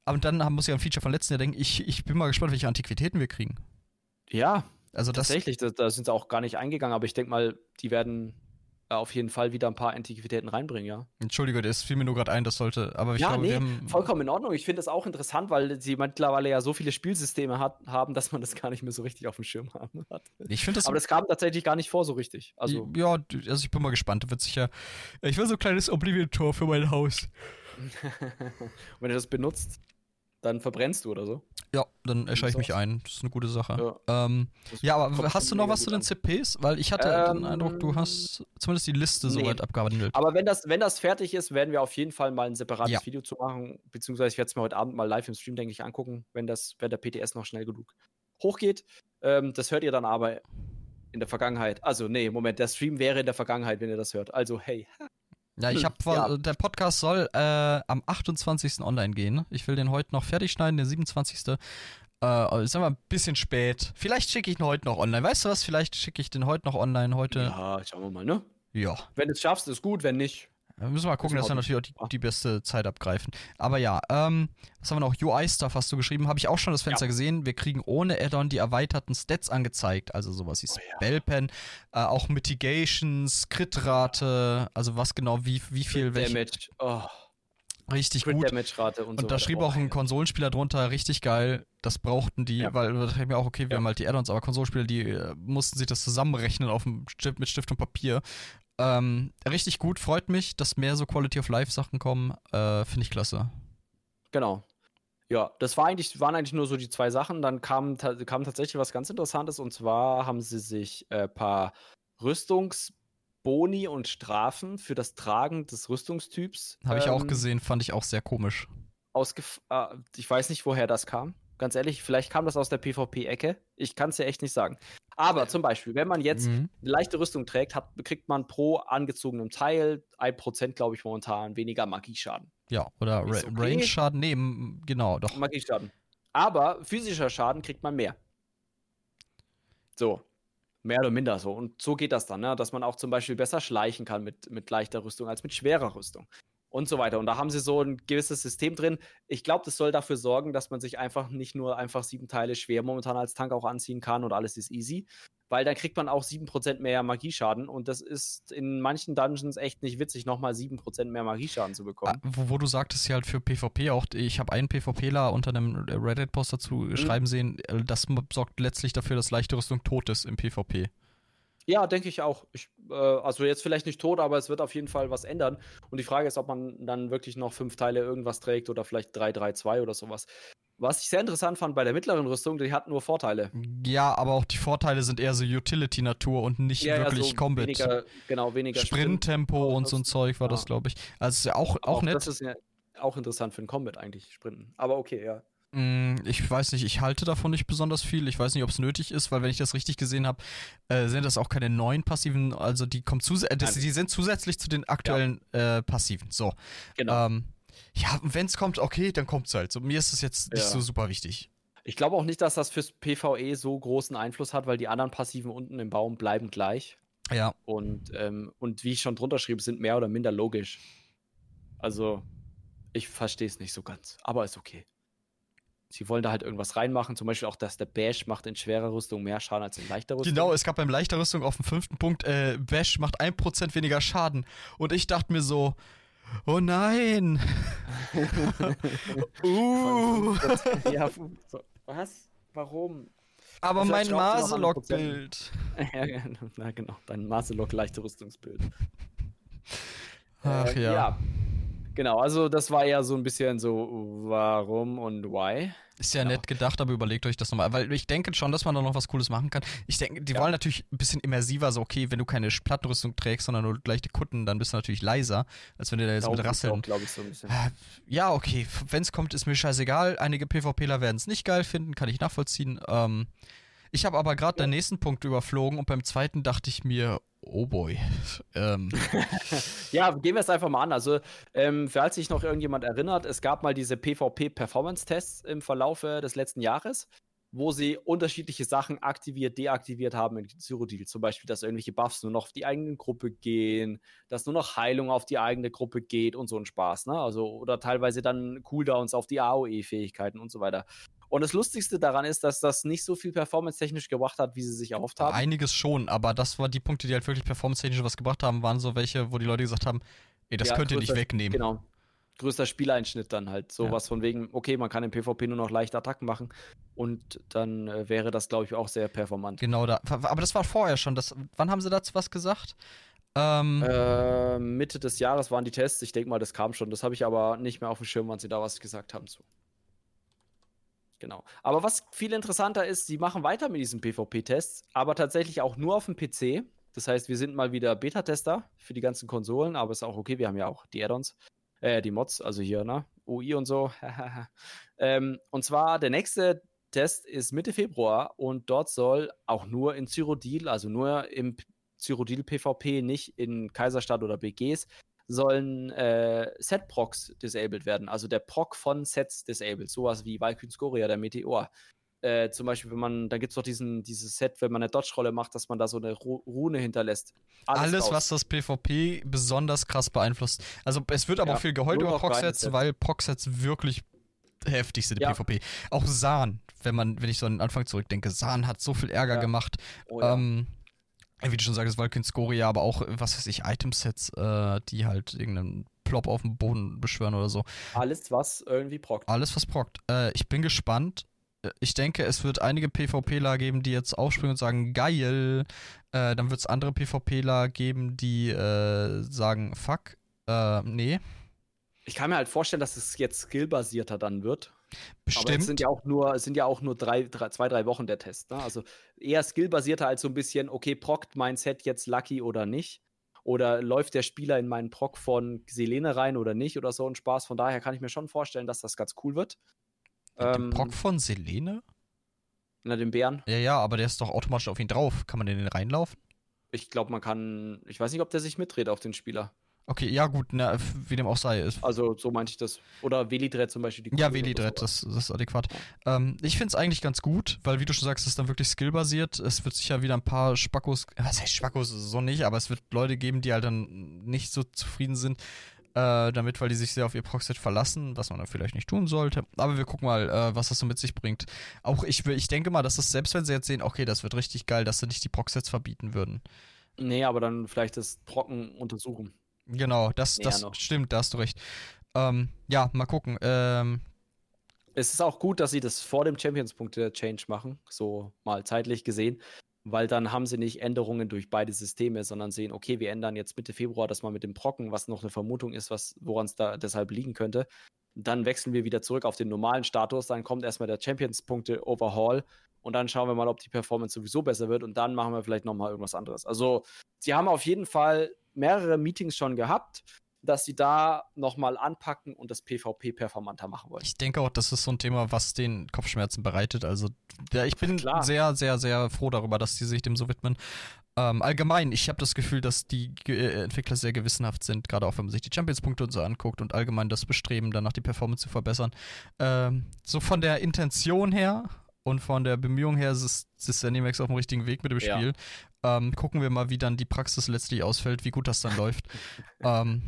aber dann muss ich an ein Feature von letzten Jahr denken, ich, ich bin mal gespannt, welche Antiquitäten wir kriegen. Ja, Also das, tatsächlich, da, da sind sie auch gar nicht eingegangen, aber ich denke mal, die werden äh, auf jeden Fall wieder ein paar Antiquitäten reinbringen, ja. Entschuldige, das fiel mir nur gerade ein, das sollte, aber ich ja, glaube, nee, wir haben, vollkommen in Ordnung. Ich finde es auch interessant, weil sie mittlerweile ja so viele Spielsysteme hat, haben, dass man das gar nicht mehr so richtig auf dem Schirm haben hat. ich finde das, Aber das kam tatsächlich gar nicht vor so richtig. Also, ja, also ich bin mal gespannt, da wird sicher, ich will so ein kleines Oblivion-Tor für mein Haus. wenn du das benutzt, dann verbrennst du oder so. Ja, dann erscheine ich mich ein, das ist eine gute Sache. Ja. Ähm, Ja, aber hast du noch was zu den. CPs? Weil ich hatte den Ähm, Eindruck, du hast zumindest die Liste nee. soweit abgehandelt. Aber wenn das, wenn das fertig ist, werden wir auf jeden Fall mal ein separates Ja. Video zu machen. Beziehungsweise ich werde es mir heute Abend mal live im Stream, denke ich, angucken, wenn, das, wenn der PTS noch schnell genug hochgeht. Ähm, das hört ihr dann aber in der Vergangenheit. Also, nee, Moment, der Stream wäre in der Vergangenheit, wenn ihr das hört. Also, hey. Ja, ich habe Ja. der Podcast soll äh, am 28. online gehen. Ich will den heute noch fertig schneiden, der 27. Äh, ist aber ein bisschen spät. Vielleicht schicke ich ihn heute noch online. Weißt du was? Vielleicht schicke ich den heute noch online. Heute. Ja, schauen wir mal, ne? Ja. Wenn du es schaffst, ist gut, wenn nicht. Wir müssen mal gucken, dass wir natürlich auch die, die beste Zeit abgreifen. Aber ja, ähm, was haben wir noch? UI-Stuff hast du geschrieben. Habe ich auch schon das Fenster Ja. gesehen. Wir kriegen ohne Add-on die erweiterten Stats angezeigt. Also sowas wie Oh ja. Spellpen, äh, auch Mitigations, Crit-Rate, also was genau, wie, wie viel, welche. Damage. Oh, Richtig Crit gut. Damage Rate und, so. Und da schrieb auch ein. Konsolenspieler drunter, richtig geil. Das brauchten die, Ja. weil da dachte ich mir auch, okay, wir Ja. haben halt die Add-ons, aber Konsolenspieler, die äh, mussten sich das zusammenrechnen auf dem Stift, mit Stift und Papier. Ähm, richtig gut, freut mich, dass mehr so Quality of Life Sachen kommen. Äh, Finde ich klasse. Genau. Ja, das war eigentlich, waren eigentlich nur so die zwei Sachen. Dann kam, ta kam tatsächlich was ganz Interessantes und zwar haben sie sich ein äh, paar Rüstungsboni und Strafen für das Tragen des Rüstungstyps. Habe ich auch ähm, gesehen, fand ich auch sehr komisch. ausgef äh, ich weiß nicht, woher das kam. Ganz ehrlich, vielleicht kam das aus der PvP-Ecke. Ich kann es ja echt nicht sagen. Aber zum Beispiel, wenn man jetzt Mhm. eine leichte Rüstung trägt, hat, kriegt man pro angezogenem Teil 1%, glaube ich, momentan weniger Magieschaden. Ja, oder Ra okay. Range-Schaden, nee, m- genau, doch. Magieschaden. Aber physischer Schaden kriegt man mehr. So. Mehr oder minder so. Und so geht das dann, ne? dass man auch zum Beispiel besser schleichen kann mit, mit leichter Rüstung als mit schwerer Rüstung. Und so weiter. Und da haben sie so ein gewisses System drin. Ich glaube, das soll dafür sorgen, dass man sich einfach nicht nur einfach sieben Teile schwer momentan als Tank auch anziehen kann und alles ist easy. Weil dann kriegt man auch 7% mehr Magieschaden. Und das ist in manchen Dungeons echt nicht witzig, nochmal 7% mehr Magieschaden zu Ah, bekommen. wo, wo du sagtest ja halt für PvP auch, ich habe einen PvPler unter einem Reddit-Post dazu Mhm. schreiben sehen, äh, das sorgt letztlich dafür, dass leichte Rüstung tot ist im PvP. Ja, denke ich auch. Ich, äh, also jetzt vielleicht nicht tot, aber es wird auf jeden Fall was ändern. Und die Frage ist, ob man dann wirklich noch fünf Teile irgendwas trägt oder vielleicht 3, 3, 2 oder sowas. Was ich sehr interessant fand bei der mittleren Rüstung, die hat nur Vorteile. Ja, aber auch die Vorteile sind eher so Utility-Natur und nicht wirklich so Combat. Weniger, genau, weniger Sprinttempo und so ein das- Zeug war das, ja. glaube ich. Also ist ja auch, Aber auch nett. Das ist ja auch interessant für den Combat eigentlich, Sprinten. Aber okay, ja. Mm, Ich weiß nicht, ich halte davon nicht besonders viel. Ich weiß nicht, ob es nötig ist, weil wenn ich das richtig gesehen habe, äh, sind das auch keine neuen passiven, also die kommen zus äh, das, die sind zusätzlich zu den aktuellen äh, passiven. So. Genau. Ähm, ja, wenn es kommt, okay, dann kommt es halt. So, mir ist es jetzt nicht Ja. so super wichtig. Ich glaube auch nicht, dass das fürs PvE so großen Einfluss hat, weil die anderen Passiven unten im Baum bleiben gleich. Ja. Und, ähm, und wie ich schon drunter schrieb, sind mehr oder minder logisch. Also, ich verstehe es nicht so ganz, aber ist okay. Sie wollen da halt irgendwas reinmachen, zum Beispiel auch, dass der Bash macht in schwerer Rüstung mehr Schaden als in leichter Rüstung. Genau, es gab beim leichter Rüstung auf dem fünften Punkt, äh, Bash macht 1% weniger Schaden. Und ich dachte mir so, Oh nein! uh. ja, was? Warum? Aber mein Maselok-Bild. ja, na genau, dein Maselok-leichte Rüstungsbild. Ach äh, ja. Ja, genau, also das war eher so ein bisschen so, warum und why. Ist ja genau. nett gedacht, aber überlegt euch das nochmal. Weil ich denke schon, dass man da noch was Cooles machen kann. Ich denke, die ja. wollen natürlich ein bisschen immersiver, so okay, wenn du keine Plattenrüstung trägst, sondern nur gleich die Kutten, dann bist du natürlich leiser, als wenn du da jetzt mit Rasseln. glaube ich, so ein bisschen. Äh, ja, okay, wenn es kommt, ist mir scheißegal. Einige PvPler werden es nicht geil finden, kann ich nachvollziehen. Ähm, ich habe aber gerade ja. den nächsten Punkt überflogen und beim zweiten dachte ich mir, oh boy. ähm. ja, gehen wir es einfach mal an. Also, ähm, falls sich noch irgendjemand erinnert, es gab mal diese PvP-Performance-Tests im Verlaufe des letzten Jahres, wo sie unterschiedliche Sachen aktiviert, deaktiviert haben in Cyrodiil. Zum Beispiel, dass irgendwelche Buffs nur noch auf die eigene Gruppe gehen, dass nur noch Heilung auf die eigene Gruppe geht und so ein Spaß. Ne? Also, oder teilweise dann Cooldowns auf die AOE-Fähigkeiten und so weiter. Und das Lustigste daran ist, dass das nicht so viel performance-technisch gebracht hat, wie sie sich erhofft haben. Einiges schon, aber das waren die Punkte, die halt wirklich performance-technisch was gebracht haben, waren so welche, wo die Leute gesagt haben, ey, das ja, könnt ihr nicht wegnehmen. Genau. Größter Spieleinschnitt dann halt. Sowas ja. von wegen, okay, man kann im PvP nur noch leichte Attacken machen. Und dann äh, wäre das, glaube ich, auch sehr performant. Genau, da. Aber das war vorher schon. Das, wann haben sie dazu was gesagt? Ähm, äh, Mitte des Jahres waren die Tests. Ich denke mal, das kam schon. Das habe ich aber nicht mehr auf dem Schirm, wann sie da was gesagt haben zu. Genau. Aber was viel interessanter ist, sie machen weiter mit diesen PvP-Tests, aber tatsächlich auch nur auf dem PC. Das heißt, wir sind mal wieder Beta-Tester für die ganzen Konsolen, aber ist auch okay, wir haben ja auch die Add-ons, äh, die Mods, also hier, ne? UI und so. ähm, und zwar der nächste Test ist Mitte Februar und dort soll auch nur in Cyrodiil, also nur im Cyrodiil PvP, nicht in Kaiserstadt oder BGs, sollen äh, Set-Procs disabled werden. Also der Proc von Sets disabled. Sowas wie Valkyrie Scoria, der Meteor. Äh, zum Beispiel, wenn man, da gibt es doch diesen, dieses Set, wenn man eine Dodge-Rolle macht, dass man da so eine Ru Rune hinterlässt. Alles, Alles was das PvP besonders krass beeinflusst. Also es wird aber ja, auch viel geheult über Proc-Sets, weil Proc-Sets wirklich heftig sind im ja. PvP. Auch Sahn, wenn man, wenn ich so an den Anfang zurückdenke, Sahn hat so viel Ärger ja. gemacht. Oh, ja. ähm, wie du schon sagst, Valkyrie Scoria, aber auch, was weiß ich, Itemsets, äh, die halt irgendeinen Plop auf dem Boden beschwören oder so. Alles, was irgendwie prockt. Alles, was prockt. Äh, ich bin gespannt. Äh, ich denke, es wird einige PvPler geben, die jetzt aufspringen und sagen, geil. Äh, dann wird es andere PvPler geben, die äh, sagen, fuck, äh, nee. Ich kann mir halt vorstellen, dass es jetzt skillbasierter dann wird. Bestimmt. Aber es sind ja auch nur, sind ja auch nur drei, drei, zwei, drei Wochen der Test. Ne? Also eher skillbasierter als so ein bisschen, okay, prockt mein Set jetzt Lucky oder nicht? Oder läuft der Spieler in meinen Proc von Selene rein oder nicht oder so ein Spaß. Von daher kann ich mir schon vorstellen, dass das ganz cool wird. Ähm, Proc von Selene? Na, den Bären. Ja, ja, aber der ist doch automatisch auf ihn drauf. Kann man in den reinlaufen? Ich glaube, man kann. Ich weiß nicht, ob der sich mitdreht auf den Spieler. Okay, ja gut, na, wie dem auch sei. Also so meinte ich das. Oder Velidred zum Beispiel. ja, Velidred, das, das, ist adäquat. Ähm, ich finde es eigentlich ganz gut, weil wie du schon sagst, es ist dann wirklich skillbasiert. Es wird sicher wieder ein paar Spackos, was heißt Spackos, so nicht, aber es wird Leute geben, die halt dann nicht so zufrieden sind äh, damit, weil die sich sehr auf ihr Proxet verlassen, was man dann vielleicht nicht tun sollte. Aber wir gucken mal, äh, was das so mit sich bringt. Auch ich, ich denke mal, dass das, selbst wenn sie jetzt sehen, okay, das wird richtig geil, dass sie nicht die Proxets verbieten würden. Nee, aber dann vielleicht das Trocken untersuchen. Genau, das, das stimmt, da hast du recht. Ähm, ja, mal gucken. Ähm, es ist auch gut, dass sie das vor dem Champions-Punkte-Change machen, so mal zeitlich gesehen, weil dann haben sie nicht Änderungen durch beide Systeme, sondern sehen, okay, wir ändern jetzt Mitte Februar das mal mit dem Brocken, was noch eine Vermutung ist, woran es da deshalb liegen könnte. Dann wechseln wir wieder zurück auf den normalen Status, dann kommt erstmal der Champions-Punkte-Overhaul und dann schauen wir mal, ob die Performance sowieso besser wird und dann machen wir vielleicht nochmal irgendwas anderes. Also, sie haben auf jeden Fall mehrere Meetings schon gehabt, dass sie da nochmal anpacken und das PvP performanter machen wollen. Ich denke auch, das ist so ein Thema, was den Kopfschmerzen bereitet. Also, ja, ich bin Klar. sehr, sehr, sehr froh darüber, dass die sich dem so widmen. Ähm, allgemein, ich habe das Gefühl, dass die äh, Entwickler sehr gewissenhaft sind, gerade auch wenn man sich die Champions-Punkte und so anguckt und allgemein das Bestreben, danach die Performance zu verbessern. Ähm, so von der Intention her und von der Bemühung her ist, ist Animax auf dem richtigen Weg mit dem Spiel. Ja. Ähm, gucken wir mal, wie dann die Praxis letztlich ausfällt, wie gut das dann läuft. ähm,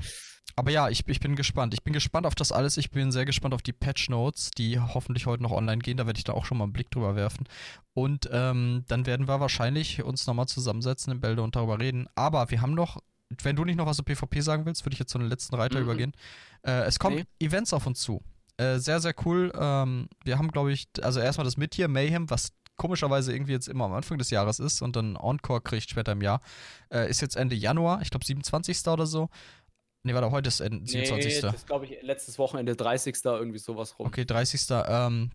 aber ja, ich, ich bin gespannt. Ich bin gespannt auf das alles. Ich bin sehr gespannt auf die Patch Notes, die hoffentlich heute noch online gehen. Da werde ich da auch schon mal einen Blick drüber werfen. Und ähm, dann werden wir wahrscheinlich uns nochmal zusammensetzen in Bälde und darüber reden. Aber wir haben noch wenn du nicht noch was zu PvP sagen willst, würde ich jetzt zu den letzten Reiter Mhm. übergehen. Äh, es kommen Nee. Events auf uns zu. Äh, sehr, sehr cool. Ähm, wir haben, glaube ich, also erstmal das Mid-Tier Mayhem, was komischerweise irgendwie jetzt immer am Anfang des Jahres ist und dann Encore kriegt später im Jahr. Äh, ist jetzt Ende Januar, ich glaube 27. oder so. Nee, warte, heute ist Ende 27. Nee, das glaube ich letztes Wochenende 30. irgendwie sowas rum. Okay, 30. Ähm,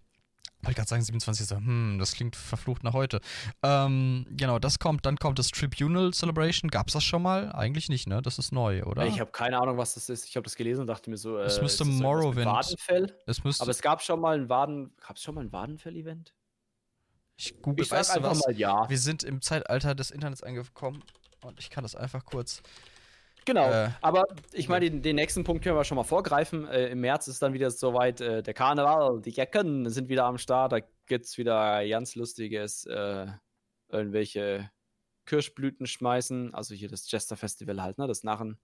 wollte gerade sagen 27. Hm, das klingt verflucht nach heute. Ähm, genau, das kommt, dann kommt das Tribunal Celebration. Gab's das schon mal? Eigentlich nicht, ne? Das ist neu, oder? Ich habe keine Ahnung, was das ist. Ich habe das gelesen und dachte mir so, äh, Es ist müsste Morrowind- Wadenfell? es müsste, Aber es gab schon mal ein Waden, gab es schon mal ein Wadenfell-Event? ich google, Ich weißt du einfach was? mal ja. Wir sind im Zeitalter des Internets angekommen und ich kann das einfach kurz. Genau. Äh, Aber ich meine, den, den nächsten Punkt können wir schon mal vorgreifen. Äh, Im März ist dann wieder soweit äh, der Karneval. Die Jecken sind wieder am Start. Da gibt es wieder ganz lustiges, äh, irgendwelche Kirschblüten schmeißen. Also hier das Jester Festival halt, ne? Das Narren,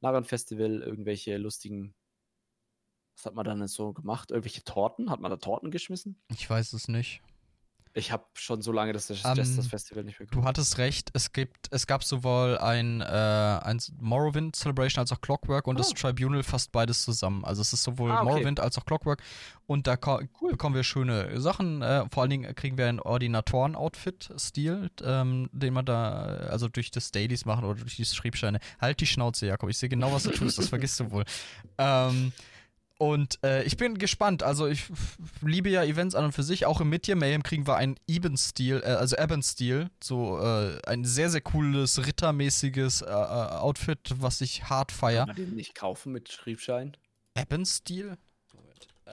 Narrenfestival, irgendwelche lustigen. Was hat man dann so gemacht? Irgendwelche Torten? Hat man da Torten geschmissen? Ich weiß es nicht. Ich habe schon so lange das Ähm, Jesters Festival nicht mehr Du hattest recht, es gibt, es gab sowohl ein, äh, ein Morrowind Celebration als auch Clockwork und das Ah. Tribunal fasst beides zusammen. Also es ist sowohl Ah, okay. Morrowind als auch Clockwork und da Cool. bekommen wir schöne Sachen. Äh, vor allen Dingen kriegen wir einen Ordinatoren-Outfit-Stil, ähm, den man da, also durch das Dailies machen oder durch die Schriebscheine. Halt die Schnauze, Jakob. Ich sehe genau, was du tust. Das vergisst du wohl. Ähm, und äh, ich bin gespannt. Also ich liebe ja Events an und für sich. Auch im Mid-Year Mayhem kriegen wir einen Eben-Stil, äh, also Eben-Stil. So äh, ein sehr, sehr cooles, rittermäßiges äh, äh, Outfit, was ich hart Kann feier. man den nicht kaufen mit Schriebschein? Eben-Stil?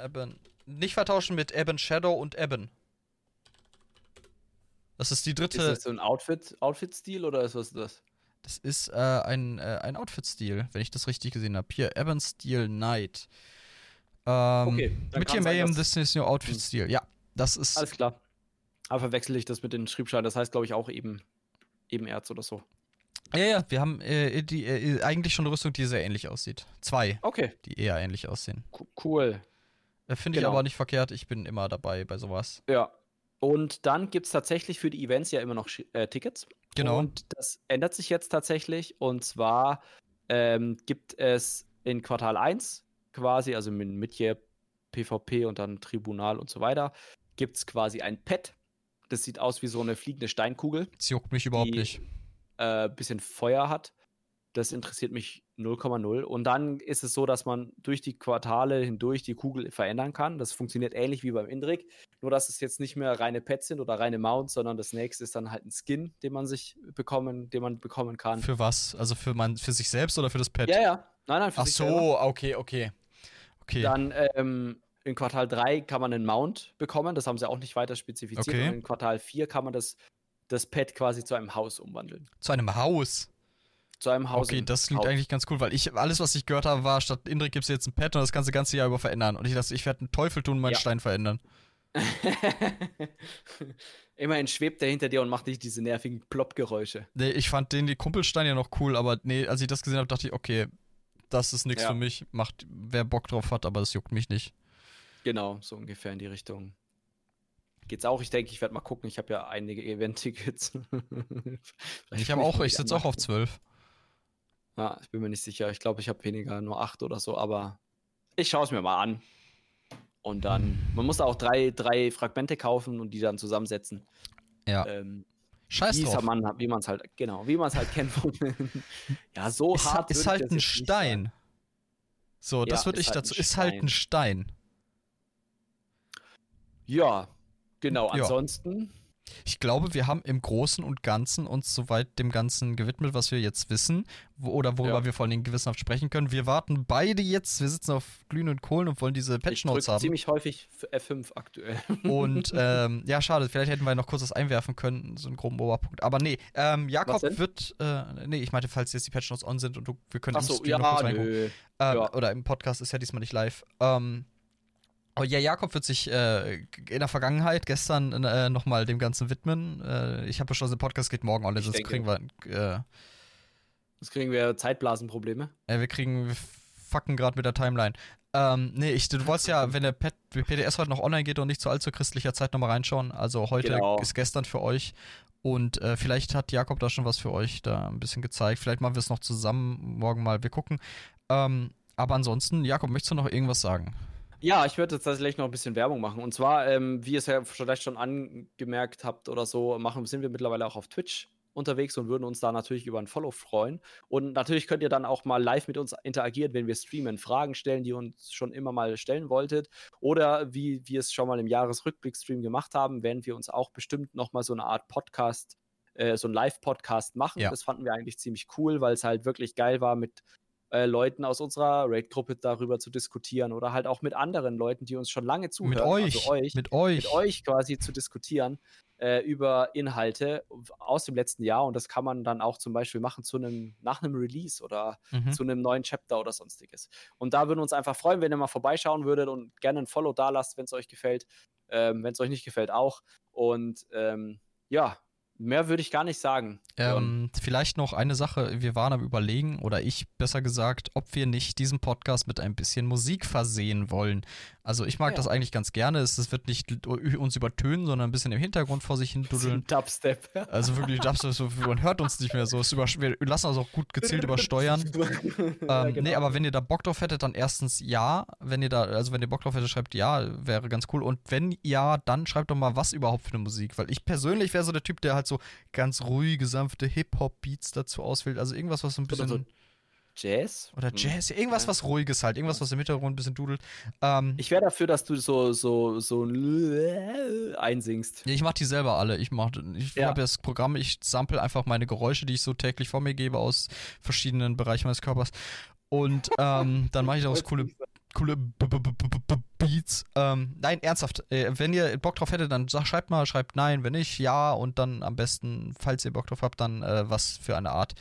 Eben. Nicht vertauschen mit Eben Shadow und Eben. Das ist die Ist dritte. das so ein Outfit, Outfit-Stil oder ist was das? Das ist äh, ein, ein Outfit-Stil, wenn ich das richtig gesehen habe. Hier, Eben Steel Knight. Ähm, Okay, mit hier Mayhem, dass- this is your Outfit-Stil. Ja, das ist. Alles klar. Aber verwechsel ich das mit den Schriebscheinen. Das heißt, glaube ich, auch eben, eben Erz oder so. Ja, ja, wir haben äh, die, äh, eigentlich schon eine Rüstung, die sehr ähnlich aussieht. Zwei, Okay, die eher ähnlich aussehen. co- cool. Äh, Finde ich Genau. aber nicht verkehrt. Ich bin immer dabei bei sowas. Ja. Und dann gibt es tatsächlich für die Events ja immer noch äh, Tickets. Genau. Und das ändert sich jetzt tatsächlich. Und zwar ähm, gibt es in Quartal 1 quasi, also mit, hier PvP und dann Tribunal und so weiter, gibt es quasi ein Pet. Das sieht aus wie so eine fliegende Steinkugel. Das juckt mich überhaupt Die- nicht. äh, bisschen Feuer hat. Das interessiert mich 0,0. Und dann ist es so, dass man durch die Quartale hindurch die Kugel verändern kann. Das funktioniert ähnlich wie beim Indrik. Nur, dass es jetzt nicht mehr reine Pets sind oder reine Mounts, sondern das nächste ist dann halt ein Skin, den man sich bekommen, den man bekommen kann. Für was? Also für, man, für sich selbst oder für das Pad? ja, ja. Nein, nein, für Ach so, selber. okay, okay. Okay. Dann ähm, in Quartal 3 kann man einen Mount bekommen. Das haben sie auch nicht weiter spezifiziert. Okay. Und in Quartal 4 kann man das, das Pet quasi zu einem Haus umwandeln. Zu einem Haus. Zu einem Haus. Okay, das klingt Haus. eigentlich ganz cool, weil ich alles, was ich gehört habe, war, statt Indrik gibt es jetzt ein Pad und das du ganze Jahr über verändern. Und ich dachte, ich werde einen Teufel tun und meinen Ja. Stein verändern. Immerhin schwebt der hinter dir und macht nicht diese nervigen Plopp-Geräusche. Nee, ich fand den die Kumpelstein ja noch cool, aber nee, als ich das gesehen habe, dachte ich, okay, das ist nichts Ja. für mich. Macht, wer Bock drauf hat, aber das juckt mich nicht. Genau, so ungefähr in die Richtung. Geht's auch? Ich denke, ich werde mal gucken. Ich habe ja einige Event-Tickets. Ich habe auch, ich sitze auch auf 12. Ja, ich bin mir nicht sicher. Ich glaube, ich habe weniger, nur acht oder so, aber ich schaue es mir mal an. Und dann, man muss da auch drei, drei Fragmente kaufen und die dann zusammensetzen. Ja. Ähm, Scheiß wie drauf. man wie man es halt, genau, wie man es halt kennt. ja, so ist, hart. ist ich halt das ein jetzt nicht Stein. So, das Ja, würde ist ich halt ein dazu. Ist halt ein Stein. Ja, genau. Ja. Ansonsten, Ich glaube, wir haben im Großen und Ganzen uns soweit dem Ganzen gewidmet, was wir jetzt wissen, wo, oder worüber Ja. wir vor allen Dingen gewissenhaft sprechen können. Wir warten beide jetzt, wir sitzen auf glühenden Kohlen und wollen diese Patch Notes haben. ziemlich häufig F5 aktuell. Und ähm, ja, schade, vielleicht hätten wir noch kurz was einwerfen können, so einen groben Oberpunkt. Aber nee, ähm, Jakob wird, äh, nee, ich meinte, falls jetzt die Patch Notes on sind und du, wir können Achso, Stream ja, noch kurz reingucken. Ähm, Ja. Oder im Podcast ist ja diesmal nicht live. Ähm, aber ja, Jakob wird sich äh, in der Vergangenheit gestern äh, nochmal dem Ganzen widmen. Äh, ich habe beschlossen, der Podcast geht morgen online, Ich sonst denke. kriegen wir, äh, Jetzt kriegen wir Zeitblasenprobleme. äh, wir kriegen, wir fucken gerade mit der Timeline. Ähm, nee, ich, du wolltest ja, wenn der PDS heute noch online geht und nicht zu allzu christlicher Zeit nochmal reinschauen. Also heute genau. ist gestern für euch. Und äh, vielleicht hat Jakob da schon was für euch da ein bisschen gezeigt. Vielleicht machen wir es noch zusammen morgen mal. Wir gucken. Ähm, aber ansonsten, Jakob, möchtest du noch irgendwas sagen? Ja, ich würde jetzt tatsächlich noch ein bisschen Werbung machen. Und zwar, ähm, wie ihr es ja vielleicht schon angemerkt habt oder so, machen, sind wir mittlerweile auch auf Twitch unterwegs und würden uns da natürlich über ein Follow freuen. Und natürlich könnt ihr dann auch mal live mit uns interagieren, wenn wir streamen, Fragen stellen, die ihr uns schon immer mal stellen wolltet. Oder wie wir es schon mal im Jahresrückblick-Stream gemacht haben, werden wir uns auch bestimmt nochmal so eine Art Podcast, äh, so ein Live-Podcast machen. Ja. Das fanden wir eigentlich ziemlich cool, weil es halt wirklich geil war, mit äh, Leuten aus unserer Raid-Gruppe darüber zu diskutieren oder halt auch mit anderen Leuten, die uns schon lange zuhören. Mit euch, also euch mit euch. Mit euch quasi zu diskutieren äh, über Inhalte aus dem letzten Jahr. Und das kann man dann auch zum Beispiel machen zu einem, nach einem Release oder mhm. zu einem neuen Chapter oder sonstiges. Und da würden wir uns einfach freuen, wenn ihr mal vorbeischauen würdet und gerne ein Follow da lasst, wenn es euch gefällt. Ähm, wenn es euch nicht gefällt, auch. Und ähm, ja, Mehr würde ich gar nicht sagen. Ähm, vielleicht noch eine Sache. Wir waren am Überlegen, oder ich besser gesagt, ob wir nicht diesen Podcast mit ein bisschen Musik versehen wollen. Also ich mag ja. das eigentlich ganz gerne. Es, wird nicht uns übertönen, sondern ein bisschen im Hintergrund vor sich hin duddeln. Dubstep. Also wirklich Dubstep, so, man hört uns nicht mehr so. Über, wir lassen uns auch gut gezielt übersteuern. ähm, ja, genau. Nee, aber wenn ihr da Bock drauf hättet, dann erstens ja. Wenn ihr da, also wenn ihr Bock drauf hättet, schreibt ja, wäre ganz cool. Und wenn ja, dann schreibt doch mal, was überhaupt für eine Musik. Weil ich persönlich wäre so der Typ, der halt so ganz ruhige, sanfte Hip-Hop-Beats dazu auswählt. Also irgendwas, was so ein bisschen. So Jazz? Oder hm. Jazz, irgendwas, was Ruhiges halt, irgendwas, was im Hintergrund ein bisschen dudelt. Ähm, ich wäre dafür, dass du so, so, so einsingst. Ja, ich mach die selber alle. Ich mach, ich ja. habe das Programm, ich sample einfach meine Geräusche, die ich so täglich vor mir gebe aus verschiedenen Bereichen meines Körpers. Und ähm, dann mache ich daraus coole, coole B -B -B Beats. Ähm, nein, ernsthaft. Äh, wenn ihr Bock drauf hättet, dann schreibt mal, schreibt nein, wenn nicht, ja. Und dann am besten, falls ihr Bock drauf habt, dann äh, was für eine Art.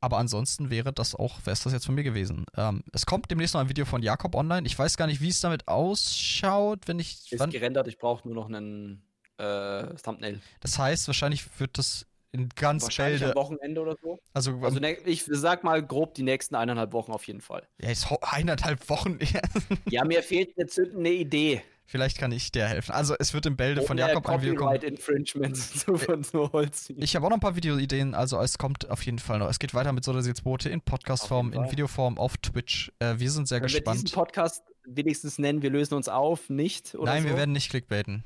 Aber ansonsten wäre das auch, wäre es das jetzt von mir gewesen. Ähm, es kommt demnächst noch ein Video von Jakob online. Ich weiß gar nicht, wie es damit ausschaut, wenn ich. Ist gerendert, ich brauche nur noch einen äh, Thumbnail. Das heißt, wahrscheinlich wird das in ganz Wahrscheinlich Bälde. am Wochenende oder so. Also, also ne, ich sag mal grob die nächsten eineinhalb Wochen auf jeden Fall. Ja, ist eineinhalb Wochen. ja, mir fehlt eine zündende Idee. Vielleicht kann ich dir helfen. Also es wird im Bälde von Jakob ein Video kommen. So von so Holz. Ich habe auch noch ein paar Videoideen. Also es kommt auf jeden Fall noch. Es geht weiter mit Sodasilsbote in Podcastform, in Videoform, auf Twitch. Äh, wir sind sehr Wenn gespannt. Wir diesen Podcast wenigstens nennen, wir lösen uns auf, nicht? Nein, so? wir werden nicht clickbaiten.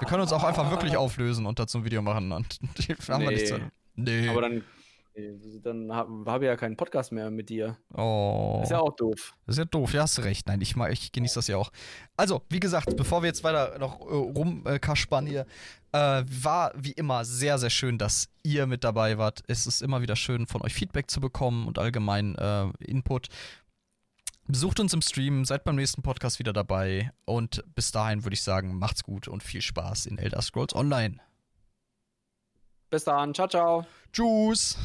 Wir können uns auch einfach wirklich auflösen und dazu ein Video machen. Und haben nee. wir nicht zu. Nee. Aber dann dann habe hab ich ja keinen Podcast mehr mit dir. Oh. ist ja auch doof. Das ist ja doof, ja, hast recht. Nein, ich, ich genieße das ja auch. Also, wie gesagt, bevor wir jetzt weiter noch äh, rumkaspern hier, äh, war wie immer sehr, sehr schön, dass ihr mit dabei wart. Es ist immer wieder schön, von euch Feedback zu bekommen und allgemein äh, Input. Besucht uns im Stream, seid beim nächsten Podcast wieder dabei und bis dahin würde ich sagen, macht's gut und viel Spaß in Elder Scrolls Online. Bis dann, ciao, ciao. Tschüss.